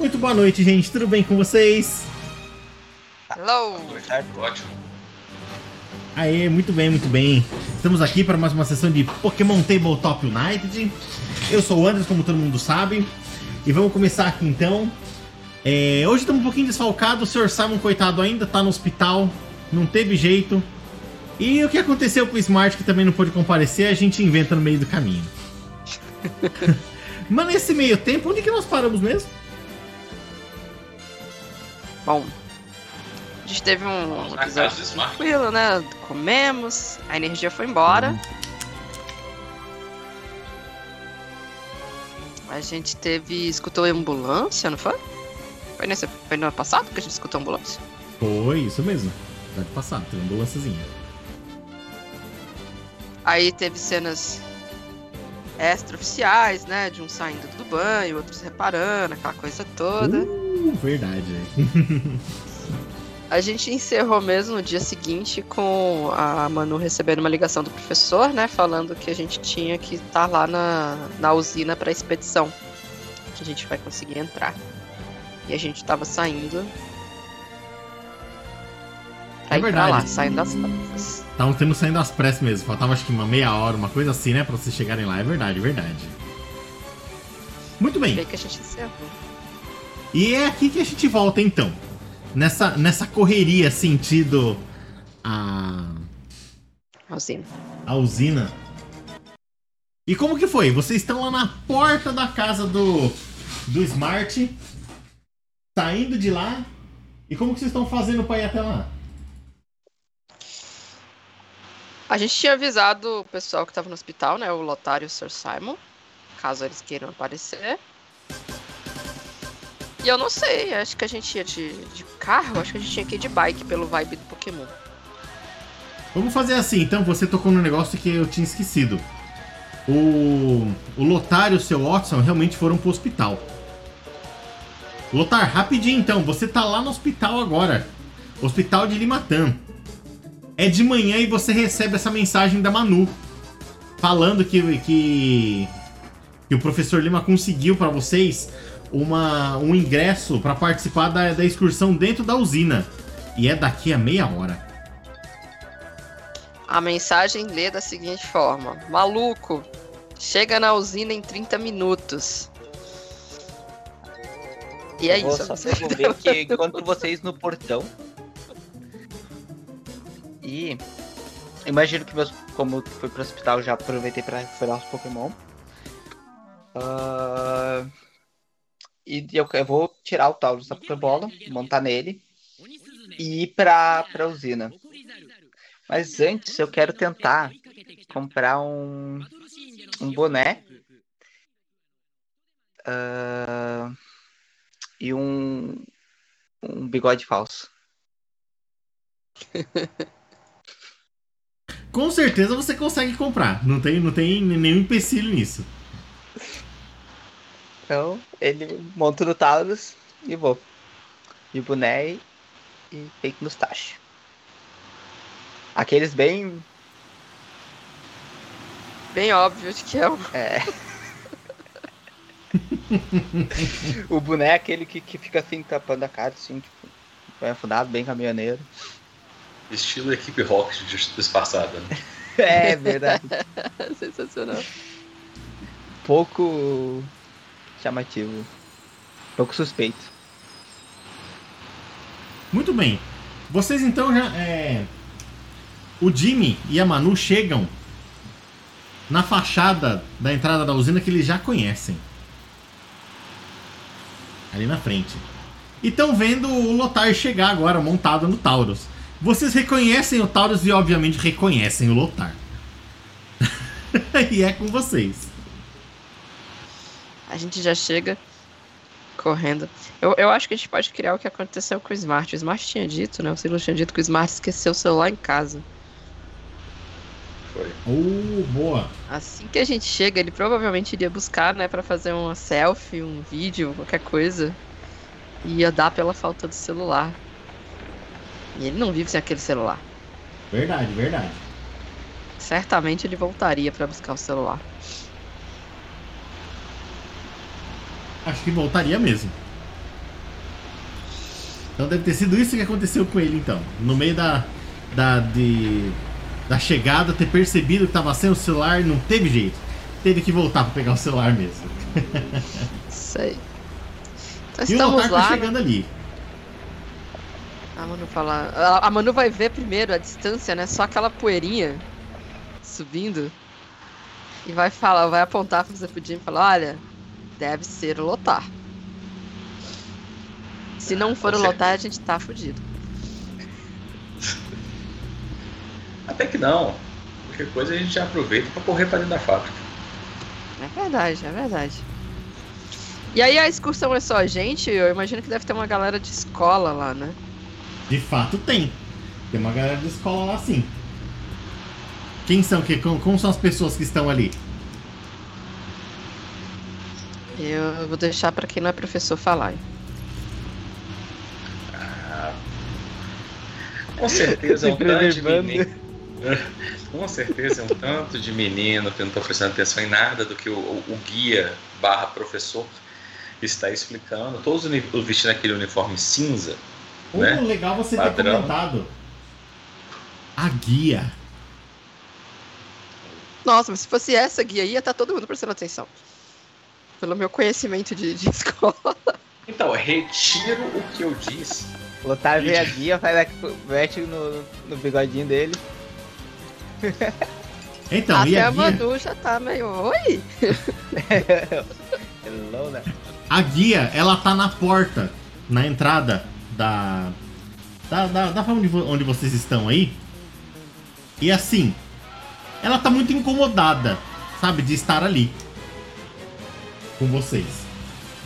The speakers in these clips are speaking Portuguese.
Muito boa noite, gente. Tudo bem com vocês? Hello! Ótimo. Aê, muito bem, muito bem. Estamos aqui para mais uma sessão de Pokémon Tabletop United. Eu sou o Andres, como todo mundo sabe. E vamos começar aqui então. É, hoje estamos um pouquinho desfalcados. O Sr. Simon, coitado, ainda está no hospital. Não teve jeito. E o que aconteceu com o Smart, que também não pôde comparecer, a gente inventa no meio do caminho. Mas nesse meio tempo, onde que nós paramos mesmo? Bom, a gente teve um episódio tranquilo, né? Comemos, a energia foi embora. A gente teve. escutou ambulância, não foi? Foi, nesse, foi no ano passado que a gente escutou ambulância? Foi, isso mesmo. Passar, tem uma ambulânciazinha. Aí teve cenas extraoficiais, né? De um saindo do banho, outros reparando, aquela coisa toda. Uh, verdade. A gente encerrou mesmo no dia seguinte com a Manu recebendo uma ligação do professor, né? Falando que a gente tinha que estar lá na, na usina para expedição. Que a gente vai conseguir entrar. E a gente tava saindo. Pra É verdade. lá, saindo das praças. Estavam tendo saindo das pressas mesmo. Faltava acho que uma meia hora, uma coisa assim, né? Pra vocês chegarem lá. É verdade, é verdade. Muito bem. aí que a gente encerrou. E é aqui que a gente volta então. Nessa, nessa correria sentido a, A usina. a usina. E como que foi? Vocês estão lá na porta da casa do, do Smart. Saindo de lá. E como que vocês estão fazendo pra ir até lá? A gente tinha avisado o pessoal que tava no hospital, né? O Lotário e o Sr. Simon. Caso eles queiram aparecer. E eu não sei, acho que a gente ia de, de carro, acho que a gente tinha que ir de bike pelo vibe do Pokémon. Vamos fazer assim, então. Você tocou no negócio que eu tinha esquecido. O, o Lotar e o seu Watson realmente foram pro hospital. Lotar, rapidinho então. Você tá lá no hospital agora. Hospital de Limatã. É de manhã e você recebe essa mensagem da Manu. Falando que, que, que o professor Lima conseguiu pra vocês uma, um ingresso pra participar da, da excursão dentro da usina. E é daqui a meia hora. A mensagem lê da seguinte forma: Maluco, chega na usina em 30 minutos. E é Eu vou isso. só devolver que encontro vocês no portão. E imagino que meus. Como eu fui pro hospital, já aproveitei pra recuperar os Pokémon. Ah, e eu, eu vou tirar o Taurus da Pokébola, montar nele e ir pra, pra usina. Mas antes eu quero tentar comprar um, um boné. ah, e um, um bigode falso. Com certeza você consegue comprar. Não tem, não tem nenhum empecilho nisso. Então, ele monta no Taurus e vou. De boné e- fake mustache. Aqueles bem. Bem óbvio de que é o. É. o boné é aquele que, que fica assim, tapando a cara, assim, tipo, bem afundado, bem caminhoneiro. Estilo equipe rock de- disfarçada. Né? É verdade. Sensacional. Pouco chamativo. Pouco suspeito. Muito bem. Vocês então já. É... O Jimmy e a Manu chegam na fachada da entrada da usina que eles já conhecem. Ali na frente. E estão vendo o Lotar chegar agora, montado no Taurus. Vocês reconhecem o Taurus e, obviamente, reconhecem o Lotar. e é com vocês. A gente já chega correndo. Eu, eu acho que a gente pode criar o que aconteceu com o Smart. O Smart tinha dito, né? O Silas tinha dito que o Smart esqueceu o celular em casa. Foi. Oh, boa. Assim que a gente chega, ele provavelmente iria buscar, né, Pra fazer uma selfie, um vídeo, qualquer coisa. E ia dar pela falta do celular. E ele não vive sem aquele celular. Verdade, verdade. Certamente ele voltaria pra buscar o celular. Acho que voltaria mesmo. Então deve ter sido isso que aconteceu com ele, então. No meio da. da. de. da chegada, ter percebido que tava sem o celular, não teve jeito. Teve que voltar pra pegar o celular mesmo. Isso aí. Então E o Lotar tá lá. chegando ali. A Manu fala. A Manu vai ver primeiro a distância, né? Só aquela poeirinha subindo. E vai falar, vai apontar pro Zepudim e falar, olha, deve ser o Lotar. Se não for o Lotar, a gente tá fudido. Até que não. Qualquer coisa a gente já aproveita pra correr pra dentro da fábrica. É verdade, é verdade. E aí a excursão é só a gente? Eu imagino que deve ter uma galera de escola lá, né? De fato tem. Tem uma galera da escola lá sim. Quem são? Que, como, como são as pessoas que estão ali? Eu vou deixar pra quem não é professor falar. hein? Com certeza é um tanto de preservando. menino. Com certeza é um tanto de menino que não tá prestando atenção em nada do que o, o- o guia barra professor está explicando. Todos vestindo aquele uniforme cinza. Como Né? legal você ter Padrão. comentado. A guia. Nossa, mas se fosse essa guia aí, ia estar todo mundo prestando atenção. Pelo meu conhecimento de, de escola. Então, retiro o que eu disse. O Lotar vê a guia, faz aqui, mete no, no bigodinho dele. Então, e Até a a guia? Manu já tá meio. Oi! Hello, né? A guia, ela tá na porta, na entrada da. Da, da, da onde, onde vocês estão aí. E assim, ela tá muito incomodada, sabe, de estar ali. Com vocês.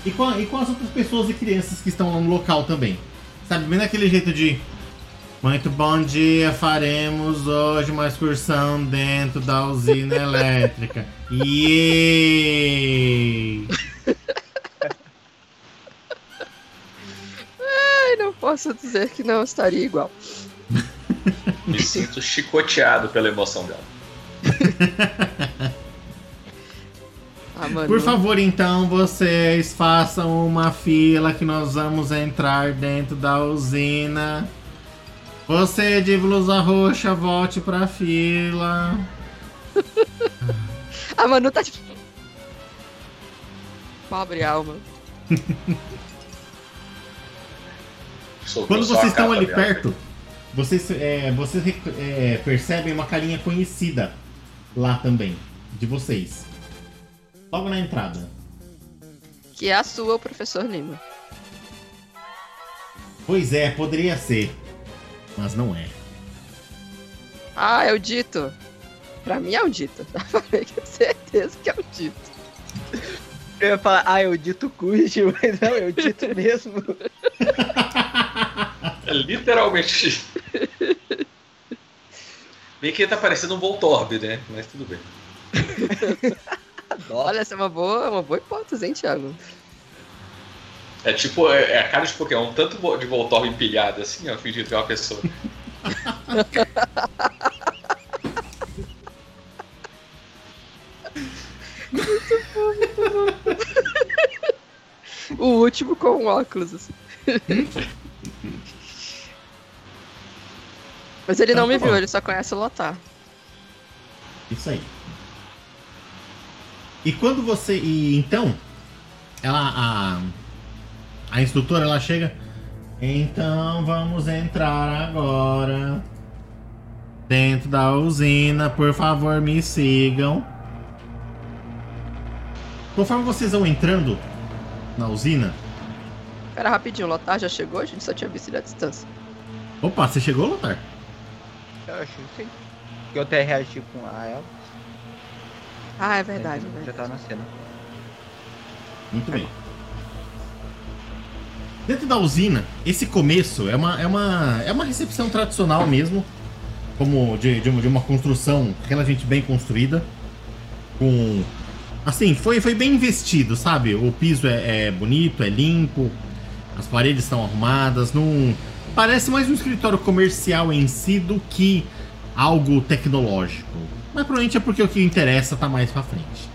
E com, a- e com as outras pessoas e crianças que estão lá no local também. Sabe, bem daquele jeito de. Muito bom dia, faremos hoje uma excursão dentro da usina elétrica. Yay! Ai, não posso dizer que não estaria igual. Me sinto chicoteado pela emoção dela. A Manu. Por favor, então, vocês façam uma fila que nós vamos entrar dentro da usina. Você de blusa roxa, volte pra fila. A Manu tá tipo. Pobre alma. Quando vocês estão ali perto, vocês, é, vocês é, percebem uma carinha conhecida lá também, de vocês. Logo na entrada. Que é a sua, o professor Lima. Pois é, poderia ser. Mas não é. Ah, é o dito. Pra mim é o dito. Falei que eu tenho certeza que é o dito. Eu ia falar, ah, eu dito cujo, mas não, eu dito mesmo. É literalmente. Bem que ele tá parecendo um Voltorb, né? Mas tudo bem. Olha, essa é uma boa, uma boa hipótese, hein, Thiago? É tipo, é, é a cara de Pokémon, tanto de Voltorb empilhado assim, ó, fingindo que é uma pessoa. O último com óculos, assim. Mas ele não Então me tá viu, ele só conhece o Lotar. Isso aí. E quando você. E então, ela. A, a instrutora ela chega. Então vamos entrar agora. Dentro da usina, por favor, me sigam. Conforme vocês vão entrando na usina. Pera, rapidinho, o Lotar já chegou? A gente só tinha visto ele à distância. Opa, você chegou, Lotar? Eu acho que sim. Eu até reagi com a ela. Ah, é verdade, Já né? tá na cena. Muito bem. Dentro da usina, esse começo é uma, é uma, é uma recepção tradicional mesmo, como de, de, uma, de uma construção relativamente bem construída, com assim foi, foi bem investido, sabe? O piso é, é bonito, é limpo, as paredes estão arrumadas, não parece mais um escritório comercial em si do que algo tecnológico. Mas provavelmente é porque o que interessa tá mais pra frente.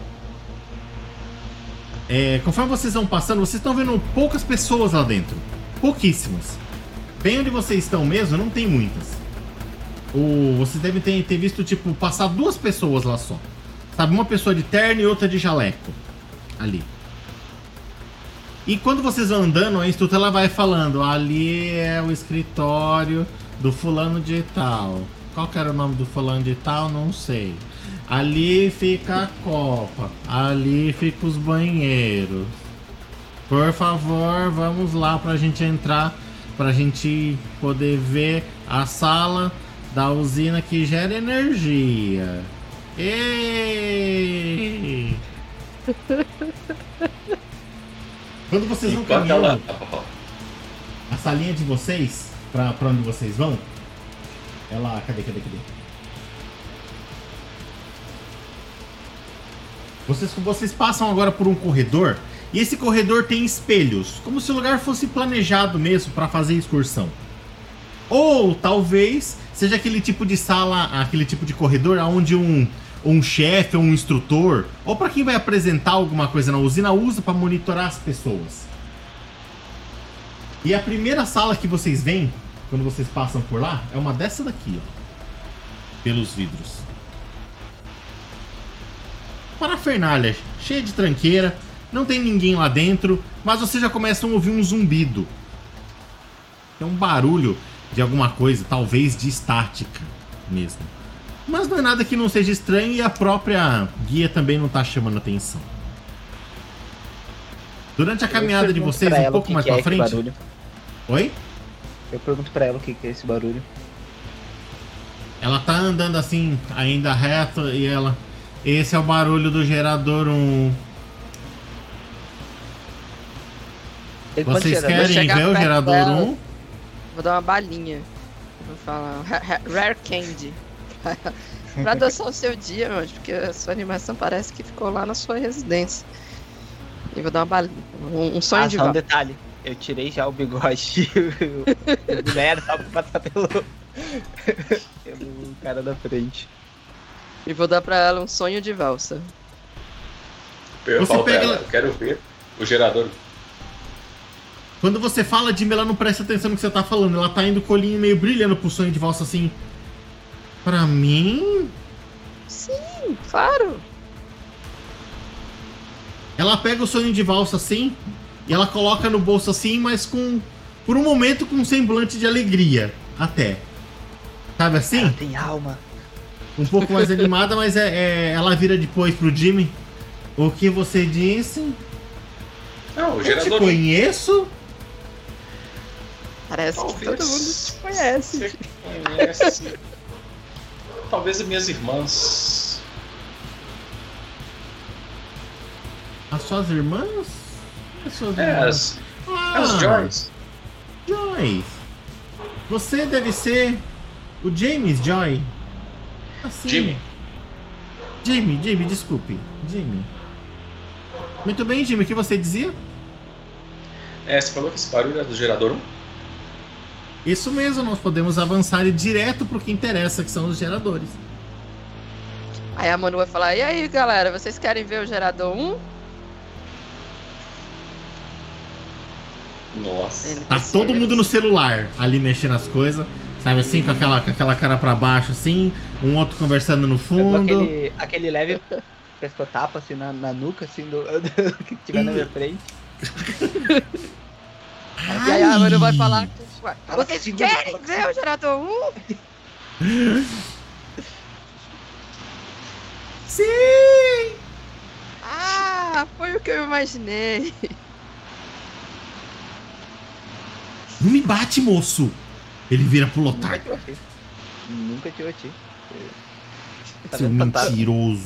É, conforme vocês vão passando, vocês estão vendo poucas pessoas lá dentro. Pouquíssimas. bem onde vocês estão mesmo, não tem muitas. O, vocês devem ter, ter visto, tipo, passar duas pessoas lá só. Sabe, uma pessoa de terno e outra de jaleco. Ali. E quando vocês vão andando, a instrutora vai falando, ali é o escritório do fulano de tal. Qual que era o nome do fulano de tal? Não sei. Ali fica a copa. Ali fica os banheiros. Por favor, vamos lá pra gente entrar, pra gente poder ver a sala da usina que gera energia. Ei! Quando vocês vão caminhando, ela. a salinha de vocês, pra onde vocês vão, ela. Cadê, cadê, cadê? Vocês, vocês passam agora por um corredor e esse corredor tem espelhos, como se o lugar fosse planejado mesmo para fazer excursão. Ou talvez seja aquele tipo de sala, aquele tipo de corredor onde um, um chefe um instrutor, ou para quem vai apresentar alguma coisa na usina, usa para monitorar as pessoas. E a primeira sala que vocês veem, quando vocês passam por lá, é uma dessa daqui, ó. Pelos vidros. Parafernália, cheia de tranqueira, não tem ninguém lá dentro, mas vocês já começam a ouvir um zumbido. É um barulho de alguma coisa, talvez de estática mesmo. Mas não é nada que não seja estranho e a própria guia também não tá chamando atenção. Durante a caminhada de vocês, um pouco mais é pra esse frente. Oi? Eu pergunto pra ela o que, que é esse barulho. Ela tá andando assim, ainda reto, e ela. Esse é o barulho do gerador 1. Tem quantos Vocês querem ver o gerador dela. 1? Vou dar uma balinha. Vou falar. "Ra- ra- Rare Candy. pra adoçar o seu dia, meu, porque a sua animação parece que ficou lá na sua residência. E vou dar uma balinha. Um, um sonho Ah, de só um detalhe. Eu tirei já o bigode. o mulher só pra passar pelo. pelo cara da frente. E vou dar pra ela um sonho de valsa. Eu Você pega- ela, eu quero ver o gerador. Quando você fala de ela não presta atenção no que você tá falando. Ela tá indo com o olhinho meio brilhando pro sonho de valsa assim. Pra mim? Sim, claro. Ela pega o sonho de valsa assim e ela coloca no bolso assim, mas com. Por um momento com um semblante de alegria. Até. Sabe assim? Ela tem alma. Um pouco mais animada, mas é, é- ela vira depois pro Jimmy. O que você disse? Não, o Eu te gerador. conheço? Parece que Talvez. todo mundo te conhece. Você conhece. Talvez as minhas irmãs. As suas irmãs? É, as, Ah, as Joys. Joyce. Você deve ser o James Joy. Assim. Jimmy. Jimmy, Jimmy, desculpe. Jimmy. Muito bem, Jimmy, o que você dizia? É, você falou que esse barulho é do gerador 1? Isso mesmo, nós podemos avançar e ir direto pro que interessa, que são os geradores. Aí a Manu vai falar: E aí, galera, vocês querem ver o gerador 1? Nossa. Tá todo mundo no celular ali mexendo as coisas, sabe assim, com aquela, com aquela cara pra baixo, assim, um outro conversando no Eu dou fundo. aquele, aquele leve pescotapa assim na, na nuca, assim, do, do que tiver na minha frente. E aí a Manu vai Ai! falar: "Ué, Fala Vocês querem ver o gerador 1? Sim! Ah, foi o que eu imaginei. Não me bate, moço! Ele vira pro Nunca Lotar. Nunca te bati. Tá Seu vendo, Tatá? mentiroso.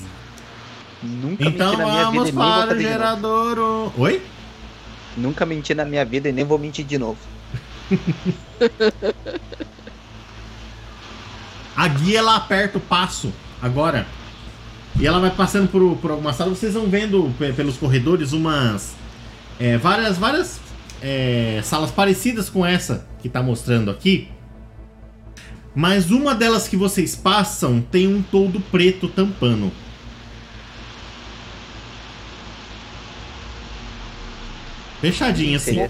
Nunca Então menti na minha vida vamos e nem vou para o gerador. Oi? Nunca menti na minha vida e nem vou mentir de novo. A guia ela aperta o passo agora. E ela vai passando por, por algumas salas. Vocês vão vendo pe- pelos corredores umas. é, várias várias é, salas parecidas com essa que tá mostrando aqui. Mas uma delas que vocês passam tem um todo preto tampando. Fechadinho assim.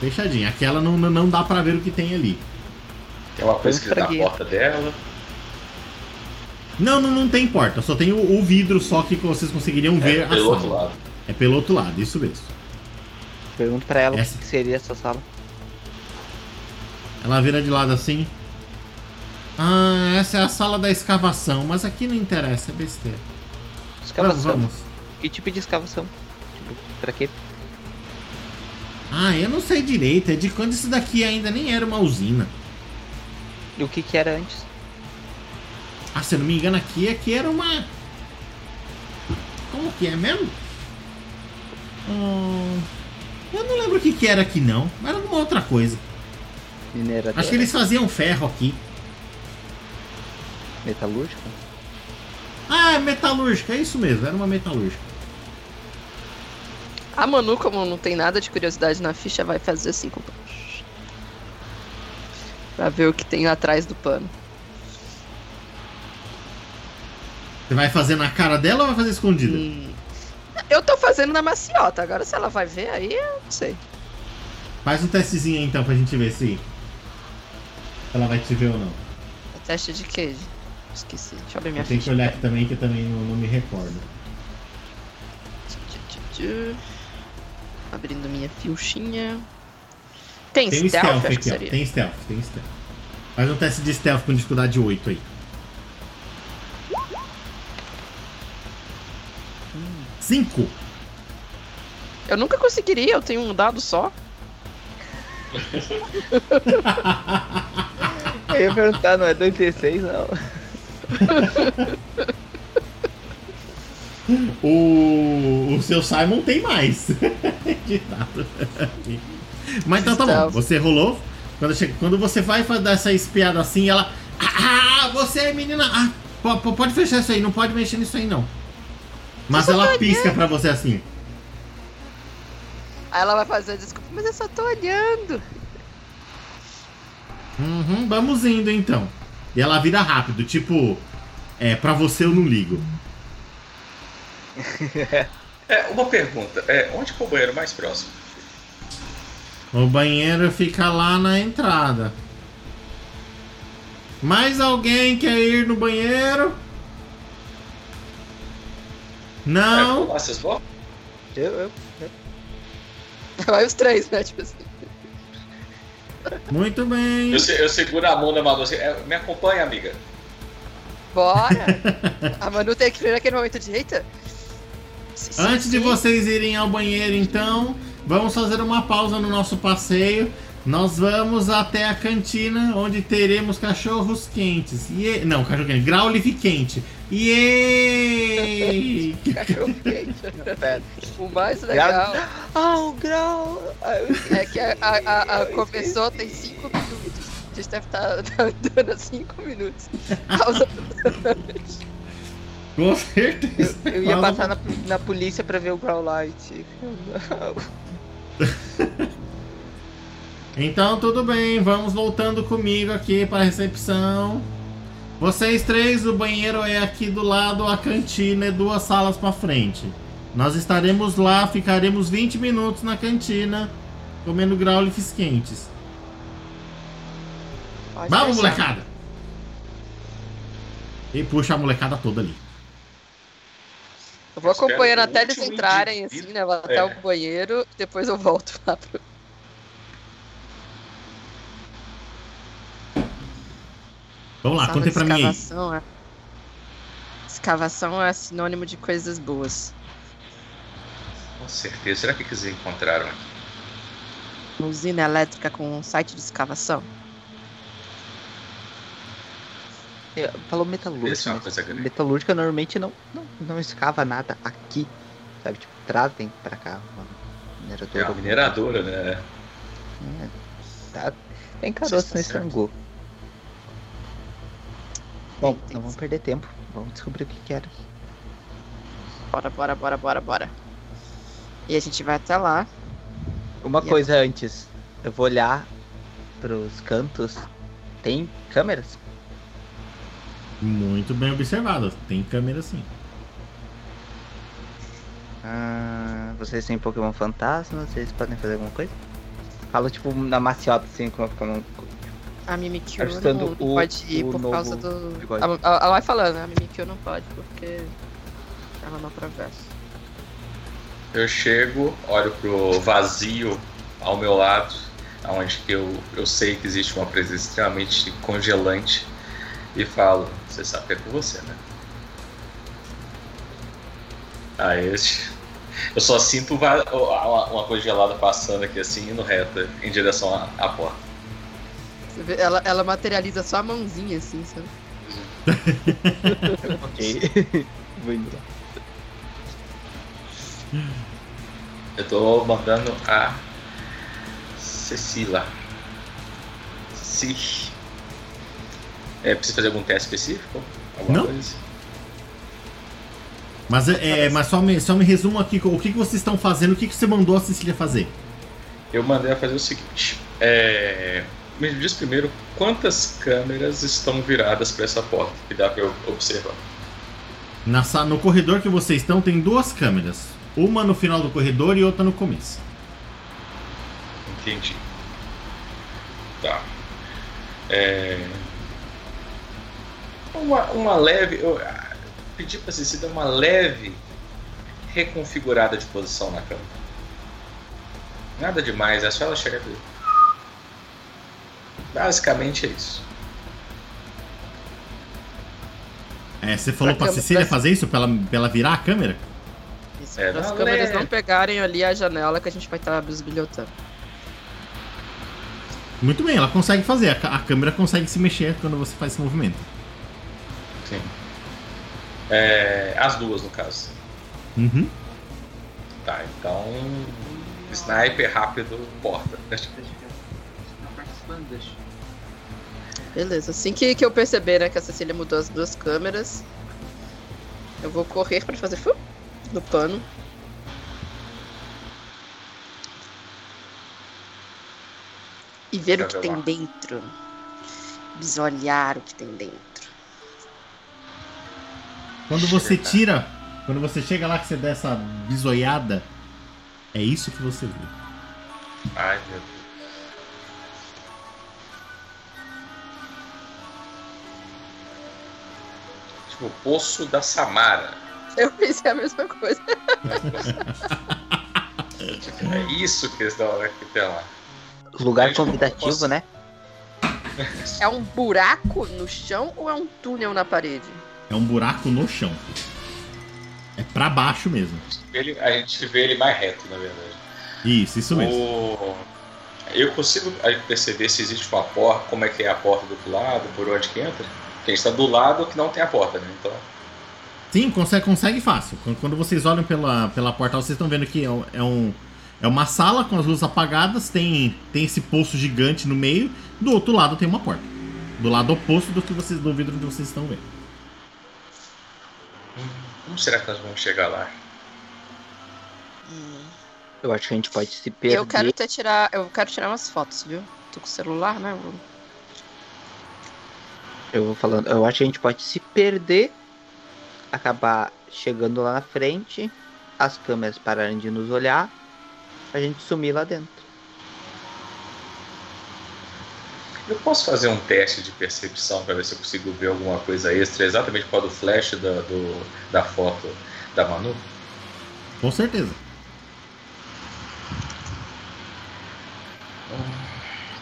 Fechadinha. Aquela não, não- dá pra ver o que tem ali. Tem uma coisa escrita na fraguinho. porta dela. Não, não, não tem porta. Só tem o, o vidro só que vocês conseguiriam ver É, a pelo sala. outro lado. É pelo outro lado, isso mesmo. Pergunto pra ela Essa. o que seria essa sala. Ela vira de lado assim. Ah, essa é a sala da escavação, mas aqui não interessa, é besteira. Escavação. vamos. Que tipo de escavação? Tipo, pra quê? Ah, eu não sei direito. É de quando isso daqui ainda nem era uma usina. E o que que era antes? Ah, se eu não me engano, aqui, aqui era uma. Como que é mesmo? Hum, eu não lembro o que, que era aqui, não. Era alguma outra coisa. Mineradora? Acho que eles faziam ferro aqui. Metalúrgica? Ah, é metalúrgica, é isso mesmo, era uma metalúrgica. A Manu, como não tem nada de curiosidade na ficha, vai fazer assim com Pra ver o que tem atrás do pano. Você vai fazer na cara dela ou vai fazer escondida? Hum. Eu tô fazendo na maciota, agora se ela vai ver aí, eu não sei. Faz um testezinho aí, então pra gente ver se ela vai te ver ou não. É teste de queijo. Esqueci. Deixa eu abrir minha Eu tenho que olhar aqui também, que eu também não, não me recordo. Abrindo minha fiochinha. Tem, Tem stealth, stealth aqui, ó. Tem stealth, tem stealth. Faz um teste de stealth com dificuldade 8 aí. Cinco. Eu nunca conseguiria, eu tenho um dado só. Eu ia perguntar, não é 2d6 não. O, o seu Simon tem mais. De dado. Mas então tá bom, você rolou. Quando, chega, quando você vai dar essa espiada assim, ela. Ah, você é menina. Ah, po- po- pode fechar isso aí, não pode mexer nisso aí não. Mas ela pisca pra você assim. Aí ela vai fazer desculpa, mas eu só tô olhando. Uhum, vamos indo então. E ela vira rápido, tipo. É, pra você eu não ligo. É, uma pergunta. É, onde que é o banheiro mais próximo? O banheiro fica lá na entrada. Mais alguém quer ir no banheiro? É, Não? vou lá, vocês vão? Eu, eu, Vai os três, né? Tipo assim. Muito bem. Eu, eu seguro a mão da Manu assim. é, me acompanha, amiga. Bora! A Manu tem que vir naquele momento de eita. Sim, sim, Antes de sim. vocês irem ao banheiro, então, vamos fazer uma pausa no nosso passeio. Nós vamos até a cantina, onde teremos cachorros quentes. Ie... Não, cachorro quente, graulife quente. Pera. O mais legal Ah, o grau! É que a, a, a- a começou tem 5 minutos. A gente deve estar andando há 5 minutos. Pausa Com certeza. Eu, eu ia passar na, na polícia pra ver o Growl Light. Então tudo bem, vamos voltando comigo aqui para a recepção. Vocês três, o banheiro é aqui do lado, a cantina é duas salas para frente. Nós estaremos lá, ficaremos 20 minutos na cantina, comendo graulifes quentes. Pode Vamos, deixar. molecada! E puxa a molecada toda ali. Eu vou acompanhando até eles entrarem, indivíduo- assim, né? Vou até É. o banheiro, depois eu volto lá pro. Vamos lá, Sala contem pra mim aí. escavação, é- Escavação é sinônimo de coisas boas. Com certeza. Será que eles encontraram aqui? Uma usina elétrica com um site de escavação. É, Falou metalúrgica. é mas grande. metalúrgica normalmente não, não, não escava nada aqui. Sabe, tipo, trazem pra cá uma É mineradora. uma mineradora, né? É, tá, tem caroço está nesse angu. Bom, não vamos perder tempo. Vamos descobrir o que que era. Bora, bora, bora, bora, bora. E a gente vai até lá. Uma E coisa antes. Eu vou olhar pros cantos. Tem câmeras? Muito bem observado. Tem câmera sim. Ah, vocês têm Pokémon fantasma? Vocês podem fazer alguma coisa? falo tipo na maciota, assim, com, com, A Mimikyu não, o- pode ir por causa do. Ela, ela- vai falando, a Mimikyu não pode porque ela não atravessa. Eu chego, olho pro vazio ao meu lado, onde eu, eu sei que existe uma presença extremamente congelante, e falo: Você sabe que é com você, né? Aí este. Eu só sinto uma, uma coisa gelada passando aqui assim, indo reto em direção à, à porta. Ela, ela materializa só a mãozinha assim, sabe? Ok. Vou indo. Eu tô mandando a Cecila. Se. É, precisa fazer algum teste específico? Alguma Não. coisa? Mas, é, é, mas só, me, só me resumo aqui o que, que vocês estão fazendo, o que, que você mandou a Cecília fazer. Eu mandei ela fazer o seguinte. É, me diz primeiro quantas câmeras estão viradas para essa porta que dá para eu observar. Na, no corredor que vocês estão, tem duas câmeras. Uma no final do corredor e outra no começo. Entendi. Tá. É, Uma, uma leve. Eu ah, pedi pra Ceci dar uma leve reconfigurada de posição na cama. Nada demais, é só ela chegar aqui. Basicamente é isso. É, você falou Pra pra Cecília pra- fazer isso? Pra ela, pra ela virar a câmera? Isso, É, para as câmeras é. não pegarem ali a janela que a gente vai estar bisbilhotando. Muito bem, ela consegue fazer. A, a câmera consegue se mexer quando você faz esse movimento. Sim. É, as duas, no caso. Uhum. Tá, então. Sniper rápido, porta. Deixa eu ver. Tá participando, deixa. Beleza, assim que, que eu perceber né, que a Cecília mudou as duas câmeras, eu vou correr pra fazer fu, no pano. E ver o que tem lá? dentro. Bisolhar o que tem dentro. Quando você Chega. tira, quando você chega lá que você dá essa bisoiada, é isso que você vê. Ai, meu Deus. Tipo, o poço da Samara. Eu pensei a mesma coisa. É isso que eles dão que tem lá. Lugar convidativo, posso- né? É um buraco no chão ou é um túnel na parede? É um buraco no chão. É pra baixo mesmo. Ele, a gente vê ele mais reto, na verdade. Isso, isso mesmo. O- Eu consigo perceber se existe uma porta, como é que é a porta do outro lado, por onde que entra. Porque a gente está do lado que não tem a porta, né? Então. Sim, consegue, consegue fácil. Quando, vocês olham pela, pela portal, vocês estão vendo que é, um- é um, é uma sala com as luzes apagadas, tem, tem esse poço gigante no meio, do outro lado tem uma porta. Do lado oposto do que vocês do vidro onde vocês estão vendo. Como será que nós vamos chegar lá? Eu acho que a gente pode se perder. Eu quero até tirar. Eu quero tirar umas fotos, viu? Tô com o celular, né? Vou- Eu vou falando, eu acho que a gente pode se perder, acabar chegando lá na frente, as câmeras pararem de nos olhar, a gente sumir lá dentro. Eu posso fazer um teste de percepção para ver se eu consigo ver alguma coisa extra, exatamente por causa do flash da, do- da foto da Manu? Com certeza.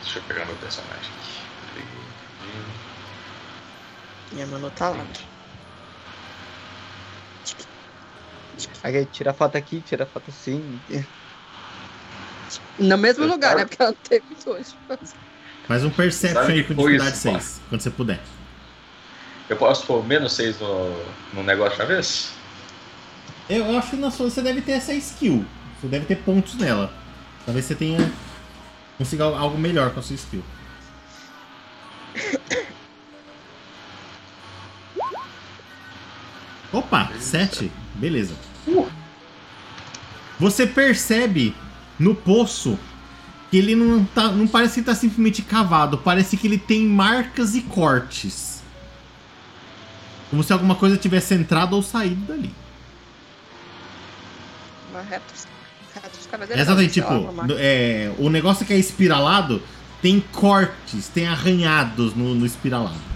Deixa eu pegar meu personagem Minha mano tá lá. Aí tira a foto aqui, tira a foto assim. No mesmo Eu lugar, tava- né? Porque ela não tem muito hoje. Faz um Perception aí com dificuldade isso, 6, quando você puder. Eu posso pôr menos 6 no, no negócio na vez? Eu, eu acho que na sua você deve ter essa skill. Você deve ter pontos nela. Talvez você tenha. consiga algo melhor com a sua skill. Opa, 7. Beleza. Você percebe no poço que ele não, tá, não parece que tá simplesmente cavado, parece que ele tem marcas e cortes. Como se alguma coisa tivesse entrado ou saído dali. Uma canadenses, Exatamente, tipo, lá, é, o negócio que é espiralado tem cortes, tem arranhados no, no espiralado.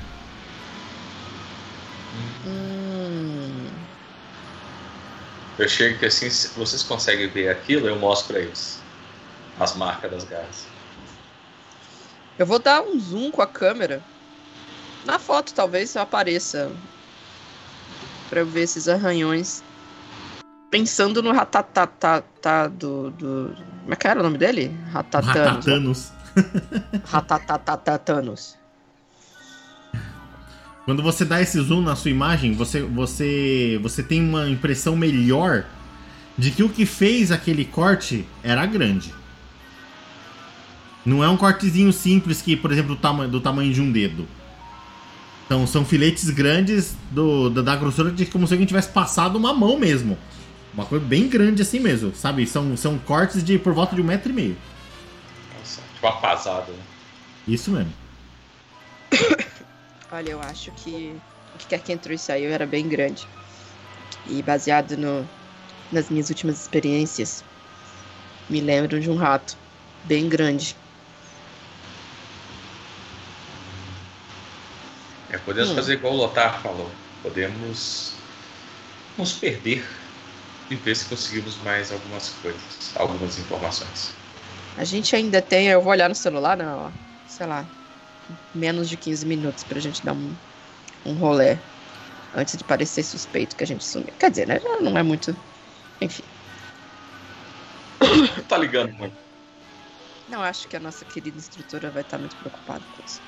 Eu chego que assim, se vocês conseguem ver aquilo, eu mostro pra eles. As marcas das garras. eu vou dar um zoom com a câmera. Na foto, talvez apareça. Pra eu ver esses arranhões. Pensando no ratatatá do, do. Como é que era o nome dele? Ratatanos. Ratatanos. Ratatatatanos. Quando você dá esse zoom na sua imagem, você, você, você tem uma impressão melhor de que o que fez aquele corte era grande. Não é um cortezinho simples que, por exemplo, do, tama do tamanho de um dedo. Então, são filetes grandes do, da, da grossura de como se alguém tivesse passado uma mão mesmo. Uma coisa bem grande assim mesmo, sabe? São, são cortes de por volta de um metro e meio. Nossa, tipo uma pasada. Né? Isso mesmo. Olha, eu acho que o que quer que entrou e saiu era bem grande. E baseado no, nas minhas últimas experiências, me lembro de um rato bem grande. É, podemos Hum. fazer igual o Lotar falou. Podemos nos perder e ver se conseguimos mais algumas coisas, algumas informações. A gente ainda tem, eu vou olhar no celular, não, sei lá, menos de 15 minutos pra gente dar um, um rolé antes de parecer suspeito que a gente sumiu. Quer dizer, né? Já não é muito. Enfim. Tá ligando muito. Não acho que a nossa querida instrutora vai estar muito preocupada com isso.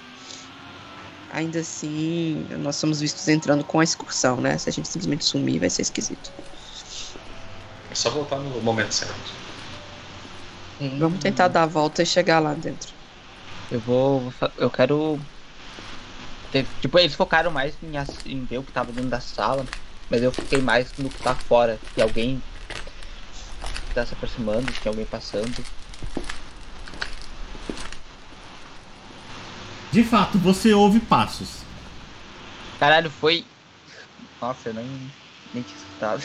Ainda assim, nós somos vistos entrando com a excursão, né? Se a gente simplesmente sumir, vai ser esquisito. É só voltar no momento certo. Vamos tentar dar a volta e chegar lá dentro. Eu vou. Eu quero. ter- Tipo, eles focaram mais em, em ver o que tava dentro da sala, mas eu fiquei mais no que tá fora. Que alguém tá se aproximando, que tem alguém passando. De fato, você ouve passos. Caralho, foi. Nossa, eu nem, nem tinha escutado.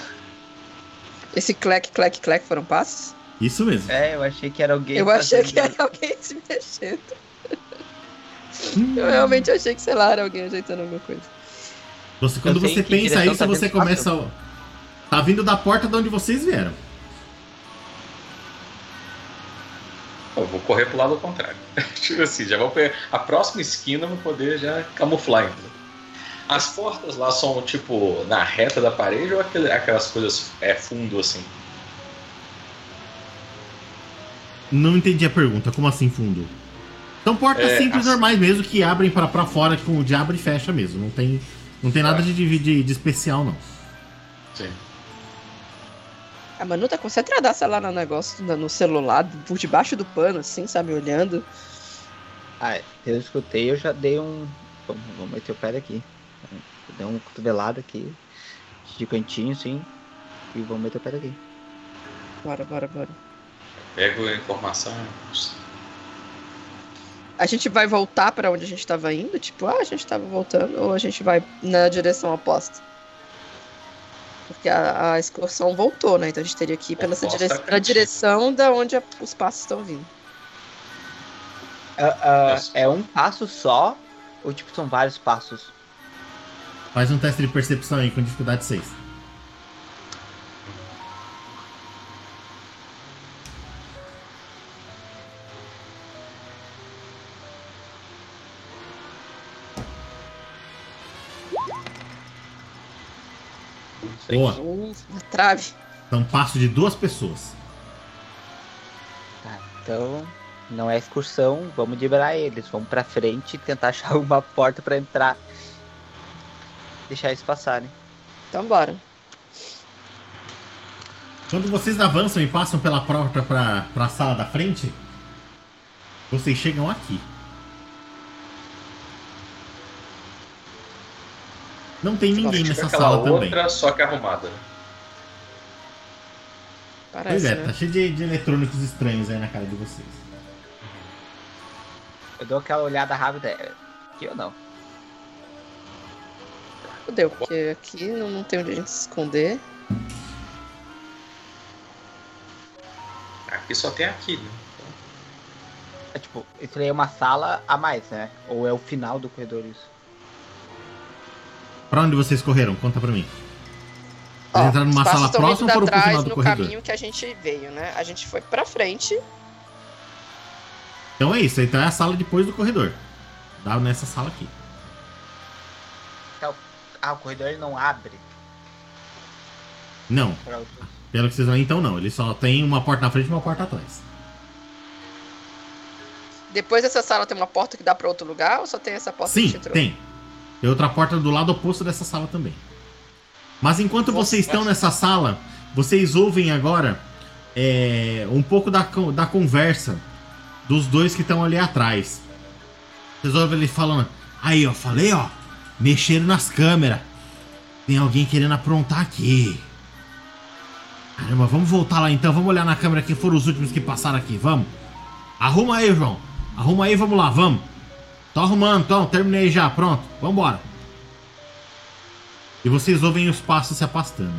Esse clec, clec, clec foram passos? Isso mesmo. É, eu achei que era alguém. Eu achei que era alguém se mexendo. Eu realmente achei que, sei lá, era alguém ajeitando alguma coisa. Você, quando você pensa isso, tá você começa. a- Tá vindo da porta de onde vocês vieram. Eu vou correr pro lado contrário. tipo assim, já vou pegar. A próxima esquina eu vou poder já camuflar ainda. As portas lá são tipo na reta da parede ou aquele- aquelas coisas é fundo assim? Não entendi a pergunta. Como assim, fundo? São portas É, simples as- normais mesmo que abrem pra, pra fora com o de abre e fecha mesmo. Não tem, não tem nada de, de, de- de especial, não. Sim. A Manu tá concentradaça lá no negócio, no celular, por debaixo do pano, assim, sabe, olhando. Ah, eu escutei, eu já dei um. Vamos, vamos meter o pé daqui. Dei uma cotovelada aqui. De cantinho, assim. E vamos meter o pé daqui. Bora, bora, bora. Pego a informação. A gente vai voltar pra onde a gente tava indo? Tipo, ah, a gente tava voltando, ou a gente vai na direção oposta? Porque a, a excursão voltou, né? Então a gente teria que ir pela essa Oposta dire... à pra direção da onde a- os passos estão vindo. Ah, Nossa. é um passo só? Ou tipo, são vários passos? Faz um teste de percepção aí com dificuldade 6. Boa. Na trave. Então, passo de duas pessoas. Tá, então. Não é excursão, vamos liberar eles. Vamos pra frente e tentar achar uma porta pra entrar. Deixar eles passarem. Então bora. Quando vocês avançam e passam pela porta pra, pra sala da frente, vocês chegam aqui. Não tem ninguém Tipo nessa sala outra, também. só que arrumada. né? Pois Parece, é, né? tá cheio de, de eletrônicos estranhos aí na cara de vocês. Eu dou aquela olhada rápida. é, Aqui ou não? Fudeu, porque aqui não, não tem onde a gente se esconder. Aqui só tem aqui, né? É tipo, isso aí é uma sala a mais, né? Ou é o final do corredor isso? Pra onde vocês correram? Conta pra mim. Ó, Vocês entraram numa sala próxima ou foram pro final do no corredor? caminho que a gente veio, né? A gente foi pra frente. Então é isso, então é a sala depois do corredor. Dá nessa sala aqui. Ah, o corredor ele não abre Não, pelo que vocês vão então não. Ele só tem uma porta na frente e uma porta atrás. Depois dessa sala tem uma porta que dá pra outro lugar ou só tem essa porta que a Sim, gente entrou? tem. Tem outra porta do lado oposto dessa sala também. Mas enquanto vocês estão nessa sala, vocês ouvem agora é, um pouco da, da conversa dos dois que estão ali atrás. Vocês ouvem ele falando: Aí, ó, falei, ó, mexeram nas câmeras. Tem alguém querendo aprontar aqui. Caramba, vamos voltar lá então, vamos olhar na câmera quem foram os últimos que passaram aqui, vamos. Arruma aí, João. Arruma aí, vamos lá, vamos. Tô arrumando, então, terminei já, pronto, vambora. E vocês ouvem os passos se afastando.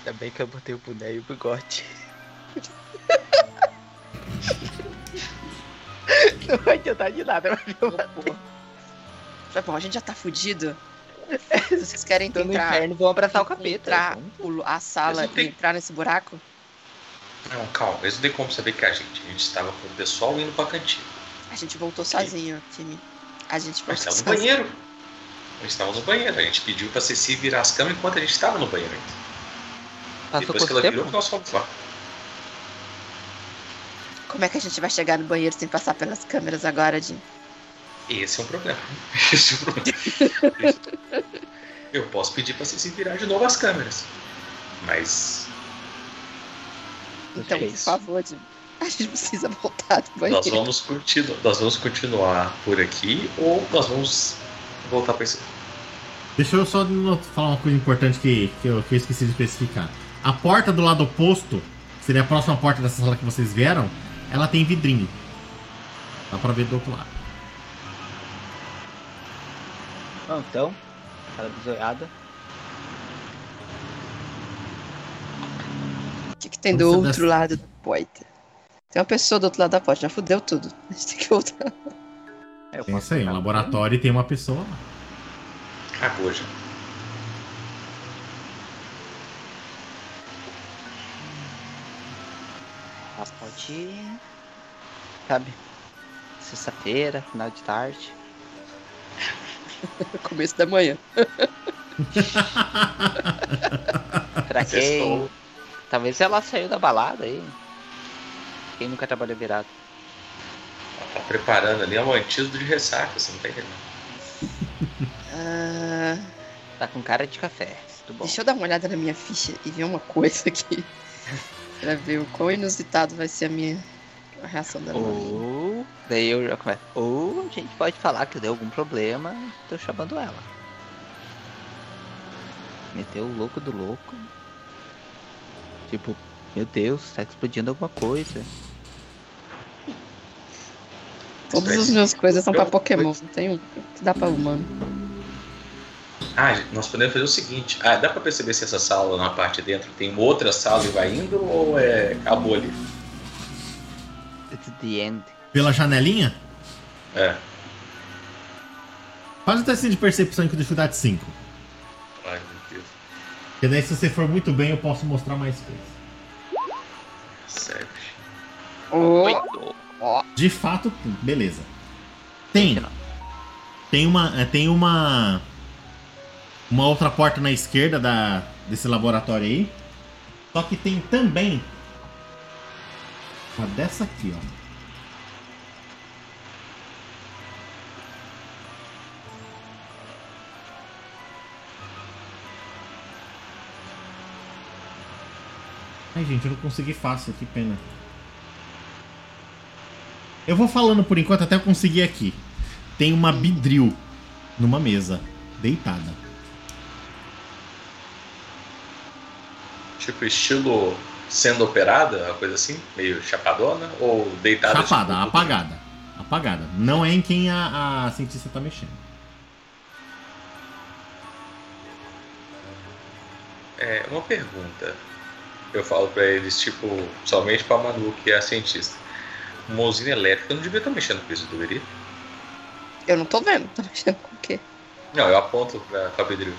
Ainda bem que eu botei o boné e o bigode. não vai adiantar de nada, mas eu vou. Foi bom, a gente já tá fudido. Vocês querem Tô no entrar, inferno, vão abraçar o capeta. entrar o- a sala e entrar nesse buraco? Não, calma, eles não tem como saber que é a gente. A gente estava com o pessoal indo pra cantina. A gente voltou sozinho, time. A gente Nós voltou estávamos no banheiro. Nós estávamos no banheiro. A gente pediu pra Ceci virar as câmeras enquanto a gente estava no banheiro ainda. Passou Depois que ela virou, tempo? que nós fomos lá. Como é que a gente vai chegar no banheiro sem passar pelas câmeras agora, Jim? Esse é um problema. Esse é um problema. Eu posso pedir pra Ceci virar de novo as câmeras. Mas Então, é por favor, Jim. A gente precisa voltar do banheiro. nós vamos, continu nós vamos continuar por aqui ou nós vamos voltar pra esse. Deixa eu só falar uma coisa importante que, que, eu, que eu esqueci de especificar. A porta do lado oposto, que seria a próxima porta dessa sala que vocês vieram, ela tem vidrinho. Dá pra ver do outro lado. Bom, então, cara bizoiada. Que, que tem do outro lado da porta? Tem uma pessoa do outro lado da porta, já fudeu tudo. A gente tem que voltar. É, eu Tem isso aí, um laboratório e tem uma pessoa lá. Acabou já. Ah, pode ir. Sabe? Sexta-feira, final de tarde. Começo da manhã. Pra quem. Sextou. Talvez ela saiu da balada aí. Quem nunca trabalhou virado. Ela tá preparando ali um antídoto de ressaca, você não tá entendendo. Ah, Tá com cara de café. Tudo bom. deixa eu dar uma olhada na minha ficha e ver uma coisa aqui. pra ver o quão inusitado vai ser a minha a reação da. Ou. Daí eu já começo. Ou a gente pode falar que deu algum problema. Tô chamando ela. Meteu o louco do louco. Tipo, meu Deus, tá explodindo alguma coisa. Todas as minhas coisas são pra Pokémon, não tem um que dá pra humano. Ah, nós podemos fazer o seguinte. Ah, dá pra perceber se essa sala na parte de dentro tem uma outra sala e vai indo ou é acabou ali? It's the end. Pela janelinha, É. faz um teste de percepção com dificuldade 5. Porque daí se você for muito bem, eu posso mostrar mais coisas. Sério. Oh, Oito. De fato, beleza. Tem. Tem uma. é, Tem uma. Uma outra porta na esquerda da, desse laboratório aí. Só que tem também. Uma dessa aqui, ó. Ai, gente, eu não consegui fácil, que pena. Eu vou falando por enquanto até eu conseguir aqui. Tem uma bidril numa mesa, deitada. Tipo, estilo sendo operada, uma coisa assim? Meio chapadona? Ou deitada? Chapada, tipo, apagada. Apagada. Não é em quem a, a cientista tá mexendo. É, uma pergunta. Eu falo pra eles, tipo, somente pra Manu, que é a cientista. Uma usina elétrica, eu não devia estar mexendo com isso, deveria? Eu não tô vendo, tá mexendo com o quê? Não, eu aponto pra, pra Pedrinho.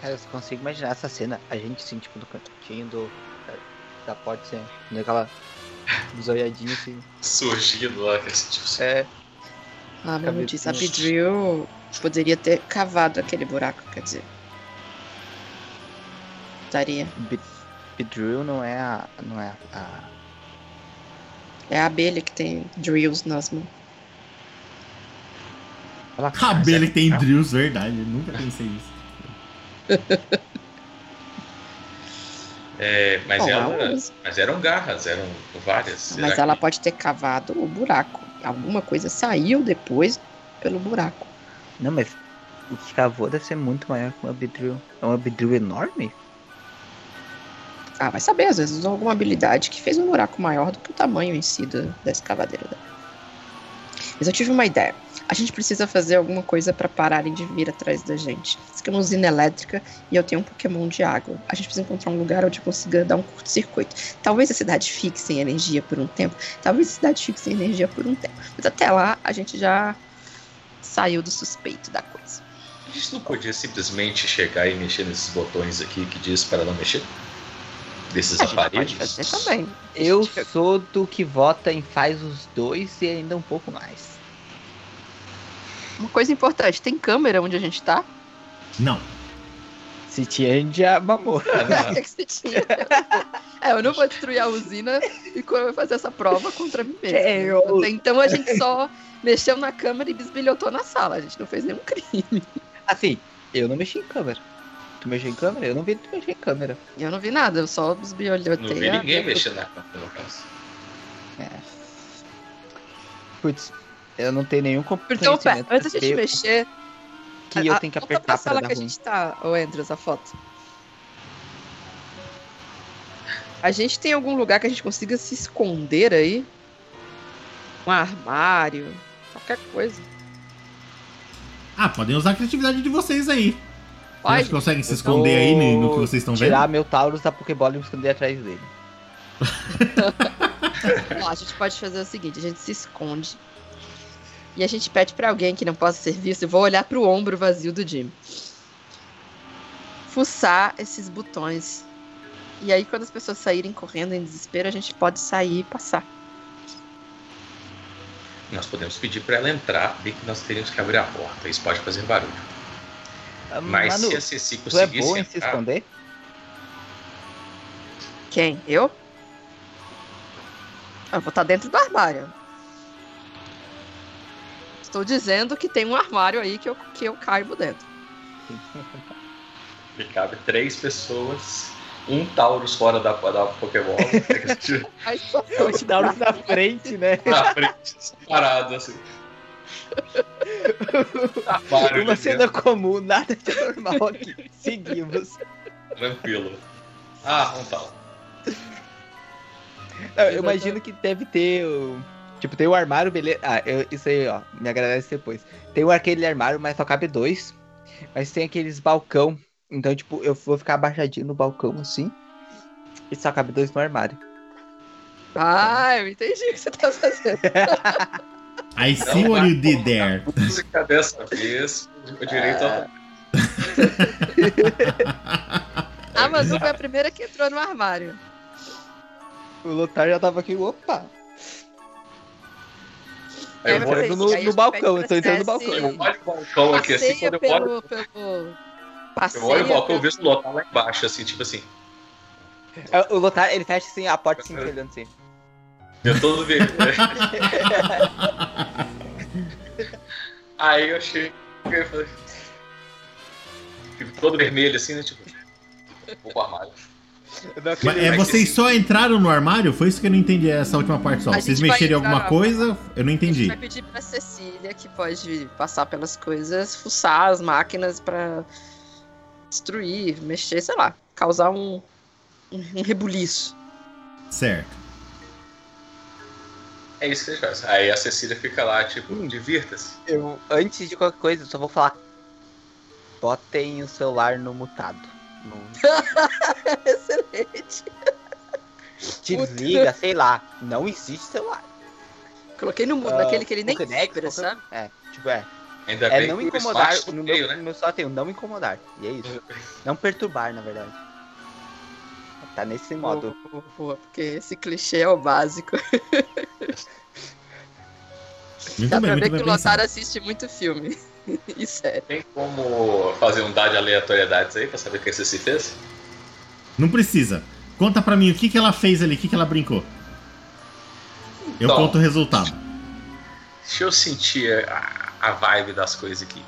Cara, eu consigo imaginar essa cena, a gente assim, tipo, no cantinho do, da porta, assim, naquela zoiadinha assim. Surgindo lá, que assim, tipo. É, Ah, meu Cabecinha. disse, a Beedrill poderia ter cavado aquele buraco, quer dizer. Estaria. Be- Bedrill não é a. não é a. É a abelha que tem drills nas mãos. Ela A abelha que tem drills, verdade. Eu nunca pensei nisso. É, mas, Bom, ela- mas eram garras, eram várias. Será Mas que- ela pode ter cavado o buraco. Alguma coisa saiu depois pelo buraco. Não, mas o que cavou deve ser muito maior que uma Bedrill. É uma Bedrill enorme? Ah, vai saber, às vezes usou alguma habilidade que fez um buraco maior do que o tamanho em si da, da escavadeira dela. Mas eu tive uma ideia. A gente precisa fazer alguma coisa pra pararem de vir atrás da gente. Isso aqui é uma usina elétrica e eu tenho um Pokémon de água. A gente precisa encontrar um lugar onde consiga dar um curto-circuito. Talvez a cidade fique sem energia por um tempo. Talvez a cidade fique sem energia por um tempo. Mas até lá a gente já saiu do suspeito da coisa. A gente não podia simplesmente chegar e mexer nesses botões aqui que diz para não mexer? Desses A gente pode aparelhos? fazer também. Eu sou do que vota em faz os dois e ainda um pouco mais. Uma coisa importante, tem câmera onde a gente tá? Não. Se tinha, a gente já mamou. O que, que você tinha? É, eu não vou destruir a usina e quando eu vou fazer essa prova contra mim mesmo. É, eu- Então a gente só mexeu na câmera e bisbilhotou na sala. A gente não fez nenhum crime. Assim, eu não mexi em câmera. Tu mexeu em câmera? Eu não vi tu mexer em câmera. Eu não vi nada, eu só bisbilhotei. Não vi a- ninguém mexendo na câmera, no caso. É. Putz, eu não tenho nenhum Então, conhecimento pera, antes da gente de mexer, que a- eu a- tenho que apertar pra sala dar que a ruim. gente tá, ô Andrews, a foto. A gente tem algum lugar que a gente consiga se esconder aí? Um armário, qualquer coisa. Ah, podem usar a criatividade de vocês aí. Vocês que conseguem se esconder aí no, no que vocês estão vendo? Tirar meu Taurus da Pokébola e me esconder atrás dele. Ó, a gente pode fazer o seguinte: a gente se esconde e a gente pede pra alguém que não possa ser visto. Eu vou olhar pro ombro vazio do Jimmy. Fuçar esses botões. E aí, quando as pessoas saírem correndo em desespero, a gente pode sair e passar. Nós podemos pedir para ela entrar e que nós teríamos que abrir a porta. Isso pode fazer barulho. Mas Manu, se a Ceci tu é conseguisse boa em se esconder? Quem? Eu? Eu vou estar dentro do armário. Estou dizendo que tem um armário aí que eu, que eu caibo dentro. me cabe três pessoas, um Taurus fora da, da Pokébola, Aí só te dá na frente, né? na frente, parado assim. Uma ali cena comum, nada de normal aqui. Seguimos. tranquilo. Ah, um Taurus. Não, eu imagino que deve ter o. Tipo, tem o armário, beleza. Ah, eu- isso aí, ó. Me agradece depois. Tem o aquele armário, mas só cabe dois. Mas tem aqueles balcão. Então, tipo, eu vou ficar abaixadinho no balcão assim. E só cabe dois no armário. Ah, eu entendi o que você tá fazendo. I see what you did there. Música dessa vez, o direito ao A Manu foi a primeira que entrou no armário. O Lotar já tava aqui, opa. Aí eu É, vou- entrando no- a no balcão, eu tô entrando no balcão. Eu olho o balcão aqui assim, Passeia quando eu olho, pelo, pelo... eu Passeia olho o balcão, eu pelo- vejo o Lotar lá embaixo, assim, tipo assim. É, O Lotar, ele fecha assim a porta assim, olhando assim. Eu todo vermelho. Aí eu cheguei e falei. Fico todo vermelho assim, né? Tipo. Vou pro armário. Mas é, vocês só entraram no armário? Foi isso que eu não entendi essa última parte só. A Vocês mexeram em alguma coisa? Eu não A gente entendi. vai pedir pra Cecília, que pode passar pelas coisas, fuçar as máquinas pra destruir, mexer, sei lá, causar um, um, um rebuliço. Certo. É isso que eles fazem. Aí a Cecília fica lá, tipo, Hum. divirta-se. Eu, antes de qualquer coisa, eu só vou falar. Botem o celular no mutado. Não- Excelente. Puta. desliga, sei lá. Não existe celular. Coloquei no mudo, Ah, naquele que ele nem qualquer- sabe? É, tipo, é. Ainda É bem não incomodar. No no meio, meu, né? no meu só tem o não incomodar. E é isso. Não perturbar, na verdade. Tá nesse modo. Boa, boa, porque esse clichê é o básico. Muito Dá bem, pra ver que bem o Lotar assiste muito filme. e sério. Tem como fazer um dado de aleatoriedades aí pra saber o que você se fez? Não precisa. Conta pra mim o que, que ela fez ali, o que, que ela brincou. Eu Então. conto o resultado. Deixa eu sentir a, a vibe das coisas aqui.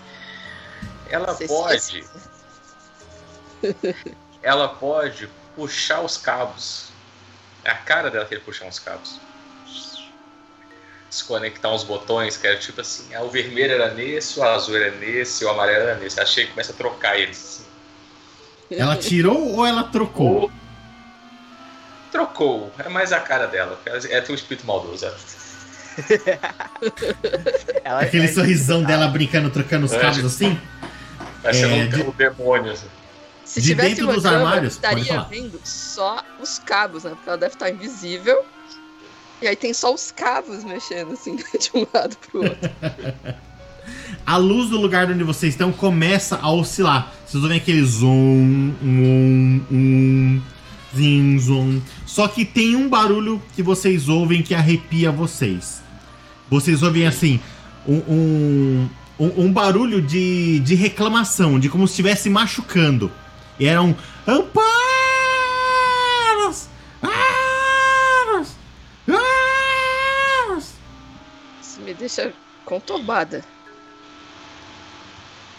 Ela Você pode, ela pode puxar os cabos. É a cara dela querer puxar uns cabos. Desconectar uns botões, que era tipo assim, ah, o vermelho era nesse, o azul era nesse, o amarelo era nesse. Achei que começa a trocar eles. assim. Ela tirou ou ela trocou? Ou trocou. É mais a cara dela. Ela ela tem um espírito maldoso. ela- Ela, Aquele é- sorrisão dela brincando, trocando os É, cabos assim? Parecendo É, um de- o demônio. assim. Se De tivesse dentro dos câmera, armários, estaria vendo só os cabos, né? Porque ela deve estar invisível. E aí tem só os cabos mexendo, assim, de um lado pro outro. A luz do lugar onde vocês estão começa a oscilar. Vocês ouvem aquele zoom, um, um, zim, zoom. Só que tem um barulho que vocês ouvem que arrepia vocês. Vocês ouvem assim, um, um, um- um barulho de, de reclamação, de como se estivesse machucando. E era um amparos! Amparos! Amparos! Isso me deixa conturbada.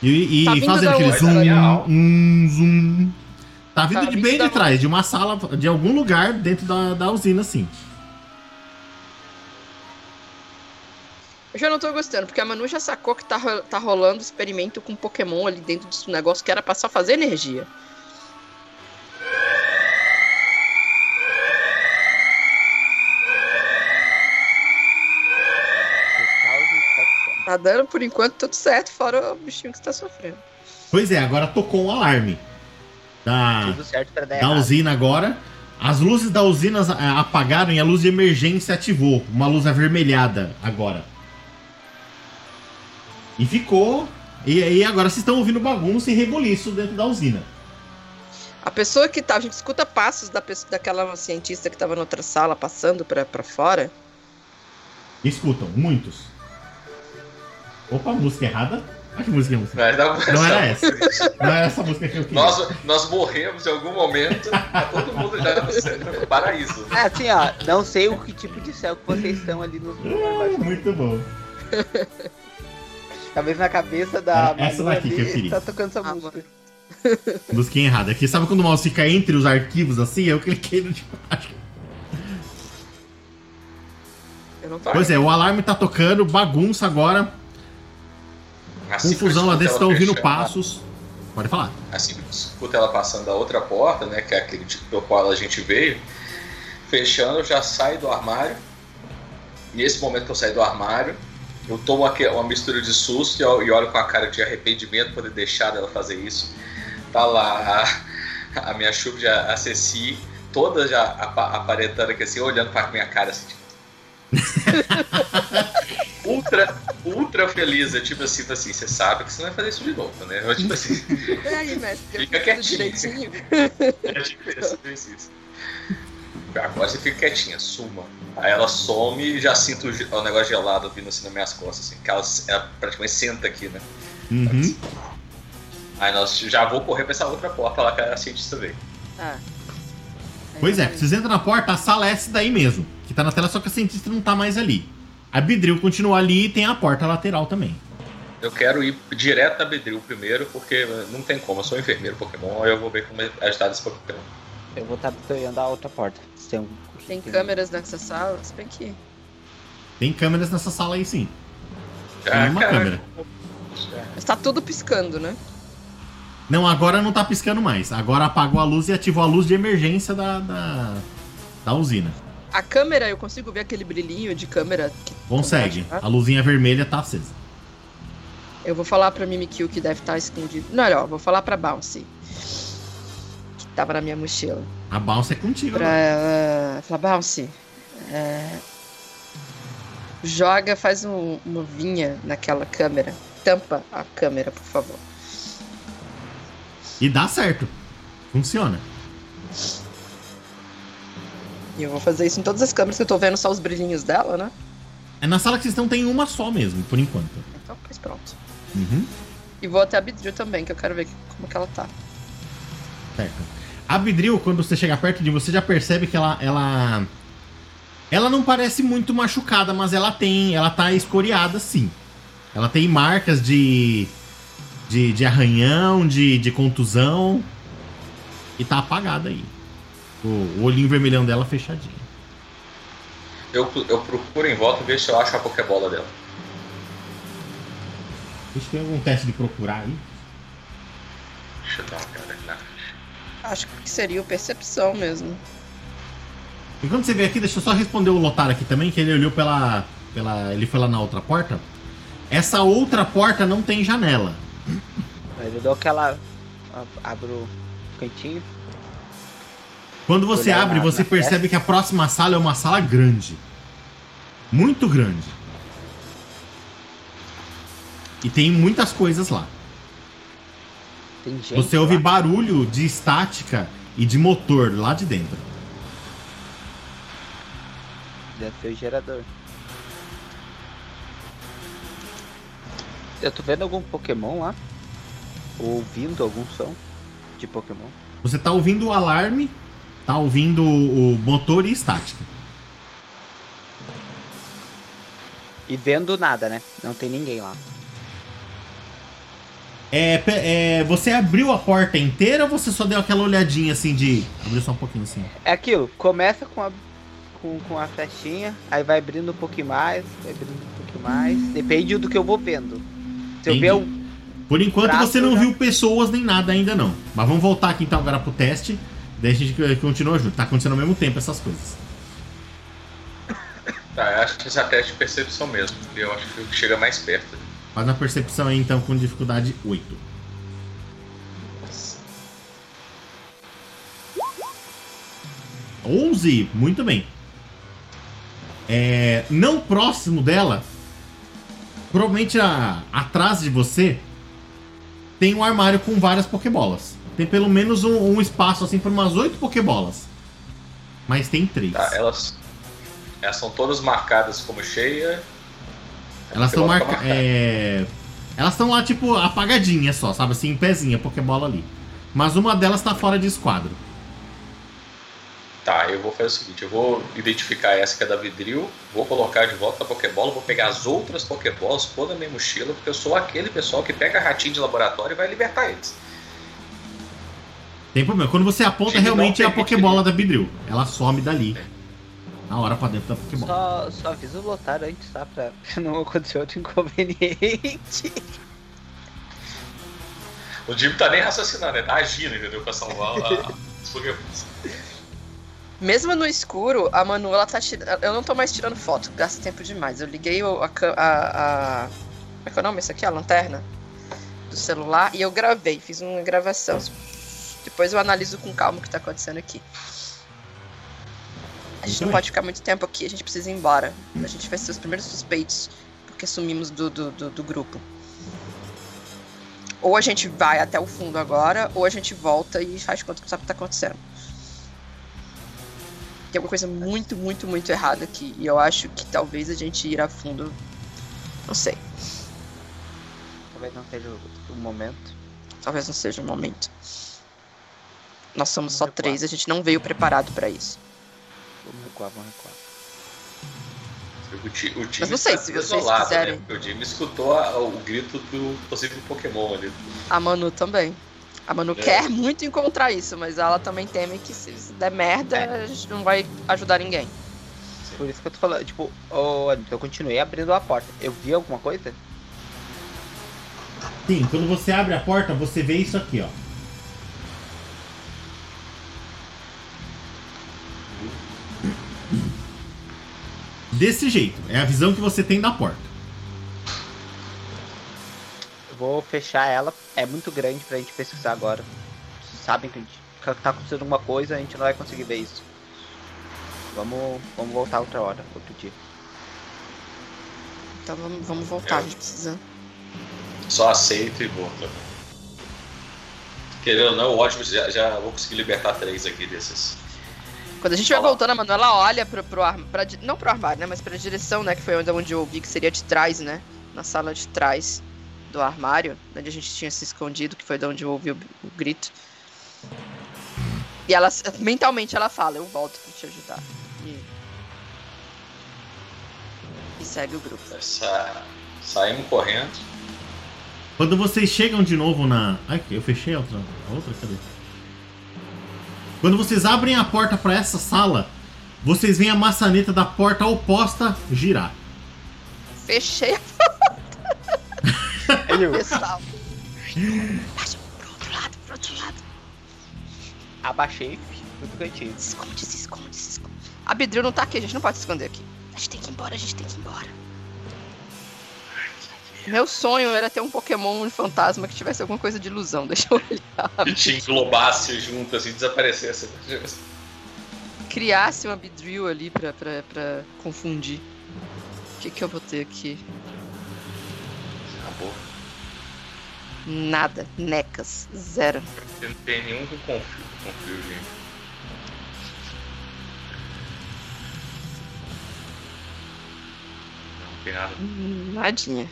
E, e Tá vindo fazendo aquele zoom, Real? um, zoom. Tá vindo Tá de bem de trás, de uma sala, de algum lugar dentro da, da usina, assim. Eu já não tô gostando, porque a Manu já sacou que tá, ro- tá rolando experimento com Pokémon ali dentro desse negócio que era pra só fazer energia. Tá dando por enquanto tudo certo, fora o bichinho que tá sofrendo. Pois é, agora tocou um alarme. Da, Tudo certo pra dar da usina agora. As luzes da usina eh, apagaram e a luz de emergência ativou. Uma luz avermelhada agora. E ficou. E aí agora vocês estão ouvindo bagunça e reboliço dentro da usina. A pessoa que tá. A gente escuta passos da pessoa, daquela cientista que tava na outra sala passando pra, pra fora. Escutam, muitos. Opa, música errada. Olha que música é música. Mas dá- Não era essa. Não era essa música que eu queria. Nós, nós morremos em algum momento, tá todo mundo já no paraíso. É assim, ó, não sei o que tipo de céu que vocês estão ali no Ah, muito bom. Talvez na cabeça da É, essa Manu daqui que eu queria. Tá tocando essa Ah, música. Musiquinha errada. Aqui, sabe quando o mouse fica entre os arquivos assim? Eu cliquei no de baixo. Pois é, o alarme tá tocando, bagunça agora. Assim Confusão lá dentro, estão ouvindo fechando, passos. Pode falar. Assim que eu escuto ela passando da outra porta, né? Que é aquele tipo pelo qual a gente veio, fechando, eu já saio do armário. E nesse momento que eu saio do armário, eu tomo uma mistura de susto e eu- olho com a cara de arrependimento por ter deixado ela fazer isso. Tá lá a, a minha chuva de a Ceci, toda já apa- aparentando aqui assim, olhando pra minha cara assim. tipo, ultra, ultra feliz, é tipo assim, assim, você sabe que você não vai fazer isso de novo, né? Eu, tipo assim, aí, mestre? eu Fica quietinho. é tipo isso, isso. Agora você fica quietinha, suma. Aí ela some e já sinto o negócio gelado vindo assim nas minhas costas, assim, que ela, ela praticamente senta aqui, né? Uhum. Aí nós já vou correr pra essa outra porta lá que a cientista veio. Ah. Pois é, vocês entram na porta, a sala é essa daí mesmo. Que tá na tela, só que a cientista não tá mais ali. A Bidril continua ali e tem a porta lateral também. Eu quero ir direto na Bedril primeiro, porque não tem como, eu sou um enfermeiro Pokémon, aí eu vou ver como é ajudar esse Pokémon. Eu vou estar tá a outra porta. Se tem, um- Tem câmeras nessa sala, se bem que. Tem câmeras nessa sala aí sim. Já, Tem uma cara, câmera. Mas tá tudo piscando, né? Não, agora não tá piscando mais. Agora apagou a luz e ativou a luz de emergência da, da, da usina. A câmera, eu consigo ver aquele brilhinho de câmera. Que Consegue. Tá. A luzinha vermelha tá acesa. Eu vou falar pra Mimikyu que deve estar escondido. Não, não, eu vou falar pra Bouncy. tava na minha mochila. A balsa é contigo. Pra né? ela falar, Bounce, é, joga, faz um- uma vinha naquela câmera. Tampa a câmera, por favor. E dá certo. Funciona. E eu vou fazer isso em todas as câmeras que eu tô vendo só os brilhinhos dela, né? É na sala que vocês estão tem uma só mesmo, por enquanto. Então, pois pronto. Uhum. E vou até a Bidril também, que eu quero ver como que ela tá. Certo. A Vidril, quando você chega perto de você, já percebe que ela, ela. Ela não parece muito machucada, mas ela tem. Ela tá escoriada sim. Ela tem marcas de. de, de arranhão, de, de contusão. E tá apagada aí. O, o olhinho vermelhão dela fechadinho. Eu, eu procuro em volta e vejo se eu acho a Pokébola dela. Deixa eu ter algum teste de procurar aí. Deixa eu dar uma olhada aqui na Acho que seria o percepção mesmo. Enquanto você vê aqui, deixa eu só responder o Lotar aqui também, que ele olhou pela. pela ele foi lá na outra porta. Essa outra porta não tem janela. Mas eu dou aquela. Abro o cantinho. Quando você Olhar abre, na- você na percebe que a próxima sala é uma sala grande. Muito grande. E tem muitas coisas lá. Gente. você ouve lá. barulho de estática e de motor lá de dentro. Deve ser o gerador. Eu tô vendo algum Pokémon lá? Ou ouvindo algum som de Pokémon? Você tá ouvindo o alarme, tá ouvindo o motor e estática. E vendo nada, né? Não tem ninguém lá. É, é, você abriu a porta inteira ou você só deu aquela olhadinha assim de. Abriu só um pouquinho assim. É aquilo, começa com a, com, com a flechinha, aí vai abrindo um pouquinho mais, vai abrindo um pouquinho mais. Depende do que eu vou vendo. Se eu Entendi. ver um. Por enquanto Braço você não já. viu pessoas nem nada ainda não. Mas vamos voltar aqui então agora pro teste. Daí a gente continua junto. Tá acontecendo ao mesmo tempo essas coisas. Tá, eu acho que esse é teste de percepção mesmo, porque eu acho que o que chega mais perto. Faz na percepção aí então com dificuldade 8. Onze, muito bem. É, não próximo dela, provavelmente a- atrás de você, tem um armário com várias pokebolas. Tem pelo menos um, um espaço assim para umas oito pokebolas. Mas tem três. Tá, elas, elas são todas marcadas como cheia. Elas estão marcada. É... Elas estão lá, tipo, apagadinhas só, sabe? Assim, em pezinha, Pokébola ali. Mas uma delas tá fora de esquadro. Tá, eu vou fazer o seguinte, eu vou identificar essa que é da Vidril, vou colocar de volta a Pokébola, vou pegar as outras Pokébolas, pôr na minha mochila, porque eu sou aquele pessoal que pega ratinho de laboratório e vai libertar eles. Tem problema. Quando você aponta, Gente, realmente é a Pokébola da Bidril. Ela some dali. Na hora pra dentro da Pokébola. Só, só avisa o Lotar antes, tá? Pra não acontecer outro inconveniente. O Jimmy tá nem raciocinando, ele tá agindo, entendeu? Pra salvar a- os Pokémons. Mesmo no escuro, a Manu, ela tá tirando. Eu não tô mais tirando foto, gasta tempo demais. Eu liguei a. a, a como é que é o nome? Isso aqui? A lanterna do celular e eu gravei, fiz uma gravação. Depois eu analiso com calma o que tá acontecendo aqui. A gente Muito não bem. pode ficar muito tempo aqui, a gente precisa ir embora. A gente vai ser os primeiros suspeitos, porque sumimos do, do, do, do grupo. Ou a gente vai até o fundo agora, ou a gente volta e faz conta que não sabe o que tá acontecendo. Tem alguma coisa muito, muito, muito errada aqui. E eu acho que talvez a gente ir a fundo. Não sei. Talvez não seja o, momento. Talvez não seja o momento. Nós somos só três, a gente não veio preparado pra isso. Recuar, vamos recuar. O, Ti- o Mas não sei, tá se vocês desolado, quiserem. Né? O Jimmy escutou a- o grito do possível Pokémon ali. A Manu também. A Manu É. quer muito encontrar isso, mas ela também teme que se der merda, É. a gente não vai ajudar ninguém. Por isso que eu tô falando, tipo, Anderson, eu continuei abrindo a porta. Eu vi alguma coisa? Sim, quando você abre a porta, você vê isso aqui, ó. Desse jeito. É a visão que você tem da porta. Eu vou fechar ela. É muito grande pra gente pesquisar agora. Vocês sabem que a gente tá acontecendo alguma coisa, a gente não vai conseguir ver isso. Vamos, vamos voltar outra hora, outro dia. Então vamos, vamos voltar, a gente precisa. Só aceito e vou. Querendo ou não, ótimo, já, já vou conseguir libertar três aqui desses. Quando a gente vai voltando, a Manuela olha pro, pro ar, pra, não pro armário, né? Mas pra direção, né? Que foi onde, onde eu vi que seria de trás, né? Na sala de trás do armário, onde a gente tinha se escondido, que foi de onde eu ouvi o, o grito. E ela, mentalmente, ela fala: Eu volto pra te ajudar. E, e segue o grupo. Essa... Saímos correndo. Quando vocês chegam de novo na. Ai, eu fechei a outra. A outra? Cadê? Quando vocês abrem a porta pra essa sala, vocês veem a maçaneta da porta oposta girar. Fechei a Aí eu pessoal. Baixa pro outro lado, pro outro lado. abaixei tudo cantinho. Se esconde, se esconde, se esconde. A Bedril não tá aqui, a gente não pode se esconder aqui. A gente tem que ir embora, a gente tem que ir embora. Meu sonho era ter um Pokémon um fantasma que tivesse alguma coisa de ilusão. Deixa eu olhar. E te englobasse junto, assim, desaparecesse. Criasse uma Bedrill ali pra, pra, pra confundir. O que, que eu vou ter aqui? Acabou. Nada. Necas. Zero. Não tem nenhum com confio, confio, gente. Não tem nada. Hum, Nadinha.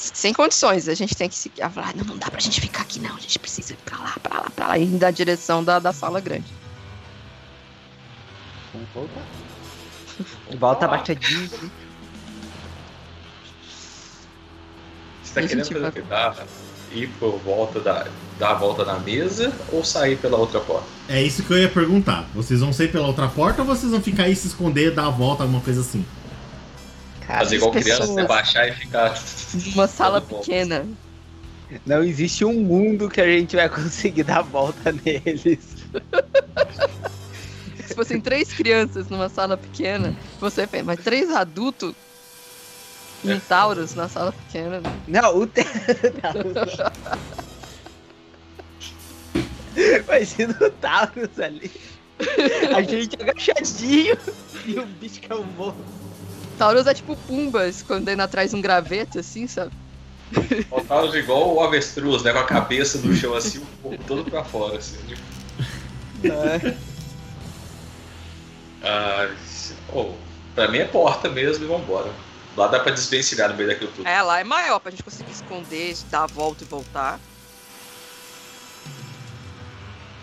Sem condições, a gente tem que seguir. Ela fala, "Ah, não, não dá pra gente ficar aqui não, a gente precisa ir pra lá, pra lá, pra lá, e ir na direção da, da sala grande. Vamos voltar. Volta abaixadinho. assim. Você tá A querendo fazer vai- ir por volta da, dar a volta na mesa ou sair pela outra porta? É isso que eu ia perguntar. Vocês vão sair pela outra porta ou vocês vão ficar aí se esconder, dar a volta, alguma coisa assim? Cara, Fazer igual as criança, né? baixar e ficar. Uma sala pequena. não existe um mundo que a gente vai conseguir dar a volta neles. Se fossem três crianças numa sala pequena, você fez, mas três adultos e um É. Taurus na sala pequena. né? Não, o te... Imagina o Taurus ali. A gente agachadinho e o bicho que é um morro. Taurus é tipo Pumba escondendo atrás de um graveto, assim, sabe? Faltaram de igual o avestruz, né? Com a cabeça no chão assim, o corpo todo pra fora, assim. Ah, oh, pra mim é porta mesmo e vambora. Lá dá pra desvencilhar no meio daquilo tudo. É, lá é maior pra gente conseguir esconder, dar a volta e voltar.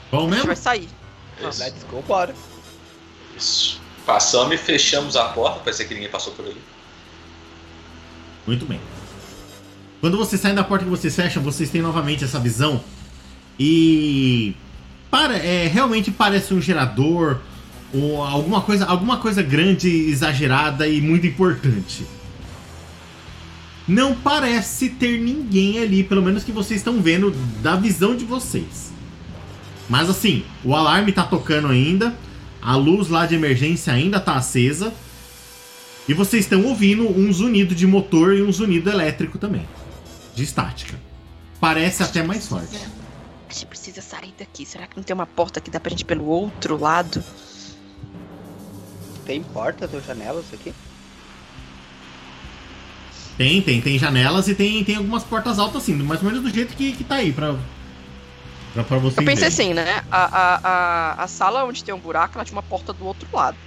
Qual A gente mesmo? vai sair. Isso. Let's go, bora. Isso. Passamos e fechamos a porta, parece que ninguém passou por ali. Muito bem. Quando vocês saem da porta que vocês fecham, vocês têm novamente essa visão. E. Para, é, realmente parece um gerador. Ou alguma coisa, alguma coisa grande, exagerada e muito importante. Não parece ter ninguém ali, pelo menos que vocês estão vendo da visão de vocês. Mas assim, o alarme tá tocando ainda, a luz lá de emergência ainda tá acesa. E vocês estão ouvindo um zunido de motor e um zunido elétrico também. De estática. Parece até mais forte. A gente precisa sair daqui. Será que não tem uma porta que dá pra gente ir pelo outro lado? Tem portas ou janelas aqui? Tem, tem, tem janelas e tem, tem algumas portas altas assim, mais ou menos do jeito que, que tá aí pra, pra, pra vocês Eu pensei verem. assim, né? A, a, a, a sala onde tem um buraco, ela tinha uma porta do outro lado.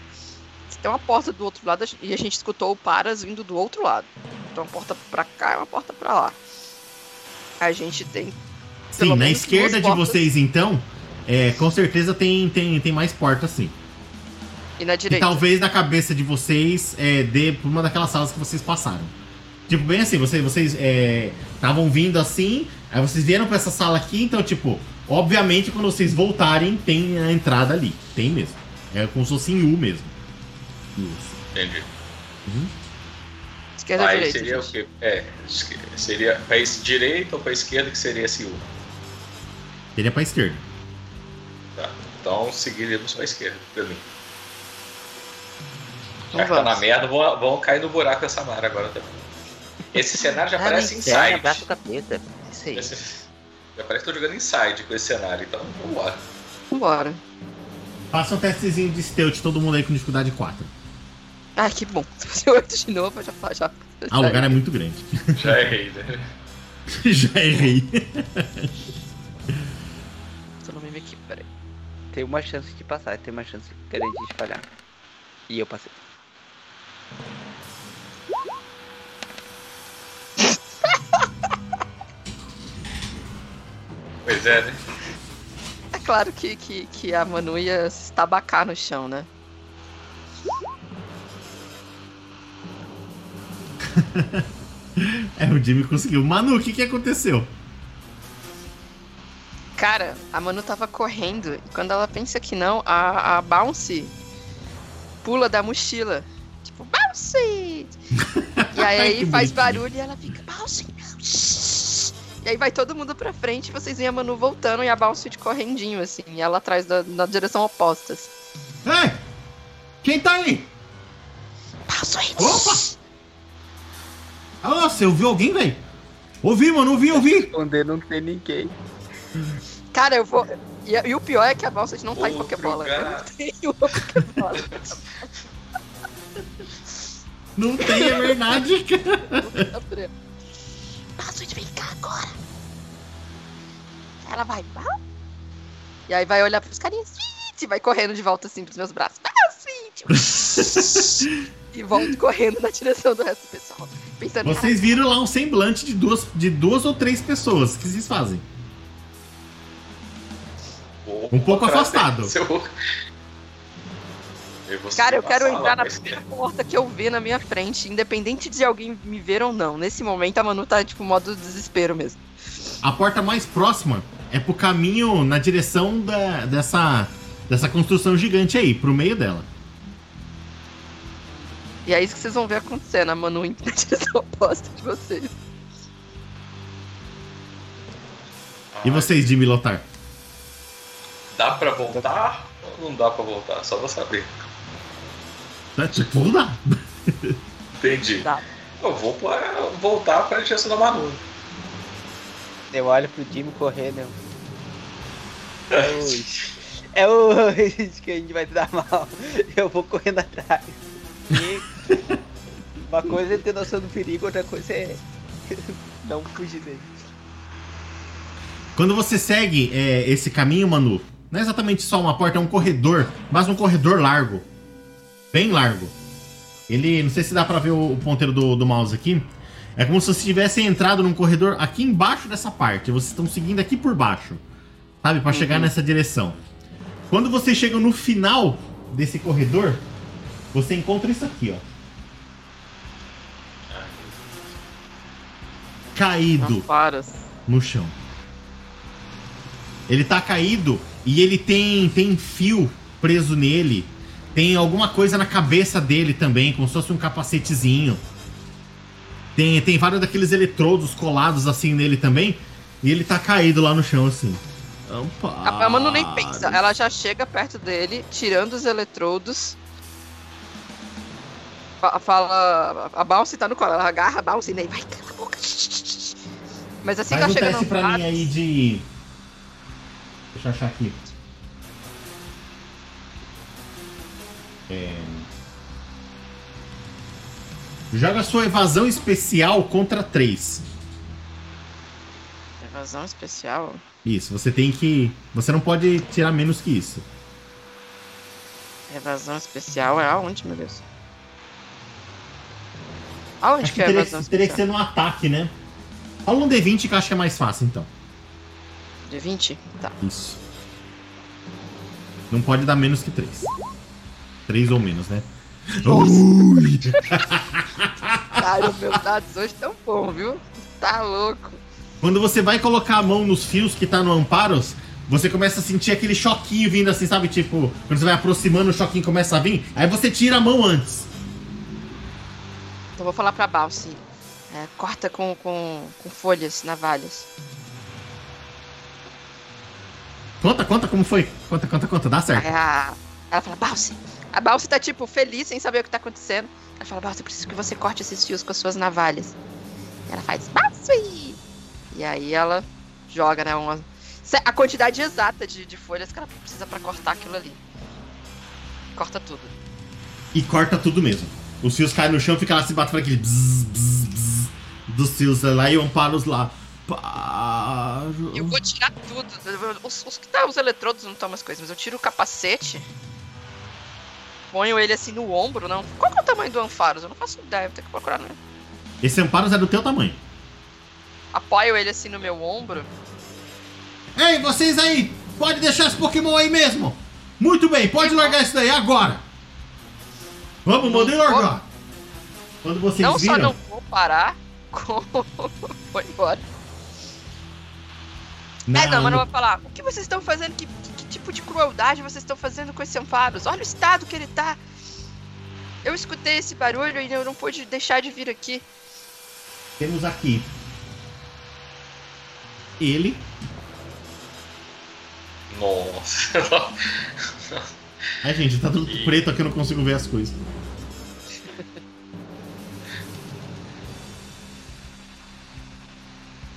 Se tem uma porta do outro lado, e a gente escutou o Paras vindo do outro lado. Então uma porta pra cá e uma porta pra lá. A gente tem. Sim, na esquerda de vocês então, é, com certeza tem, tem, tem mais portas sim. E na E direita. talvez na cabeça de vocês é, dê por uma daquelas salas que vocês passaram. Tipo, bem assim, vocês vocês estavam vindo assim, aí vocês vieram pra essa sala aqui, então, tipo, obviamente quando vocês voltarem, tem a entrada ali. Tem mesmo. É como se fosse em U mesmo. Isso. Entendi. Esquerda ou Aí direita? seria o gente? quê? É, seria pra direita ou pra esquerda que seria esse U. Seria pra esquerda. Tá. Então seguiríamos pra esquerda, pra mim. Então Já que tá na merda, vão, vão cair no buraco dessa Mara agora também. Esse cenário já Ah, parece tem, abraça o capeta. Isso aí. Esse, Já parece que tô jogando inside com esse cenário, então vambora. Vambora. Faça um testezinho de stealth, todo mundo aí com dificuldade 4. Ai, que bom. Se você 8 de novo, eu já já. Ah, o lugar é muito grande. Já errei, né? Já errei. Tô no meme aqui, peraí. Tem uma chance de passar, tem uma chance grande de falhar. E eu passei. Pois é, né? É claro que, que, que a Manu ia se tabacar no chão, né? É, o Jimmy conseguiu. Manu, o que, que aconteceu? Cara, a Manu tava correndo e quando ela pensa que não, a, a Bounce pula da mochila. Tipo, Bounce! E aí faz barulho e ela fica, Bounce! Bounce." E aí vai todo mundo pra frente, vocês veem a Manu voltando e a Bounce de correndinho, assim, e ela atrás da, na direção oposta. assim. Ei! Quem tá aí? Bounce! Opa! Ah, você ouviu alguém, velho? Ouvi, mano, ouvi, ouvi. Esconder não tem ninguém. Cara, eu vou. E, e o pior é que a Bounce não tá em Outro Pokébola. Eu não tenho Pokébola. Não tem, é verdade, cara. Bounce, vem cá agora. Ela vai. "Bounce." E aí vai olhar pros carinhas. E vai correndo de volta assim pros meus braços. "Bounce." E volto correndo na direção do resto do pessoal. Pensando, Vocês viram lá um semblante de duas, de duas ou três pessoas. O que vocês fazem? Um pouco afastado. Seu- Eu vou Cara, eu quero sala, entrar na primeira porta que eu ver na minha frente, independente de alguém me ver ou não. Nesse momento a Manu tá, tipo, modo desespero mesmo. A porta mais próxima é pro caminho na direção da, dessa, dessa construção gigante aí, pro meio dela. E é isso que vocês vão ver acontecendo, a Manu indo na direção oposta de vocês. E vocês, Jimmy Lotar? Dá pra voltar ou não dá pra voltar? Só pra saber. Tá, Tudo dá. Entendi. Dá. Eu vou pra, voltar pra direção da Manu. Eu olho pro Jimmy correndo. eu- Oi. É hoje que a gente vai dar mal. Eu vou correndo atrás. E uma coisa é ter noção do perigo, outra coisa é não fugir dele. Quando você segue é, esse caminho, Manu, não é exatamente só uma porta, é um corredor, mas um corredor largo. Bem largo. Ele, não sei se dá pra ver o, o ponteiro do, do mouse aqui. É como se vocês tivessem entrado num corredor aqui embaixo dessa parte. Vocês estão seguindo aqui por baixo. Sabe? Pra chegar nessa direção. Quando vocês chegam no final desse corredor, você encontra isso aqui, ó. Caído Amparas. no chão. Ele tá caído e ele tem tem fio preso nele. Tem alguma coisa na cabeça dele também, como se fosse um capacetezinho. Tem, tem vários daqueles eletrodos colados assim nele também. E ele tá caído lá no chão assim. A, a Manu nem pensa, ela já chega perto dele, tirando os eletrodos. Fa- Fala. A Bounce tá no colo, ela agarra a Bounce nele, vai, cala a boca. Mas assim que Faz ela um chega teste no pra mim aí de. Deixa eu achar aqui. É... Joga sua evasão especial contra 3. Evasão especial. Isso, você tem que. Você não pode tirar menos que isso. Evasão especial é aonde, meu Deus? Aonde Acho que que é teria, evasão teria que especial? ser no ataque, né? Rola um D20 que eu acho que é mais fácil, então. De 20? Tá. Isso. Não pode dar menos que 3. 3 ou menos, né? Ui! Cara, meus dados hoje tão bom, viu? Tá louco. Quando você vai colocar a mão nos fios que tá no Amparos, você começa a sentir aquele choquinho vindo assim, sabe? Tipo, quando você vai aproximando, o choquinho começa a vir. Aí você tira a mão antes. Então vou falar pra Balsi. É, corta com, com, com folhas, navalhas. Conta, conta como foi. Conta, conta, conta. Dá certo. Aí a, ela fala, Balsi. A Balsi tá, tipo, feliz sem saber o que tá acontecendo. Ela fala, Balsi, eu preciso que você corte esses fios com as suas navalhas. Ela faz, Balsi! E aí ela joga, né? Uma, a quantidade exata de, de folhas que ela precisa pra cortar aquilo ali. Corta tudo. E corta tudo mesmo. Os fios caem no chão, fica lá se batendo aquele bzz, bzz, bzz dos fios lá e Amparos lá. Eu vou tirar tudo. Os, os que tá, os eletrodos não estão mais coisas, mas eu tiro o capacete. Ponho ele assim no ombro, não. Qual que é o tamanho do Anfaros? Eu não faço ideia, vou ter que procurar, né? Esse Amparos é do teu tamanho. Apoio ele assim no meu ombro. Ei, vocês aí! Pode deixar esse Pokémon aí mesmo! Muito bem, pode largar isso daí agora! Vamos, mandei largar! Quando vocês não viram... só não vou parar, como foi embora. Não, É, não, mas não vou falar. O que vocês estão fazendo? Que tipo de crueldade vocês estão fazendo com esse Amparos? Olha o estado que ele tá. Eu escutei esse barulho e eu não pude deixar de vir aqui. Temos aqui... Ele, Nossa. Ai, gente, tá tudo preto aqui, eu não consigo ver as coisas.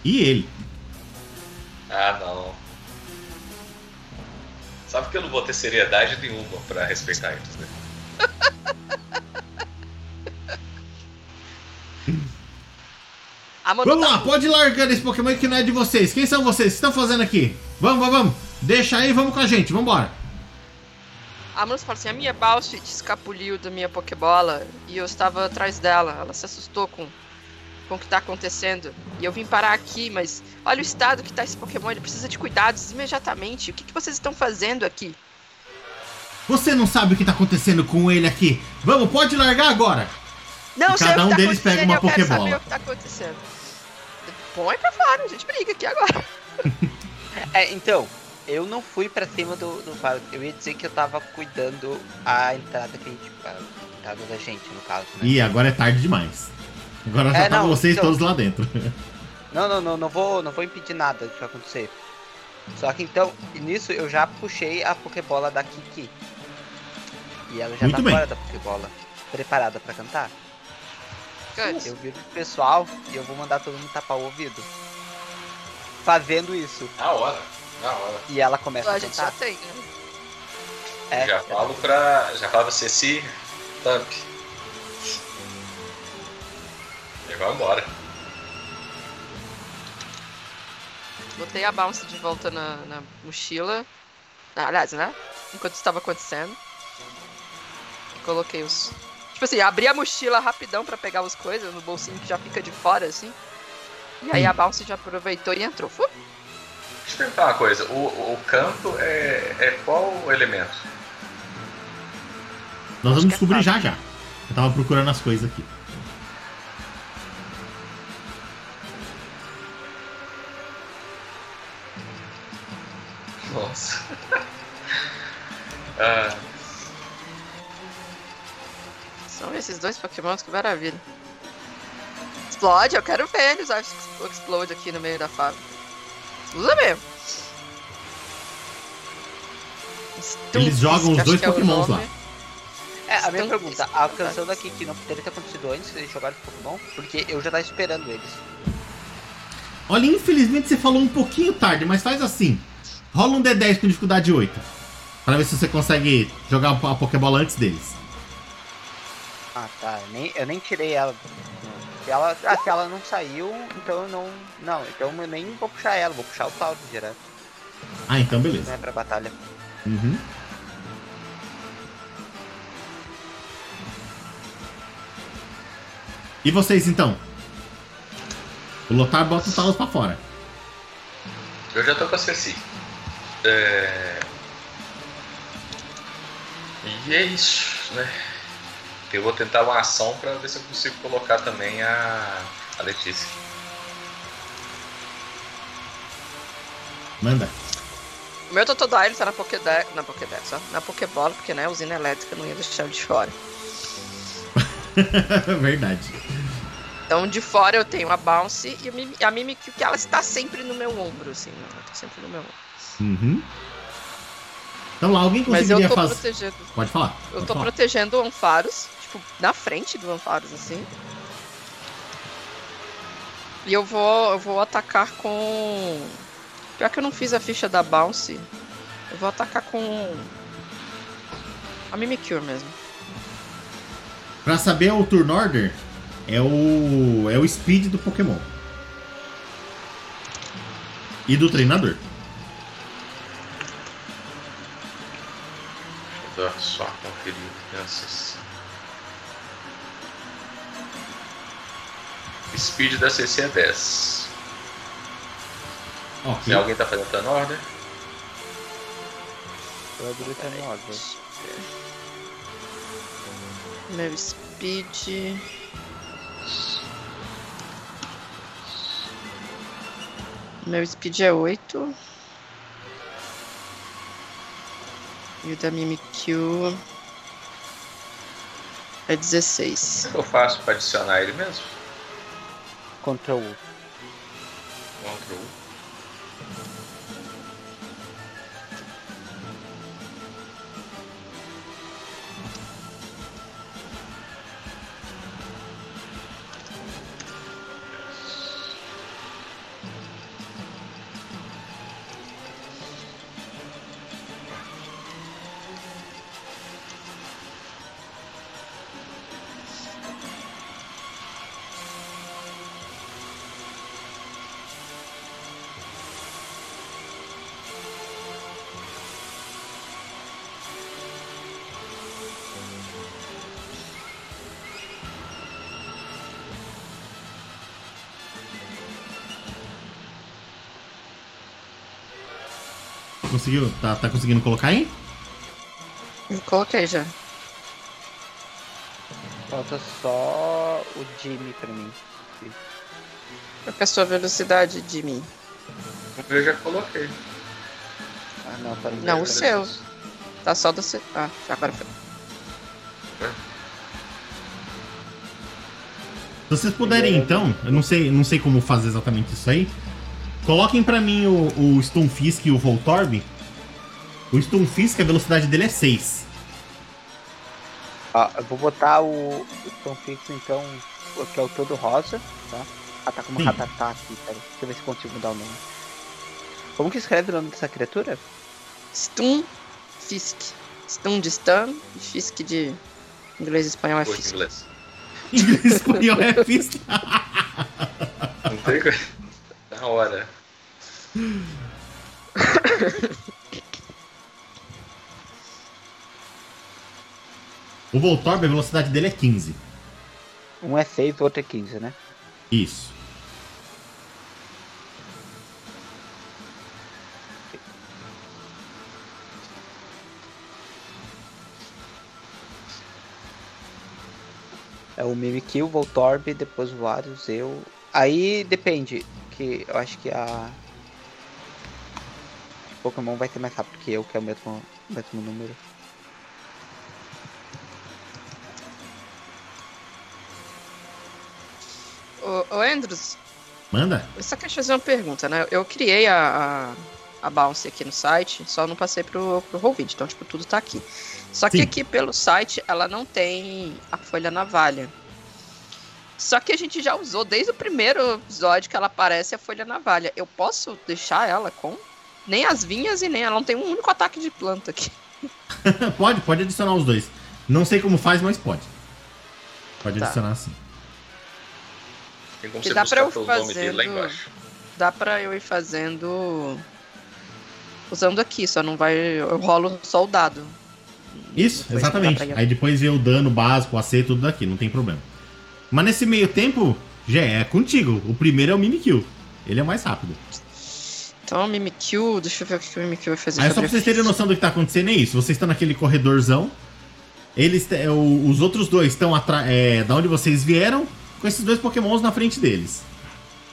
E ele. ah, não. Sabe que eu não vou ter seriedade nenhuma pra respeitar eles, né? Manu Vamos tá- lá, pode ir largando esse Pokémon que não é de vocês. Quem são vocês? O que estão fazendo aqui? Vamos, vamos, vamos. Deixa aí, vamos com a gente, vambora. A Manu fala assim: a minha Balsit escapuliu da minha Pokébola e eu estava atrás dela. Ela se assustou com, com o que tá acontecendo. E eu vim parar aqui, mas olha o estado que tá esse Pokémon. Ele precisa de cuidados imediatamente. O que, que vocês estão fazendo aqui? Você não sabe o que tá acontecendo com ele aqui. Vamos, pode largar agora. Não, E sei cada o um que tá deles pega uma e eu quero Pokébola. saber o que tá acontecendo. Põe pra fora, a gente briga aqui agora. É, então, eu não fui pra cima do, do faro. Eu ia dizer que eu tava cuidando a entrada que a gente. A entrada da gente, no caso, né? Ih, agora é tarde demais. Agora já É, tá não, vocês então- todos lá dentro. Não, não, não, não vou, não vou impedir nada de acontecer. Só que então, nisso eu já puxei a Pokébola da Kiki. E ela já Muito tá bem. fora da Pokébola. Preparada pra cantar? Good. Eu viro pro pessoal e eu vou mandar todo mundo tapar o ouvido. Fazendo isso. Na hora, na hora. E ela começa A a gente já tem, né? É, já falo pra. Já falo pra você se tampe. Vai embora. Botei a bounce de volta na, na mochila. Ah, aliás, né? Enquanto estava acontecendo. E coloquei os. Tipo assim, abri a mochila rapidão pra pegar as coisas no bolsinho que já fica de fora, assim. E aí a bounce já aproveitou e entrou. Fu! Deixa eu perguntar uma coisa. O, o canto é, é qual elemento? Nós vamos é descobrir já fácil. já. Eu tava procurando as coisas aqui. Nossa. ah, São esses dois pokémons, que maravilha. Explode, eu quero ver eles usar Explode aqui no meio da fábrica. Usa mesmo. Eles jogam os dois é Pokémons nome. lá. É, a minha pergunta, a canção da Kiki não poderia ter acontecido antes que eles jogaram Pokémon? Porque eu já tava esperando eles. Olha, infelizmente você falou um pouquinho tarde, mas faz assim. Rola um D10 com dificuldade 8. Pra ver se você consegue jogar a Pokébola antes deles. Ah, tá. Eu nem, eu nem tirei ela. Se ela, ah, se ela não saiu, então eu não. Não, então eu nem vou puxar ela, vou puxar o Tauro direto. Ah, então Não beleza. é pra batalha. Uhum. E vocês então? O Lotar bota os talos pra fora. eu já tô com a Ceci. É... E é isso, né? Eu vou tentar uma ação pra ver se eu consigo colocar também a, a Letícia. Manda. O meu Totodile tá na Pokédex, na Pokédex, ó, na Pokébola, porque né, a usina elétrica não ia deixar ele de fora. Verdade. Então de fora eu tenho a Bounce e a Mimi- a Mimikyu, que ela está sempre no meu ombro, assim, né, ela tá sempre no meu ombro. Uhum. Então lá, alguém eu conseguiria fazer. protegendo. Pode falar. Eu pode tô falar. protegendo o Anfaros, tipo, na frente do Anfaros, assim. E eu vou, eu vou atacar com Pior que eu não fiz a ficha da Bounce. Eu vou atacar com. A Mimikyu mesmo. Pra saber o turn order, é o. é o speed do Pokémon. E do treinador. Só uma conferida. Crianças. Speed da CC é 10. Ok. Se alguém tá fazendo turn order, Eu abri tá no ordem. Meu speed. Meu speed é 8. E o da Mimikyu é 16. o que eu faço pra adicionar ele mesmo? Ctrl U. Conseguiu? Tá, tá conseguindo colocar aí? Eu coloquei já. Falta só o Jimmy pra mim. Qual é a sua velocidade de mim? Eu já coloquei. Ah, não, tá Não, o seu. Tá só do seu. Ah, agora foi. Se vocês puderem, então, eu não sei, não sei como fazer exatamente isso aí. Coloquem pra mim o, o Stunfisk e o Voltorb. O Stunfisk, a velocidade dele é 6. Ó, eu vou botar o, o Tom Fix, então, o que é o todo rosa, tá? Ah, tá como Sim. Ratatá aqui, pera. Deixa eu ver se consigo mudar o nome. Como que escreve o nome dessa criatura? Stun, Fisk. Stun de stun e Fisk de inglês e espanhol é Fisk. inglês. Inglês e espanhol é Fisk. Não tem coisa. Da hora. O Voltorb, a velocidade dele é 15. Um é 6, o outro é 15, né? Isso. É o Mimikyu, o Voltorb, depois o Varus, eu... Aí depende, que eu acho que a... Pokémon vai ser mais rápido que eu, que é o mesmo, mesmo número. Ô, ô Andrews, Manda? eu só quero te fazer uma pergunta, né? Eu criei a, a, a Bounce aqui no site, só não passei pro, pro Roll20, então, tipo, tudo tá aqui. Só que Sim. aqui pelo site ela não tem a folha navalha. Só que a gente já usou desde o primeiro episódio que ela aparece a folha navalha. Eu posso deixar ela com? Nem as vinhas e nem ela não tem um único ataque de planta aqui. pode, pode adicionar os dois. Não sei como faz, mas pode. Pode Tá. adicionar sim. Tem como Que você dá pra buscar eu pelo nome dele lá fazendo- embaixo. Dá pra eu ir fazendo. Usando aqui, só não vai. Eu rolo só o dado. Isso, Depois exatamente. Aí depois vê o dano básico, o AC, tudo daqui, não tem problema. Mas nesse meio tempo, já é contigo. O primeiro é o Mimikyu. Ele é mais rápido. Então, o Mimikyu, deixa eu ver o que o Mimikyu vai fazer. Aí só pra vocês terem a noção do que tá acontecendo é isso. Vocês estão naquele corredorzão. Eles, os outros dois estão atrás, é, da onde vocês vieram, com esses dois pokémons na frente deles.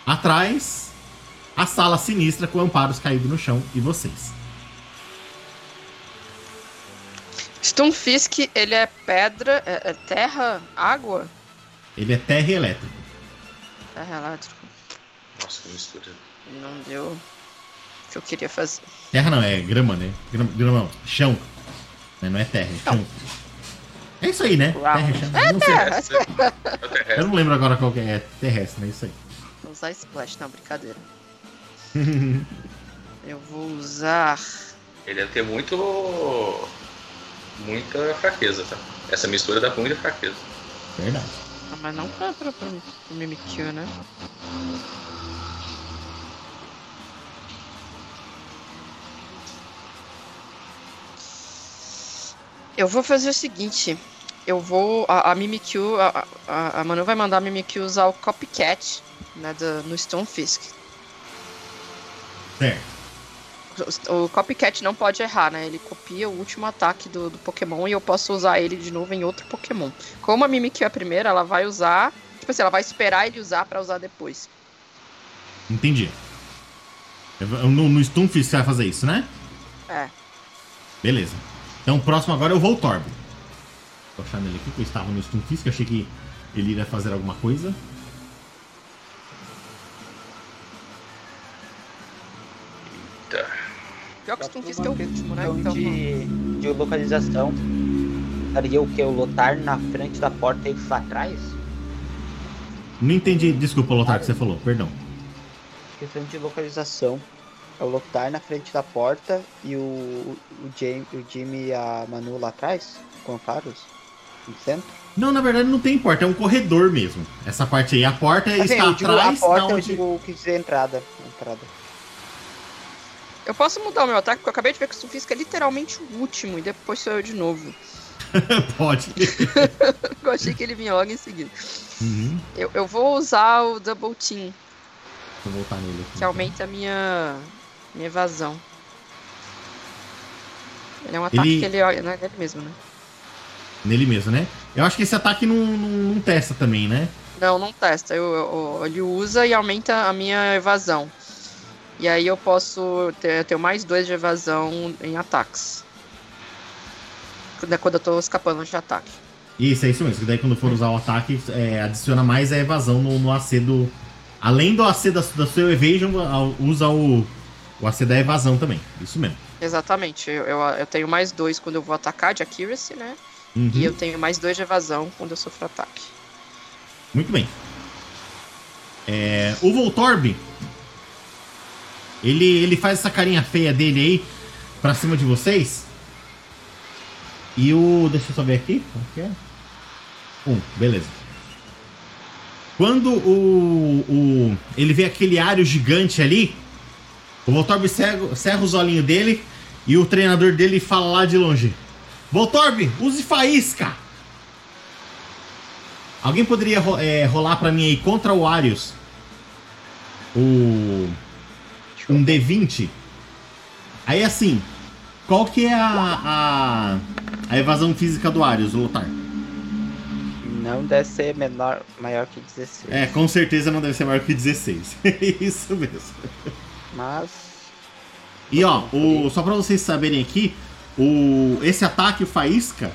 Atrás, a sala sinistra com amparos caídos no chão e vocês. Stunfisk, ele é pedra, é, é terra, água? Ele é terra e elétrico. Terra elétrico. Nossa, que mistura. Não deu o que eu queria fazer. Terra não, é grama, né? Grama, grama não, chão. Não é terra, é chão. É isso aí, né? E chão. Eu não, sei. Terrestre. É Eu terrestre. não lembro agora qual que é. É terrestre, né? Isso aí. Vou usar Splash, não, brincadeira. Eu vou usar. Ele deve ter muito. muita fraqueza, tá? Essa mistura dá muita fraqueza. Verdade. Ah, mas não pra, pra, pra, pro Mimikyu, né? Eu vou fazer o seguinte. Eu vou. A, a Mimikyu. A, a, a Manu vai mandar a Mimikyu usar o Copycat né, do, no Stonefisk. Certo. O, o Copycat não pode errar, né? Ele copia o último ataque do, do Pokémon e eu posso usar ele de novo em outro Pokémon. Como a Mimikyu é a primeira, ela vai usar. Tipo assim, ela vai esperar ele usar pra usar depois. Entendi. No, no Stunfisk você vai fazer isso, né? É. Beleza. Então o próximo agora é o Voltorb. Vou achar nele aqui, que eu estava no Stunfisk, eu achei que ele iria fazer alguma coisa. Tá. Pior que o Stonefisk é o último, né? Então, Então, de, de localização. Estaria o que? O Lotar na frente da porta e eles lá atrás? Não entendi, desculpa, Lotar, que você falou, perdão. Questão de localização. É o Lotar na frente da porta e o, o, Jim, o Jimmy e a Manu lá atrás, com o Carlos, no centro. Não, na verdade não tem porta, é um corredor mesmo. Essa parte aí, a porta Assim, está eu digo atrás a porta, eu onde... digo que dizer entrada. entrada. eu posso mudar o meu ataque, porque eu acabei de ver que o Stonefisk é literalmente o último e depois sou eu de novo. Pode. Eu achei que ele vinha logo em seguida. Uhum. Eu, eu vou usar o Double Team, eu voltar nele aqui. que aumenta a minha, minha evasão. Ele é um ataque Ele- que ele olha, né? Ele mesmo, né? Nele mesmo, né? Eu acho que esse ataque não, não, não testa também, né? Não, não testa. Eu, eu- ele usa e aumenta a minha evasão. E aí eu posso ter, ter mais dois de evasão em ataques. Quando é quando eu tô escapando de ataque. Isso, é isso mesmo. Daí quando for usar o ataque, é, adiciona mais a evasão no, no AC do. Além do AC da, da seu evasion, usa o, o AC da evasão também. Isso mesmo. Exatamente. Eu, eu, eu tenho mais dois quando eu vou atacar de accuracy, né? Uhum. E eu tenho mais dois de evasão quando eu sofro ataque. Muito bem. É, o Voltorb. Ele, ele faz essa carinha feia dele aí pra cima de vocês. E o. Deixa eu só ver aqui. É? Um, beleza. Quando o, o. Ele vê aquele ário gigante ali. O Voltorb cerra, cerra os olhinhos dele. E o treinador dele fala lá de longe: Voltorb, use faísca! Alguém poderia é, rolar pra mim aí contra o Arius o um D20? Aí assim, qual que é a, a, a evasão física do Arius, Lotar? Não deve ser menor, maior que 16. É, com certeza não deve ser maior que 16. Isso mesmo. Mas. E ó, o, só pra vocês saberem aqui, o, esse ataque, o Faísca,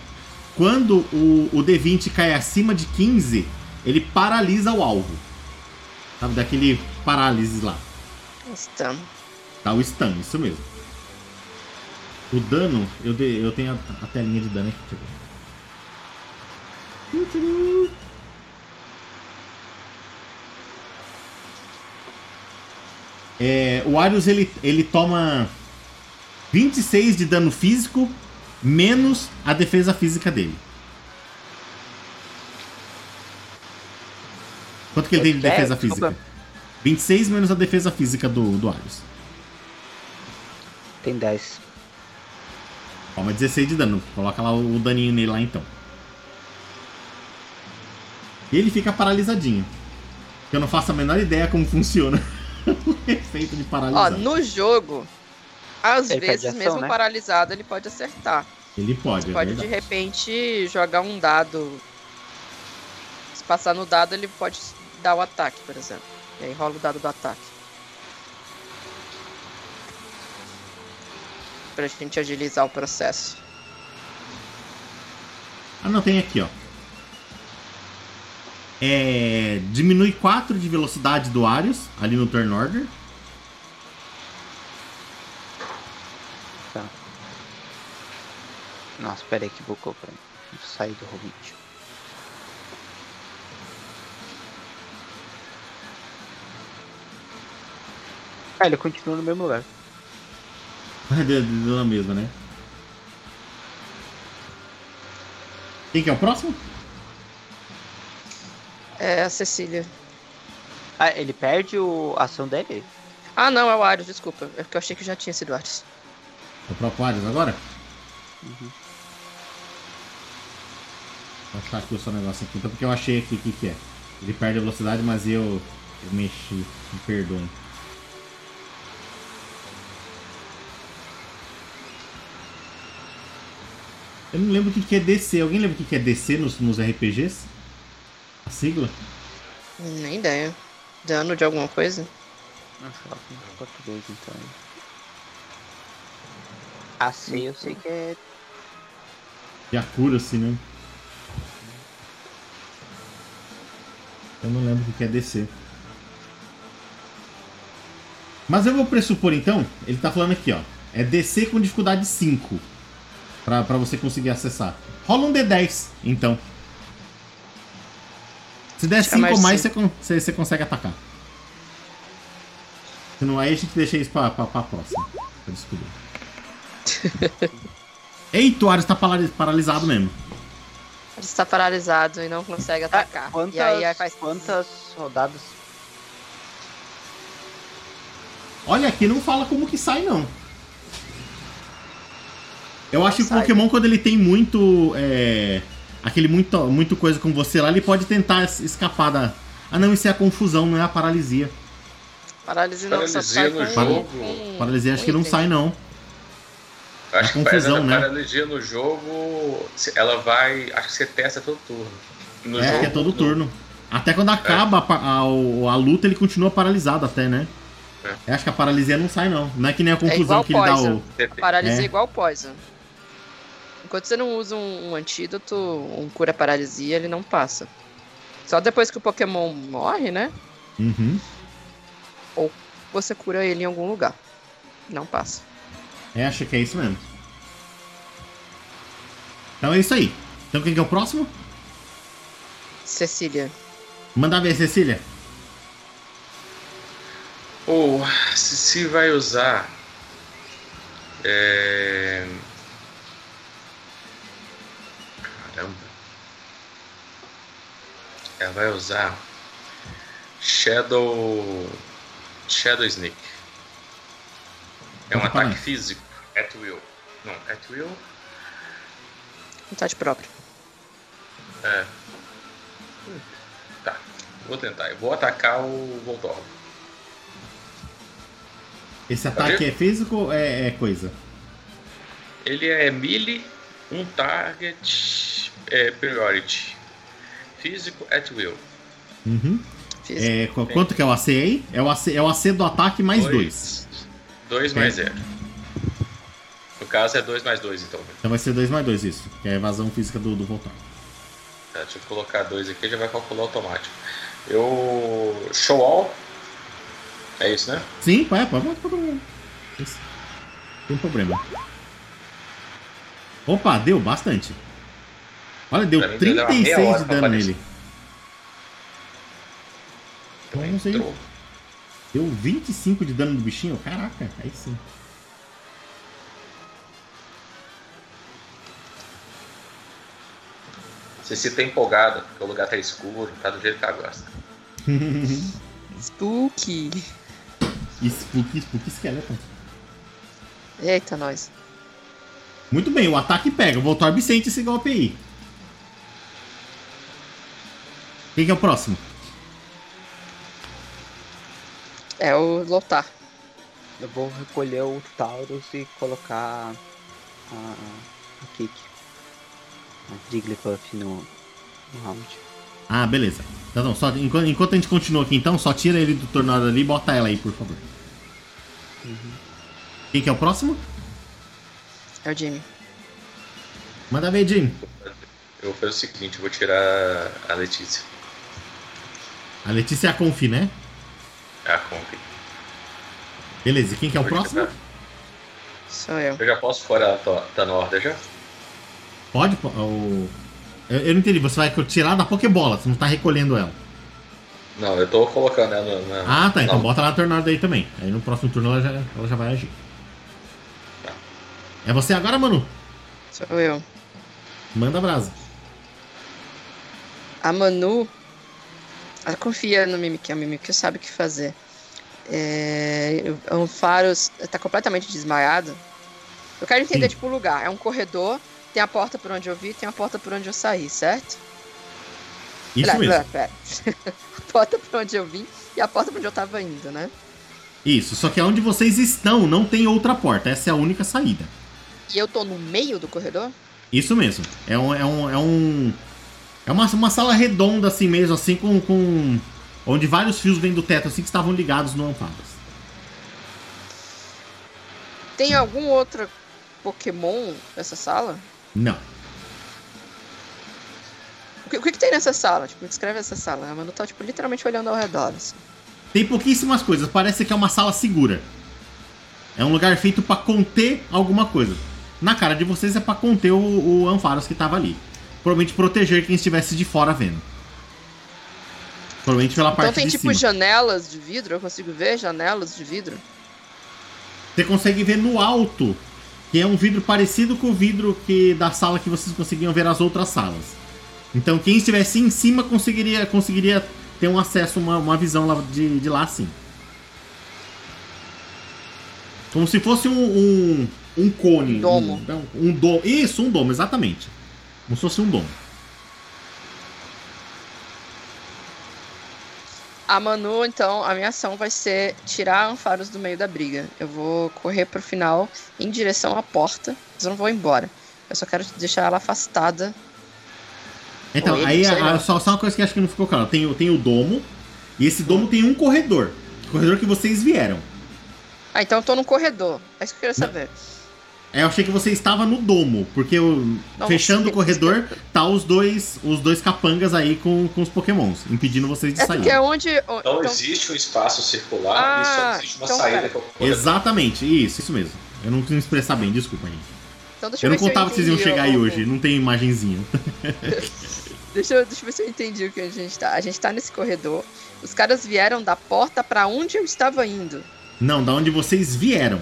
quando o, o D20 cai acima de 15, ele paralisa o alvo. Sabe, daquele parálise lá. Stun. Tá, o stun, isso mesmo. O dano, eu, de- eu tenho a, a telinha de dano aqui. Deixa eu ver. É, o Arius ele, ele toma 26 de dano físico menos a defesa física dele. Quanto que ele tem de É, defesa física? 26 menos a defesa física do, do Arius. Tem 10. Toma 16 de dano. Coloca lá o daninho nele lá então. E ele fica paralisadinho. Eu não faço a menor ideia como funciona efeito de Ó, paralisar. no jogo, às perde vezes, ação, mesmo né? paralisado, ele pode acertar. Ele pode, Você é pode de repente jogar um dado. Se passar no dado, ele pode dar o ataque, por exemplo. E aí rola o dado do ataque. Pra gente agilizar o processo. Ah, não, tem aqui, ó. É, diminui 4 de velocidade do Arius, ali no turn order. Tá. Nossa, pera aí que bugou pra mim. Sair do Roll20. Ah, ele continua no mesmo lugar. Deu deu na mesma, né? Quem que é o próximo? É a Cecília. Ah, ele perde o- a ação dele? Ah, não, é o Arius, desculpa. É porque eu achei que já tinha sido o Arius. É o próprio Arias agora? Uhum. Vou achar aqui o seu negócio aqui, então, porque eu achei aqui o que, que é. Ele perde a velocidade, mas eu, eu mexi. Me perdoem. Eu não lembro o que, que é DC. Alguém lembra o que, que é DC nos, nos RPGs? A sigla? Nem ideia. Dano de alguma coisa? Não sei lá como é português então. AC eu sei que é. De accuracy, né? Eu não lembro o que que é DC. Mas eu vou pressupor então, ele tá falando aqui, ó. É DC com dificuldade 5. Pra, pra você conseguir acessar. Rola um D10, então. Se der Acho que é 5 mais ou mais, você, consegue atacar. Se não, aí a gente deixa isso pra, pra, pra próxima. Pra descobrir. Eita, o Ares tá parali- paralisado mesmo. Ele está paralisado e não consegue atacar. Quantas, E aí faz. quantas rodadas? Olha, aqui não fala como que sai, não. Eu acho que o. Pokémon, quando ele tem muito. É, aquele muito, muito coisa com você lá, ele pode tentar es- escapar da. Ah, não, isso é a confusão, não é a paralisia. Paralisia não, só Paralisia sai no com, jogo. Paralisia acho que não sai, não. Acho que É confusão, a né? paralisia no jogo, ela vai. Acho que você testa todo turno. No é, que é todo no- turno. Até quando acaba a, pa- a, o- a luta, ele continua paralisado até, né? É. Eu acho que a paralisia não sai, não. Não é que nem a confusão igual que ele dá Poison. o. Você A paralisia É. é igual Poison. Enquanto você não usa um, um antídoto, um cura paralisia, ele não passa. Só depois que o Pokémon morre, né? Uhum. Você cura ele em algum lugar. Não passa. É, acho que é isso mesmo. Então é isso aí. Então quem que é o próximo? Cecília. Manda ver, Cecília. Ou se, se vai usar. É... Ela vai usar Shadow. Shadow Sneak. É um ataque físico. At will. Não, at will. Vontade própria. É. Tá. Vou tentar. Eu vou atacar o Voltorb. Esse ataque é físico ou é, é coisa? Ele é melee, um target, é, priority. Físico at will. Uhum. É, qu- quanto que é o AC aí? É o AC, é o AC do ataque mais 2. 2 mais 0. No caso é 2 mais 2, então. Então vai ser 2 mais 2 isso. Que é a evasão física do, do voltar. Tá, deixa eu colocar 2 aqui, já vai calcular automático. Eu. Show all. É isso, né? Sim, pode, pode, pode, pode. Isso. Tem problema. Opa, deu bastante. Olha, deu Pra mim, deu uma meia 36 hora de dano nele. Então Não sei. Deu 25 de dano do bichinho? Caraca, aí sim. Você se tá empolgada, porque o lugar tá escuro, tá do jeito que ela gosta. Spooky. Spooky, Spooky Skeleton. Eita, nós. Muito bem, o ataque pega. O Voltorb sente esse golpe aí. Quem que é o próximo? É o Lotar. Eu vou recolher o Taurus e colocar a, a Kik. A Jigglypuff no, no round. Ah, beleza. Então, não, só, enquanto, enquanto a gente continua aqui, então, só tira ele do tornado ali e bota ela aí, por favor. Quem que é o próximo? É o Jimmy. Manda ver, Jim. Eu vou fazer o seguinte, eu vou tirar a Letícia. A Letícia é a Confi, né? A comp. Beleza, e quem que é o Vou próximo? Sou eu. Eu já posso fora, tá, tá na ordem já? Pode? po- O... Eu, eu não entendi, você vai tirar da Pokébola, você não tá recolhendo ela. Não, eu tô colocando ela na. Ah, tá, então Não, bota lá na tornado aí também. Aí no próximo turno ela já, ela já vai agir. tá. É você agora, Manu? Sou eu. Manda brasa. A Manu, ela confia no Mimikyu, o Mimikyu sabe o que fazer. É, o Faros tá completamente desmaiado. Eu quero entender, Sim. tipo, o lugar. É um corredor, tem a porta por onde eu vi, tem a porta por onde eu saí, certo? Isso Pera, mesmo. pera, pera. a porta por onde eu vim e a porta por onde eu tava indo, né? Isso, só que onde vocês estão não tem outra porta. Essa é a única saída. E eu tô no meio do corredor? Isso mesmo. É um. É um. É, um, é uma, uma sala redonda assim mesmo, assim, com, com. Onde vários fios vêm do teto, assim, que estavam ligados no Amparas. Tem algum outro Pokémon nessa sala? Não. O que, o que que tem nessa sala? Tipo, descreve essa sala. A Manu tá, tipo, literalmente olhando ao redor, assim. Tem pouquíssimas coisas. Parece que é uma sala segura. É um lugar feito pra conter alguma coisa. Na cara de vocês é pra conter o, o Ampharos que tava ali. Provavelmente proteger quem estivesse de fora vendo. Provavelmente pela parte Então tem, de tipo, cima. janelas de vidro? Eu consigo ver janelas de vidro? Você consegue ver no alto, que é um vidro parecido com o vidro que da sala que vocês conseguiam ver as outras salas. Então quem estivesse em cima conseguiria, conseguiria ter um acesso, uma, uma visão lá de, de lá sim. Como se fosse um, um, um cone. Domo. Um, um domo. Isso, um domo, exatamente. Como se fosse um domo. A Manu, então, a minha ação vai ser tirar a Anfaros do meio da briga. Eu vou correr pro final em direção à porta, mas eu não vou embora. Eu só quero deixar ela afastada. Então, aí a- lá. só, só uma coisa que acho que não ficou claro. Tem, o- tem o domo, e esse domo tem um corredor. Corredor que vocês vieram. Ah, então eu tô no corredor. É isso que eu queria saber. É, eu achei que você estava no domo, porque Não, fechando você- o corredor, tá os dois, os dois capangas aí com, com os pokémons, impedindo vocês de É sair. porque é onde. Não então, existe um espaço circular Ah, e só existe uma então saída pera. é. Exatamente, isso, isso mesmo. Eu não quis me expressar bem, desculpa, gente. então deixa Eu não contava que vocês iam chegar aí hoje, não tem imagenzinha. Deixa eu, deixa eu ver se eu entendi o que a gente tá. A gente tá nesse corredor. Os caras vieram da porta pra onde eu estava indo. Não, da onde vocês vieram.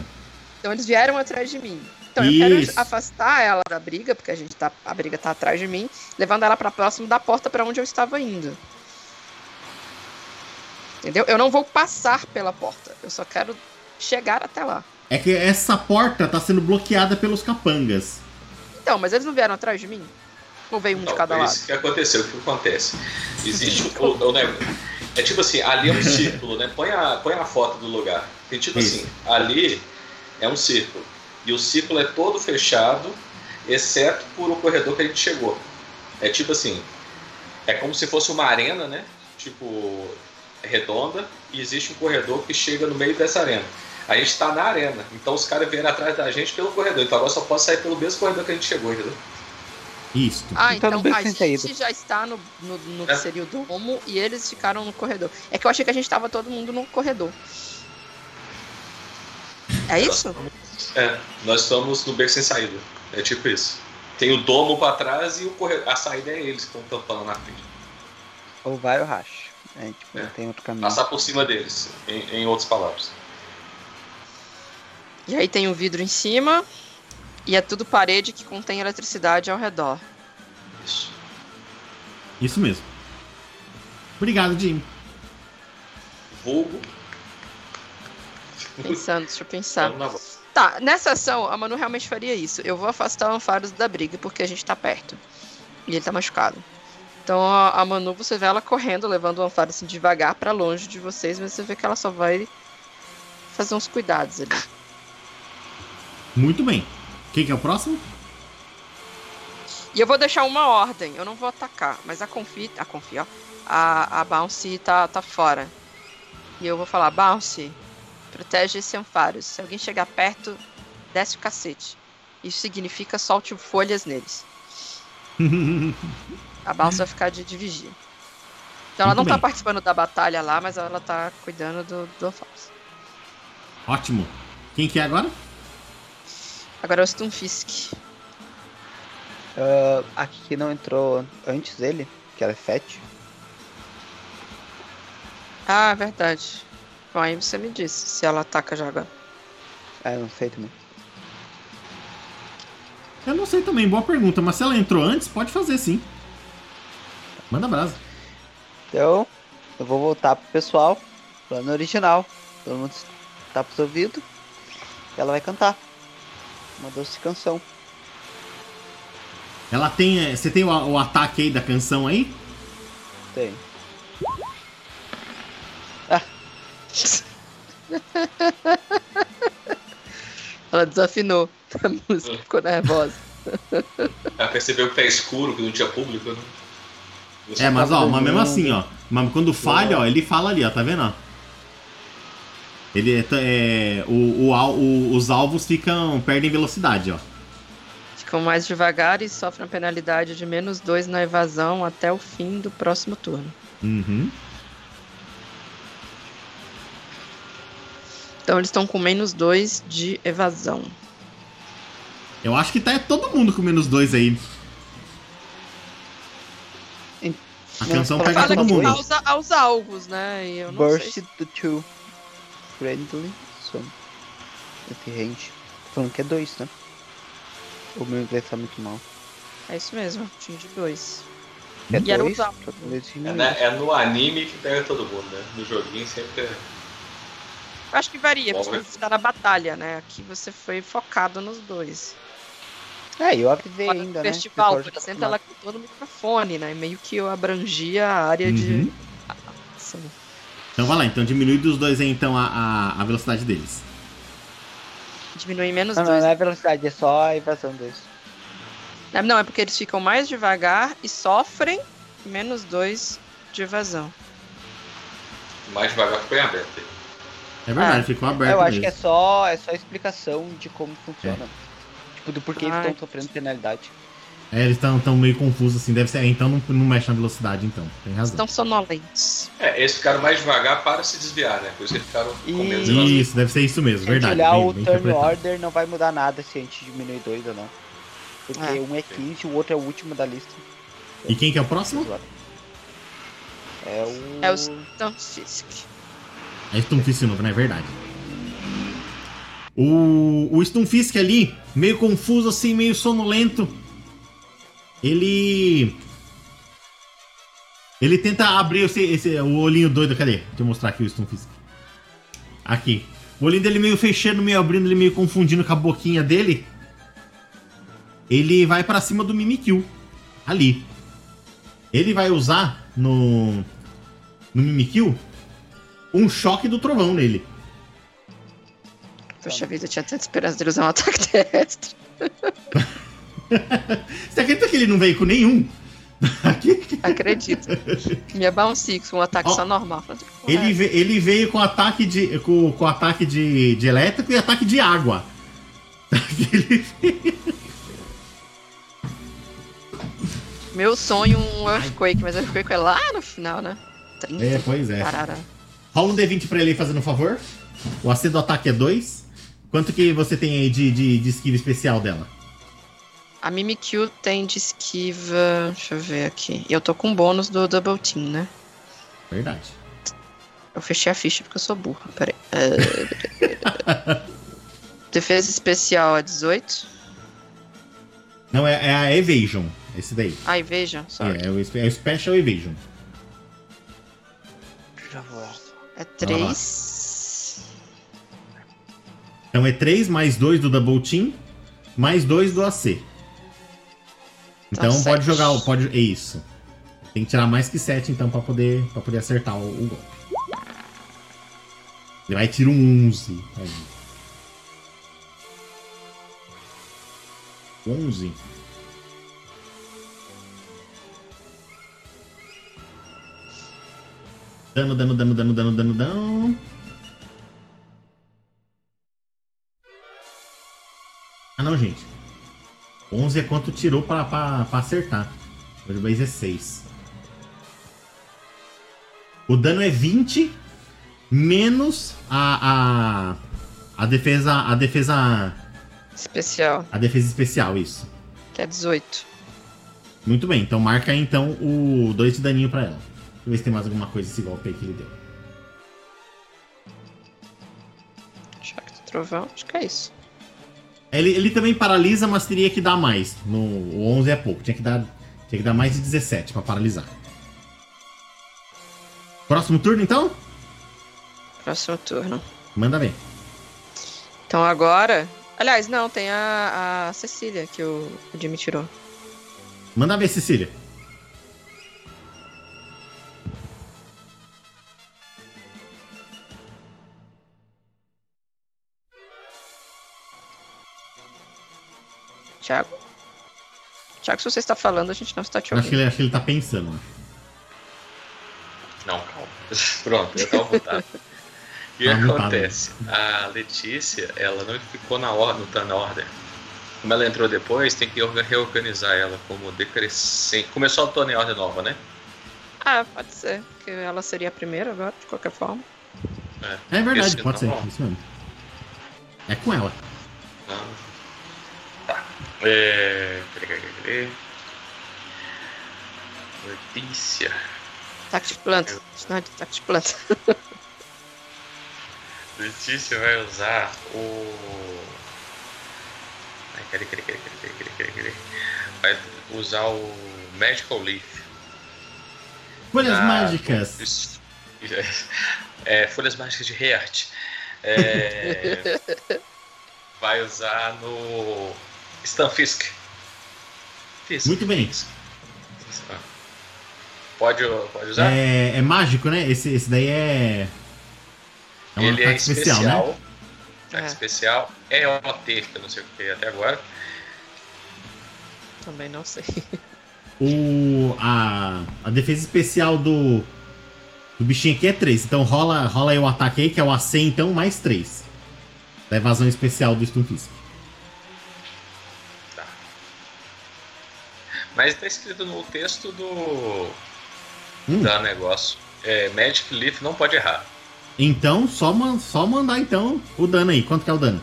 Então eles vieram atrás de mim. Então eu quero Isso. afastar ela da briga, porque a gente tá. A briga tá atrás de mim, levando ela pra próximo da porta pra onde eu estava indo. Entendeu? Eu não vou passar pela porta. Eu só quero chegar até lá. É que essa porta tá sendo bloqueada pelos capangas. Então, mas eles não vieram atrás de mim? Ou veio um de Não, cada foi lado? isso que aconteceu. O que acontece? Existe o, o, o negócio. É tipo assim, ali é um círculo, né? Põe a, põe a foto do lugar. Tem tipo Isso. assim, ali é um círculo. E o círculo é todo fechado, exceto por o corredor que a gente chegou. É tipo assim, é como se fosse uma arena, né? Tipo, redonda, e existe um corredor que chega no meio dessa arena. A gente tá na arena, então os caras vieram atrás da gente pelo corredor. Então agora só pode sair pelo mesmo corredor que a gente chegou, entendeu? Isso. Ah, Então, então a gente saída. já está no, no, no que É. seria o domo e eles ficaram no corredor. É que eu achei que a gente tava todo mundo no corredor. É isso? É, nós estamos no beco sem saída. É tipo isso. Tem o domo pra trás e o corredor. A saída é eles que estão tampando na frente. Ou vai ou racha. É, tipo, É. tem outro caminho. Passar por cima deles, em, em outras palavras. E aí tem um vidro em cima e é tudo parede que contém eletricidade ao redor. Isso. Isso mesmo. Obrigado, Jim. Vulgo. Pensando, deixa eu pensar. Vamos na volta. Tá, nessa ação, a Manu realmente faria isso. Eu vou afastar o Ampharos da briga, porque a gente tá perto. E ele tá machucado. Então a, Manu, você vê ela correndo, levando o Ampharos assim, devagar pra longe de vocês, mas você vê que ela só vai fazer uns cuidados ali. Muito bem. Quem que é o próximo? E eu vou deixar uma ordem, eu não vou atacar, mas a Confi, a Confi, ó, a, a Bounce tá, tá fora. E eu vou falar, Bounce, protege esse Ampharos. Se alguém chegar perto, desce o cacete. Isso significa solte folhas neles. A Bounce vai ficar de, de vigia. Então ela Muito não tá bem. participando da batalha lá, mas ela tá cuidando do, do Ampharos. Ótimo. Quem que é agora? Agora é o Stunfisk. Ah, aqui que não entrou antes dele, que era Fett. Ah, verdade. Aí você me disse se ela ataca já agora. Ah, eu não sei também. Eu não sei também, boa pergunta, mas se ela entrou antes, pode fazer sim. Manda brasa. Então, eu vou voltar pro pessoal, plano original. Todo mundo tá pros ouvidos. E ela vai cantar. Uma doce canção. Ela tem. é, Você tem o, o ataque aí da canção aí? Tem. Ela desafinou. A música ficou nervosa. Ela percebeu que tá escuro, que não tinha público, né? Você É, mas tá ó, mas mesmo assim, ó. Mas quando falha, ó, ele fala ali, ó, tá vendo? ó? Ele é, é, o, o o- os alvos ficam. perdem velocidade, ó. Ficam mais devagar e sofrem a penalidade de menos dois na evasão até o fim do próximo turno. Uhum. Então eles estão com menos dois de evasão. Eu acho que tá todo mundo com menos dois aí. A canção fala- pega Fala todo mundo. aos, aos alvos, né? E eu não Burst sei. to two. Friendly. Son. Esse range. Tô falando que é dois, né? O meu inglês tá muito mal. É isso mesmo, tinha de dois. É E era dois. só que dois É, né, é no anime que pega todo mundo, né? No joguinho sempre é. Eu acho que varia, porque mas- você tá na batalha, né? Aqui você foi focado nos dois. É, eu avisei Agora, ainda, né? festival, por tá exemplo, ela cantou no microfone, né? Meio que eu abrangia a área Uhum. de. Então vai lá, então diminui dos dois aí então a, a, a velocidade deles. Diminui menos Não, não, dois. não é velocidade, é só a invasão deles. É, Não, é porque eles ficam mais devagar e sofrem menos dois de evasão. Mais devagar ficou em aberto. aí. É verdade, Ah, ficou aberto. eu acho mesmo. que é só, é só explicação de como funciona. Tipo, do porquê eles Ai. estão sofrendo penalidade. É, eles estão tão meio confusos assim, deve ser. Então não, não mexe na velocidade, então. Tem razão. Estão sonolentos. É, eles ficaram mais devagar para se desviar, né? Por isso que eles ficaram com menos E- evasão. Isso, deve ser isso mesmo, Se verdade. olhar bem- o bem turn order, não vai mudar nada se a gente diminuir dois ou não. Porque É. um é 15 e o outro é o último da lista. E quem que é o próximo? É o. É os- Então, Fisk. É Stunfisk novo, né? É verdade. O, o Stunfisk ali, meio confuso assim, meio sonolento. Ele. Ele tenta abrir esse, esse- o olhinho doido. Cadê? Deixa eu mostrar aqui o Stunfisk. Aqui. O olhinho dele meio fechando, meio abrindo, ele meio confundindo com a boquinha dele. Ele vai pra cima do Mimikyu. Ali. Ele vai usar no. No Mimikyu um choque do trovão nele. Poxa vida, eu tinha tanta esperança dele usar um ataque terrestre. Você acredita que ele não veio com nenhum? Aqui, Acredito. Minha Bounce Six, um ataque Ó, só normal. Falei, "Que porra ele, ve- ele veio com ataque de. com, com ataque de, de elétrico e ataque de água. Ele- essa?" Meu sonho um Earthquake, mas Earthquake é lá no final, né? 30. é, pois é. Carara. Rola um D20 pra ele aí fazendo um favor. O AC do ataque é 2. Quanto que você tem aí de, de, de esquiva especial dela? A Mimikyu tem de esquiva. Deixa eu ver aqui. E eu tô com bônus do Double Team, né? Verdade. Eu fechei a ficha porque eu sou burra. Peraí. É... Defesa especial é 18. Não, é, é a Evasion. Esse daí. Ai, vejam, sorry. É, é, o, é o Special Evasion. Já vou. É 3. Então é 3 mais 2 do Double Team, mais 2 do AC. Então Tá pode sete. jogar. Pode, é isso. Tem que tirar mais que 7 então pra poder, pra poder acertar o, o golpe. Ele vai tirar um 11. Aí. 11. Dano, dano, dano, dano, dano, dano, dano. Ah não, gente. 11 é quanto tirou pra, pra, pra acertar. O de base é 6. O dano é 20 menos a, a, a defesa. A defesa. Especial, A defesa especial, isso. que é 18. Muito bem, então marca aí então o 2 de daninho pra ela. Ver se tem mais alguma coisa esse golpe aí que ele deu. Choque do trovão, acho que é isso. Ele, ele também paralisa, mas teria que dar mais. No, o 11 é pouco. Tinha que dar, tinha que dar mais de 17 pra paralisar. Próximo turno, então? Próximo turno. Manda ver. Então agora. Aliás, não, tem a, a Cecília que o, o Jimmy tirou. Manda ver, Cecília. Thiago? Thiago, se você está falando, a gente não está te Acho que, ouvindo. ele, acho que ele tá pensando. Não, calma. Pronto, eu tava voltado. O que Tá acontece? A Letícia, ela não ficou na ordem, tá na ordem. Como ela entrou depois, tem que orga- reorganizar ela como decrescente. Começou a torneio ordem nova, né? Ah, pode ser. Que ela seria a primeira agora, de qualquer forma. É verdade, Porque pode ser. senão- Isso mesmo. É com ela. Não. É... Letícia. Tact planta. Isso não é de tact planta. Letícia vai usar o. Ai, cadê, cadê, cadê, cadê, cadê, cadê, cadê? Vai usar o Magical Leaf. Folhas Ah, mágicas. É, folhas mágicas de Heart. É, vai usar no Stunfisk. Fisk. Muito bem. Pode, pode usar? É, é mágico, né? Esse, esse daí é. É um Ele é ataque especial, especial. né? Ataque É. especial. É OT, que eu não sei o que é até agora. Também não sei. O, a, a defesa especial do, do bichinho aqui é 3. Então rola, rola aí o ataque aí, que é o AC, então, mais 3. Da evasão especial do Stunfisk. Mas tá escrito no texto do. Hum. Da negócio. É, Magic Leaf não pode errar. Então, só, man- só mandar então o dano aí. Quanto que é o dano?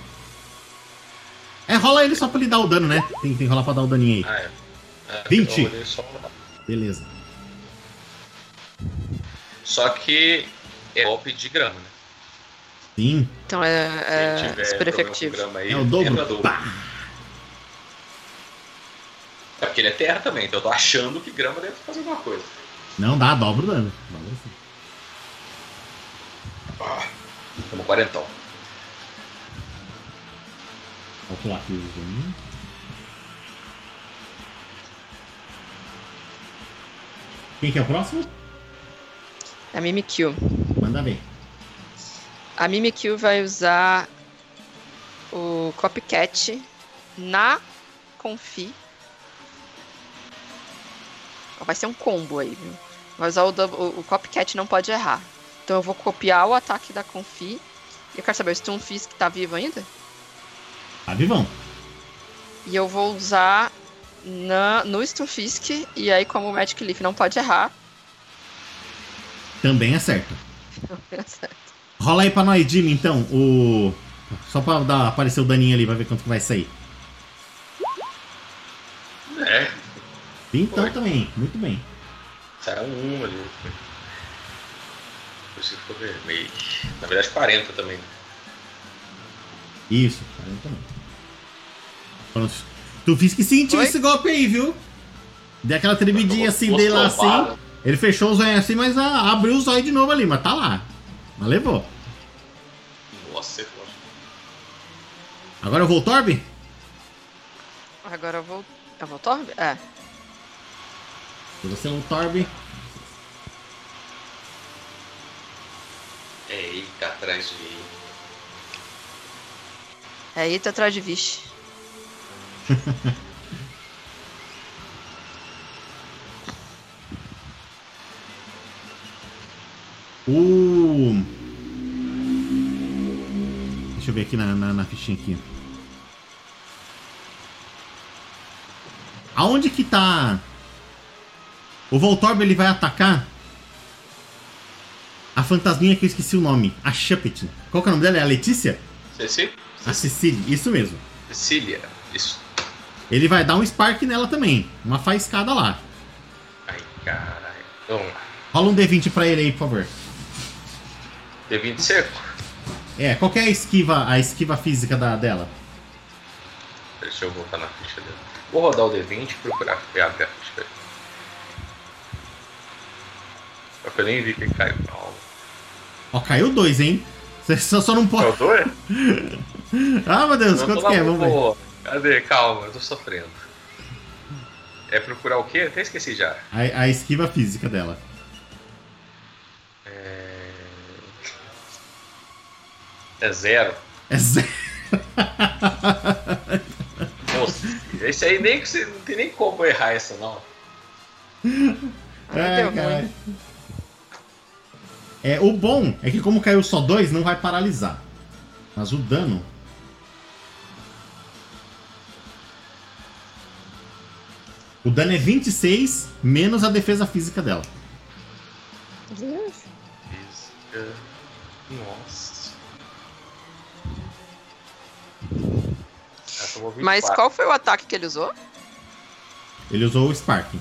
É, rola ele só pra ele dar o dano, né? Tem, tem que rolar pra dar o daninho aí. Ah, é. É, 20. eu olhei só- Beleza. Só que é golpe de grama, né? Sim. Então é, é super efetivo. aí, É o dobro. É porque ele é terra também, então eu tô achando que grama deve fazer alguma coisa. Não dá, dobra o dano. Dobra sim. Ah, Tamo quarentão. Calcular aqui os danos. Quem que é o próximo? A Mimikyu. Manda ver. A Mimikyu vai usar o Copycat na Confi. Vai ser um combo aí, viu? Vai usar o, dub- o, o Copycat não pode errar. Então eu vou copiar o ataque da Confi. E eu quero saber, o Stunfisk tá vivo ainda? Tá vivão. E eu vou usar na, no Stunfisk. E aí, como o Magic Leaf não pode errar, Também é certo. não certo. Rola aí pra nós, Jimmy, então, o. Só pra dar, aparecer o daninho ali, pra ver quanto que vai sair. Então Foi. também, muito bem. saiu um ali. Por isso que ficou vermelho. Na verdade, 40 também. Isso, 40 também. Pronto. Tu fiz que sentiu Oi? esse golpe aí, viu? Deu aquela tremidinha assim dele lá assim. Ele fechou os olhos assim, mas ah, abriu os olhos de novo ali, mas tá lá. Mas levou. Nossa, você foi. Agora eu vou Torb? Agora eu vou. Eu vou Torb? É. Você é um Torb. Eita, atrás de mim. É Eita atrás de Vixe. O. Deixa eu ver aqui na, na, na fichinha aqui. Aonde que tá. O Voltorb ele vai atacar a fantasminha que eu esqueci o nome, a Shuppet. Qual que é o nome dela? É a Letícia? Ceci? A Cecília, isso mesmo. Cecília. Isso. Ele vai dar um Spark nela também, uma faiscada lá. Ai, caralho. Vamos lá. Rola um D20 pra ele aí, por favor. D20 seco? É, qual que é a esquiva, a esquiva física da, dela? Deixa eu voltar na ficha dele. Vou rodar o D20 e procurar a Só que eu nem vi que caiu. Calma. Ó, caiu dois, hein? Você só, só não pode. Tô? é? Ah, meu Deus, Não, quanto que é? Vamos ver. Cadê? Calma, eu tô sofrendo. É procurar o quê? Até esqueci já. A, a esquiva física dela. É, é zero. É zero. Nossa, esse aí nem que você não tem nem como errar essa não. Ai, Ai, ruim. É, o bom é que como caiu só dois, não vai paralisar. Mas o dano. O dano é 26 menos a defesa física dela. Física. Nossa. Mas 24. qual foi o ataque que ele usou? Ele usou o Sparking.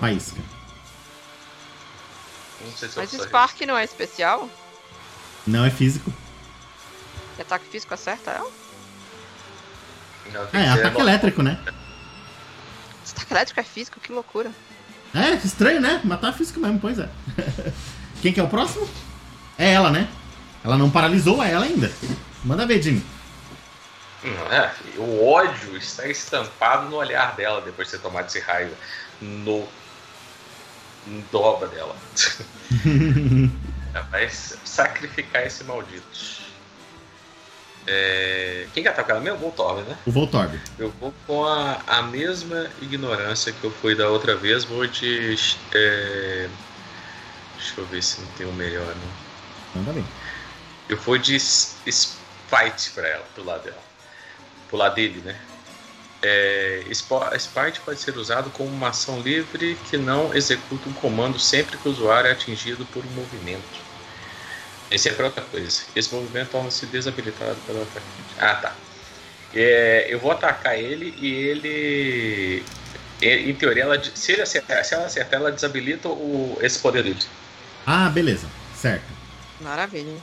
Faísca. Não sei se Mas Spark não é especial? Não é físico. E ataque físico acerta ela? Não, É, ataque no- elétrico, né? Ataque elétrico é físico? Que loucura. É, estranho, né? Matar físico mesmo, pois é. Quem que é o próximo? É ela, né? Ela não paralisou, é ela ainda. Manda ver, Jimmy. Não, é, o ódio está estampado no olhar dela depois de ter tomado esse raio no, dobra dela. Ela vai sacrificar esse maldito. É, Quem que ataca ela mesmo? O Voltorb, né? O Voltorb. Eu vou com a, a mesma ignorância que eu fui da outra vez. Vou de. é, Deixa eu ver se não tem um melhor, não. Manda bem. Eu vou de Spite pra ela, pro lado dela. Pro lado dele, né? É, Spite pode ser usado como uma ação livre que não executa um comando sempre que o usuário é atingido por um movimento. Esse é pra outra coisa. Esse movimento torna-se desabilitado pelo ataque. Ah, tá. É, eu vou atacar ele e ele. e- Em teoria, ela, se, ele acertar, se ela acertar, ela desabilita o, esse poder livre. Ah, beleza. Certo. Maravilha.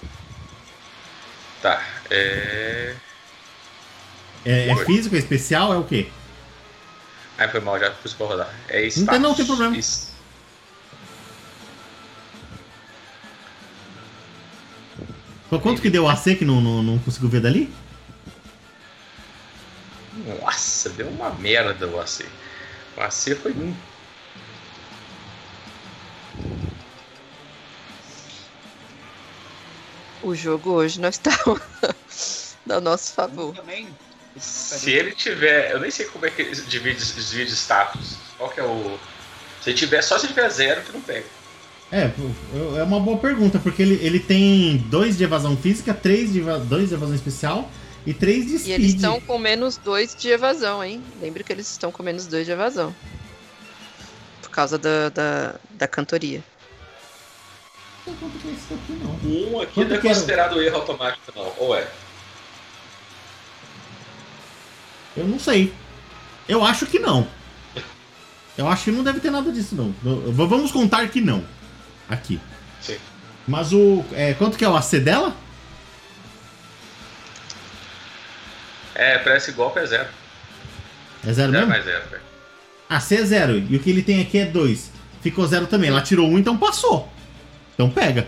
Tá. É. É, é físico, é especial, é o quê? Ai, foi mal, já pus pra rodar. É Não tem- não tem problema. Isso. Qu- Quanto que deu o AC que não, não, não conseguiu ver dali? Nossa, deu uma merda o AC. O AC foi um. O jogo hoje não está a nosso favor. Também. Se ele tiver. Eu nem sei como é que ele divide, divide status. Qual que é o. Se tiver, só se tiver zero que não pega. É, é uma boa pergunta, porque ele, ele tem dois de evasão física, três de, dois de evasão especial e três de E speed. eles estão com menos dois de evasão, hein? Lembre que eles estão com menos dois de evasão. Por causa da, da, da cantoria. Não sei quanto que é isso aqui, não. Um aqui Quanto não é considerado erro automático, não. Ou é? Eu não sei. Eu acho que não. Eu acho que não deve ter nada disso, não. Vamos contar que não. Aqui. Sim. Mas o. é, quanto que é o AC dela? É, esse golpe é zero. É zero Zero mesmo? mais zero, velho. AC é zero. E o que ele tem aqui é dois. Ficou zero também. Ela tirou um, então passou. Então pega.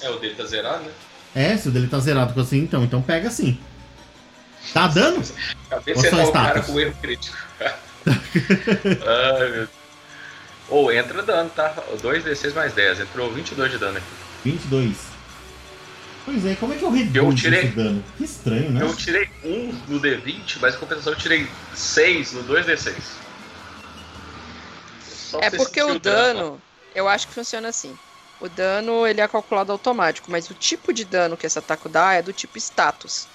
É, o dele tá zerado, né? É, se o dele tá zerado assim, então, então pega sim. Tá dando? Acabei de acertar o cara com erro crítico. Ai, meu Deus. Ou entra dano, tá? 2d6 mais 10. Entrou 22 de dano aqui. 22. Pois é, como é que eu reduzo Eu tirei- esse dano? Que estranho, né? Eu tirei 1 no D20, mas em compensação eu tirei 6 no 2D6. Só pra É porque o dano, eu acho que funciona assim. O dano ele é calculado automático, mas o tipo de dano que esse ataque dá é do tipo status.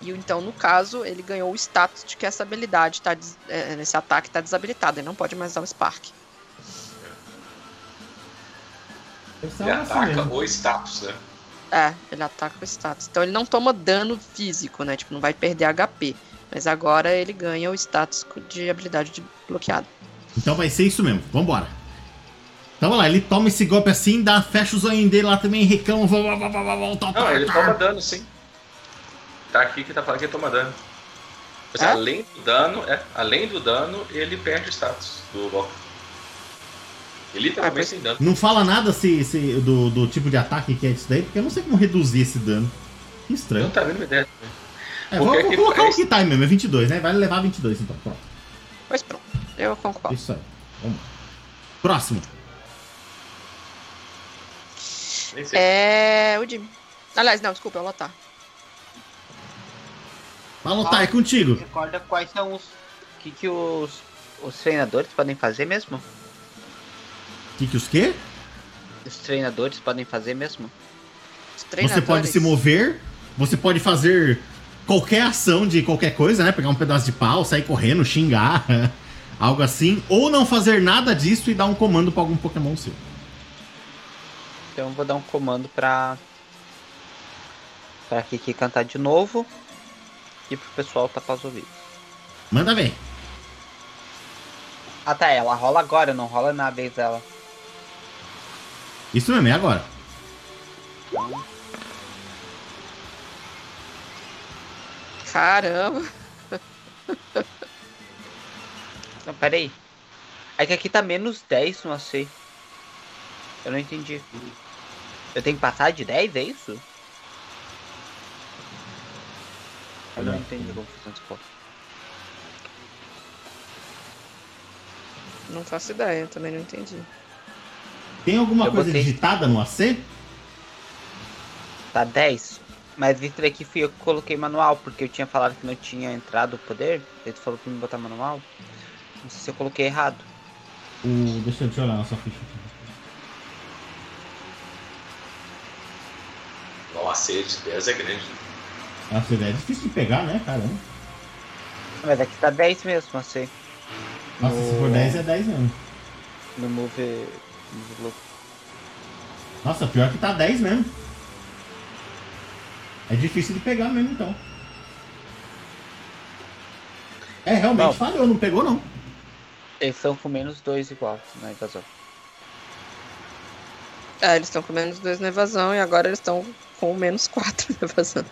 E então, no caso, ele ganhou o status de que essa habilidade tá, des- é, esse ataque está desabilitado, ele não pode mais dar o Spark. Ele ataca o status, né? É, ele ataca o status. Então ele não toma dano físico, né? Tipo, não vai perder HP. Mas agora ele ganha o status de habilidade de bloqueado. Então vai ser isso mesmo. Vambora. Então vai lá, ele toma esse golpe assim, dá, fecha o zoinho dele lá também, reclama, vá, vá, vá, vá, vá, volta, Não, ele toma dano sim. Tá aqui que tá falando que ele toma dano. Mas, É? além do dano, é, além do dano, ele perde status do Loki. Ele literalmente pois- tem dano. Não fala nada se, se- do, do tipo de ataque que é isso daí, porque eu não sei como reduzir esse dano. Que Não estranho. tá vendo ideia. É, vou, vou colocar faz- o que tá aí mesmo, é 22, né? Vai levar 22 então, pronto. Pois pronto, eu concordo. Isso aí. Vamos lá. Próximo. É o Jimmy. Aliás, não, desculpa, é o Lotar. Fala, Thay, contigo. Recorda quais são os. O que, que os, os treinadores podem fazer mesmo? Que que os quê? Os treinadores podem fazer mesmo? Você pode se mover, você pode fazer qualquer ação de qualquer coisa, né? Pegar um pedaço de pau, sair correndo, xingar, algo assim. Ou não fazer nada disso e dar um comando pra algum Pokémon seu. Então eu vou dar um comando pra. Pra Kiki cantar de novo. E pro pessoal tapar os ouvidos. Manda ver. Ah tá, ela rola agora, não rola na vez dela. Isso mesmo, é agora. Caramba. Não, pera aí. É que aqui tá menos 10 no AC. Eu não entendi. Eu tenho que passar de 10, é isso? Eu não entendi como funciona esse ponto. Não faço ideia, também não entendi. Tem alguma Eu coisa botei- digitada no AC? Tá 10. Mas isso daqui fui eu que coloquei manual, porque eu tinha falado que não tinha entrado o poder. Ele falou que me botar manual. Não sei se eu coloquei errado. O... Deixa, eu- deixa eu olhar na sua ficha aqui. Nossa, ele de 10 é grande. A CD é difícil de pegar, né? Caramba. Mas aqui tá 10 mesmo, AC. Nossa, se for No- 10 é 10 mesmo. No Move. Nossa, pior que tá 10 mesmo. É difícil de pegar mesmo, então. É, realmente Não. falhou, não pegou não. Eles são com menos 2 igual na invasão. É, eles estão com menos 2 na evasão e agora eles estão com menos 4 na evasão.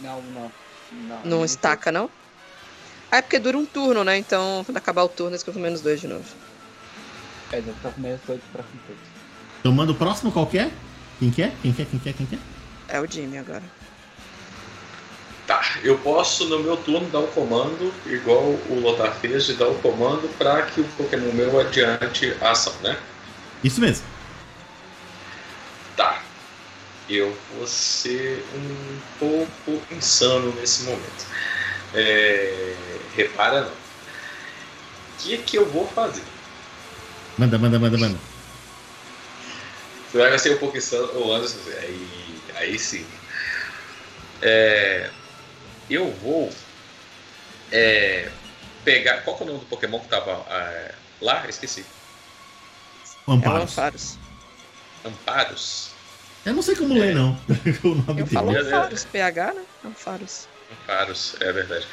Não, não. Não, Não estaca, não? Ah, é porque dura um turno, né? Então, quando acabar o turno, eles ficam com menos 2 de novo. É, eles estão com menos 2 pra frente. Então manda o próximo qual que é? Quem que é? Quem que é? Quem que é? Quem que é? O Jimmy agora. Tá, eu posso no meu turno dar o comando, igual o Lotar fez, de dar o comando para que o Pokémon meu adiante a ação, né? Isso mesmo. Eu vou ser um pouco insano nesse momento. É, repara não. O que, que eu vou fazer? Manda, manda, manda, manda. Você vai ser um pouco insano, ou Anderson, aí, aí sim. É, eu vou é, pegar. Qual que é o nome do Pokémon que tava é, lá? Esqueci. É o Amparos. Amparos? Eu não sei como ler, não. o nome Eu falo dele. É, é. Ampharos, PH, né? Ampharos. Amparos, é verdade.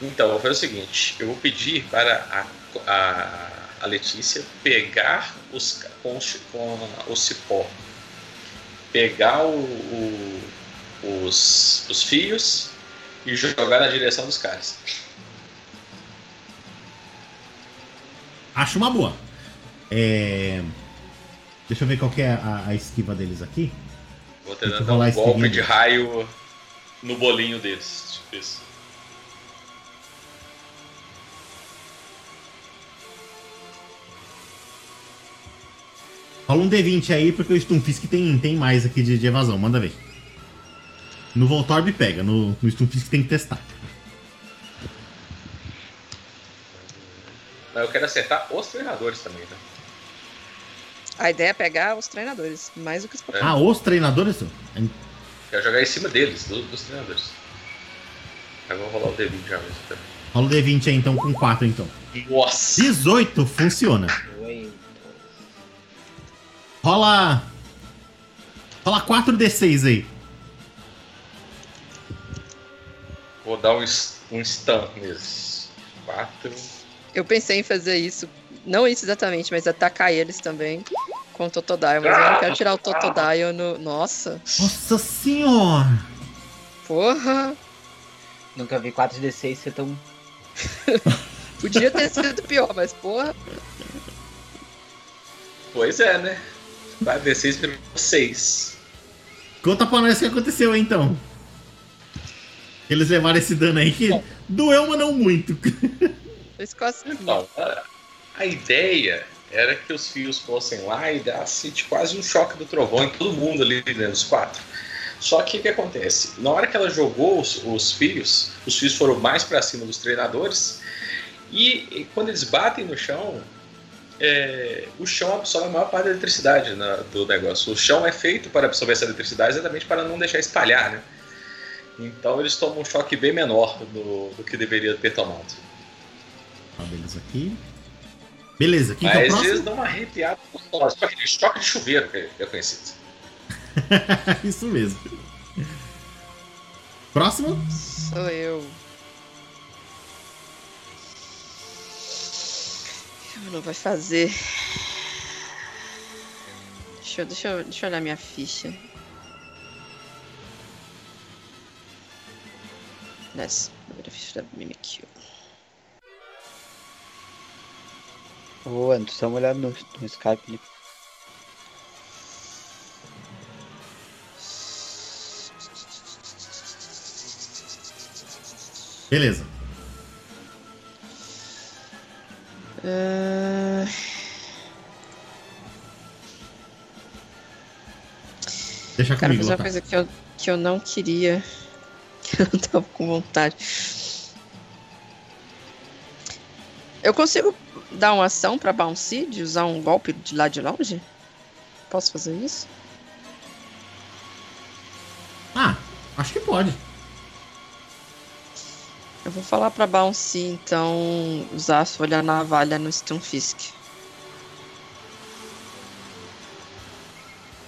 Então, eu vou fazer o seguinte: eu vou pedir para a, a, a Letícia pegar os, com, com o cipó, pegar o, o- os, os fios e jogar na direção dos caras. Acho uma boa. É... Deixa eu ver qual que é a, a esquiva deles aqui. Vou tentar dar um golpe de raio no bolinho deles. Isso. Rola um D20 aí, porque o Stunfisk tem, tem mais aqui de, de evasão. Manda ver. No Voltorb pega, no, no Stunfisk tem que testar. Mas eu quero acertar os treinadores também, né? A ideia é pegar os treinadores, mais do que os É. Ah, os treinadores? são? Quero jogar em cima deles, do- dos treinadores. Eu vou rolar o D20 já mesmo. tá? Rola o D20 aí então com 4 então. Nossa! 18 funciona. Rola. Rola 4D6 aí. Vou dar um, um stun neles. 4. Eu pensei em fazer isso, não isso exatamente, mas atacar eles também com o Totodile, mas eu não quero tirar o Totodile no. Nossa, Nossa senhora! porra! Nunca vi 4D6 ser tão. Podia ter sido pior, mas porra. Pois é, né? Vai descer virou 6. Conta pra nós o que aconteceu aí, então. Eles levaram esse dano aí que doeu, mas não muito. Fez cosquinha. Então, a ideia era que os fios fossem lá e desse tipo, quase um choque do trovão em todo mundo ali dentro dos quatro. Só que o que acontece? Na hora que ela jogou os, os fios, os fios foram mais para cima dos treinadores, e, e quando eles batem no chão, é, o chão absorve a maior parte da eletricidade na- do negócio. O chão é feito para absorver essa eletricidade exatamente para não deixar espalhar, né? Então eles tomam um choque bem menor do, do que deveria ter tomado. Beleza aqui. Beleza, quem que é o Mas próximo? eles dão uma arrepiada gostosa. Tipo aquele choque de chuveiro que é conhecido. Isso mesmo. Próximo? Sou eu. Eu não vai fazer. Deixa eu, deixa, eu, deixa eu olhar minha ficha. Nessa, primeira ficha da Mimikyu. Ô, Anderson, dá uma olhada no, no Skype ali. Beleza. Ah, Deixa Cara, comigo, fazer uma coisa que eu, que eu não queria. Que eu não tava com vontade. Eu consigo dar uma ação pra Bouncy de usar um golpe de lá de longe? Posso fazer isso? Ah, acho que pode. Eu vou falar pra Bouncy, então, usar a folha navalha no Stunfisk.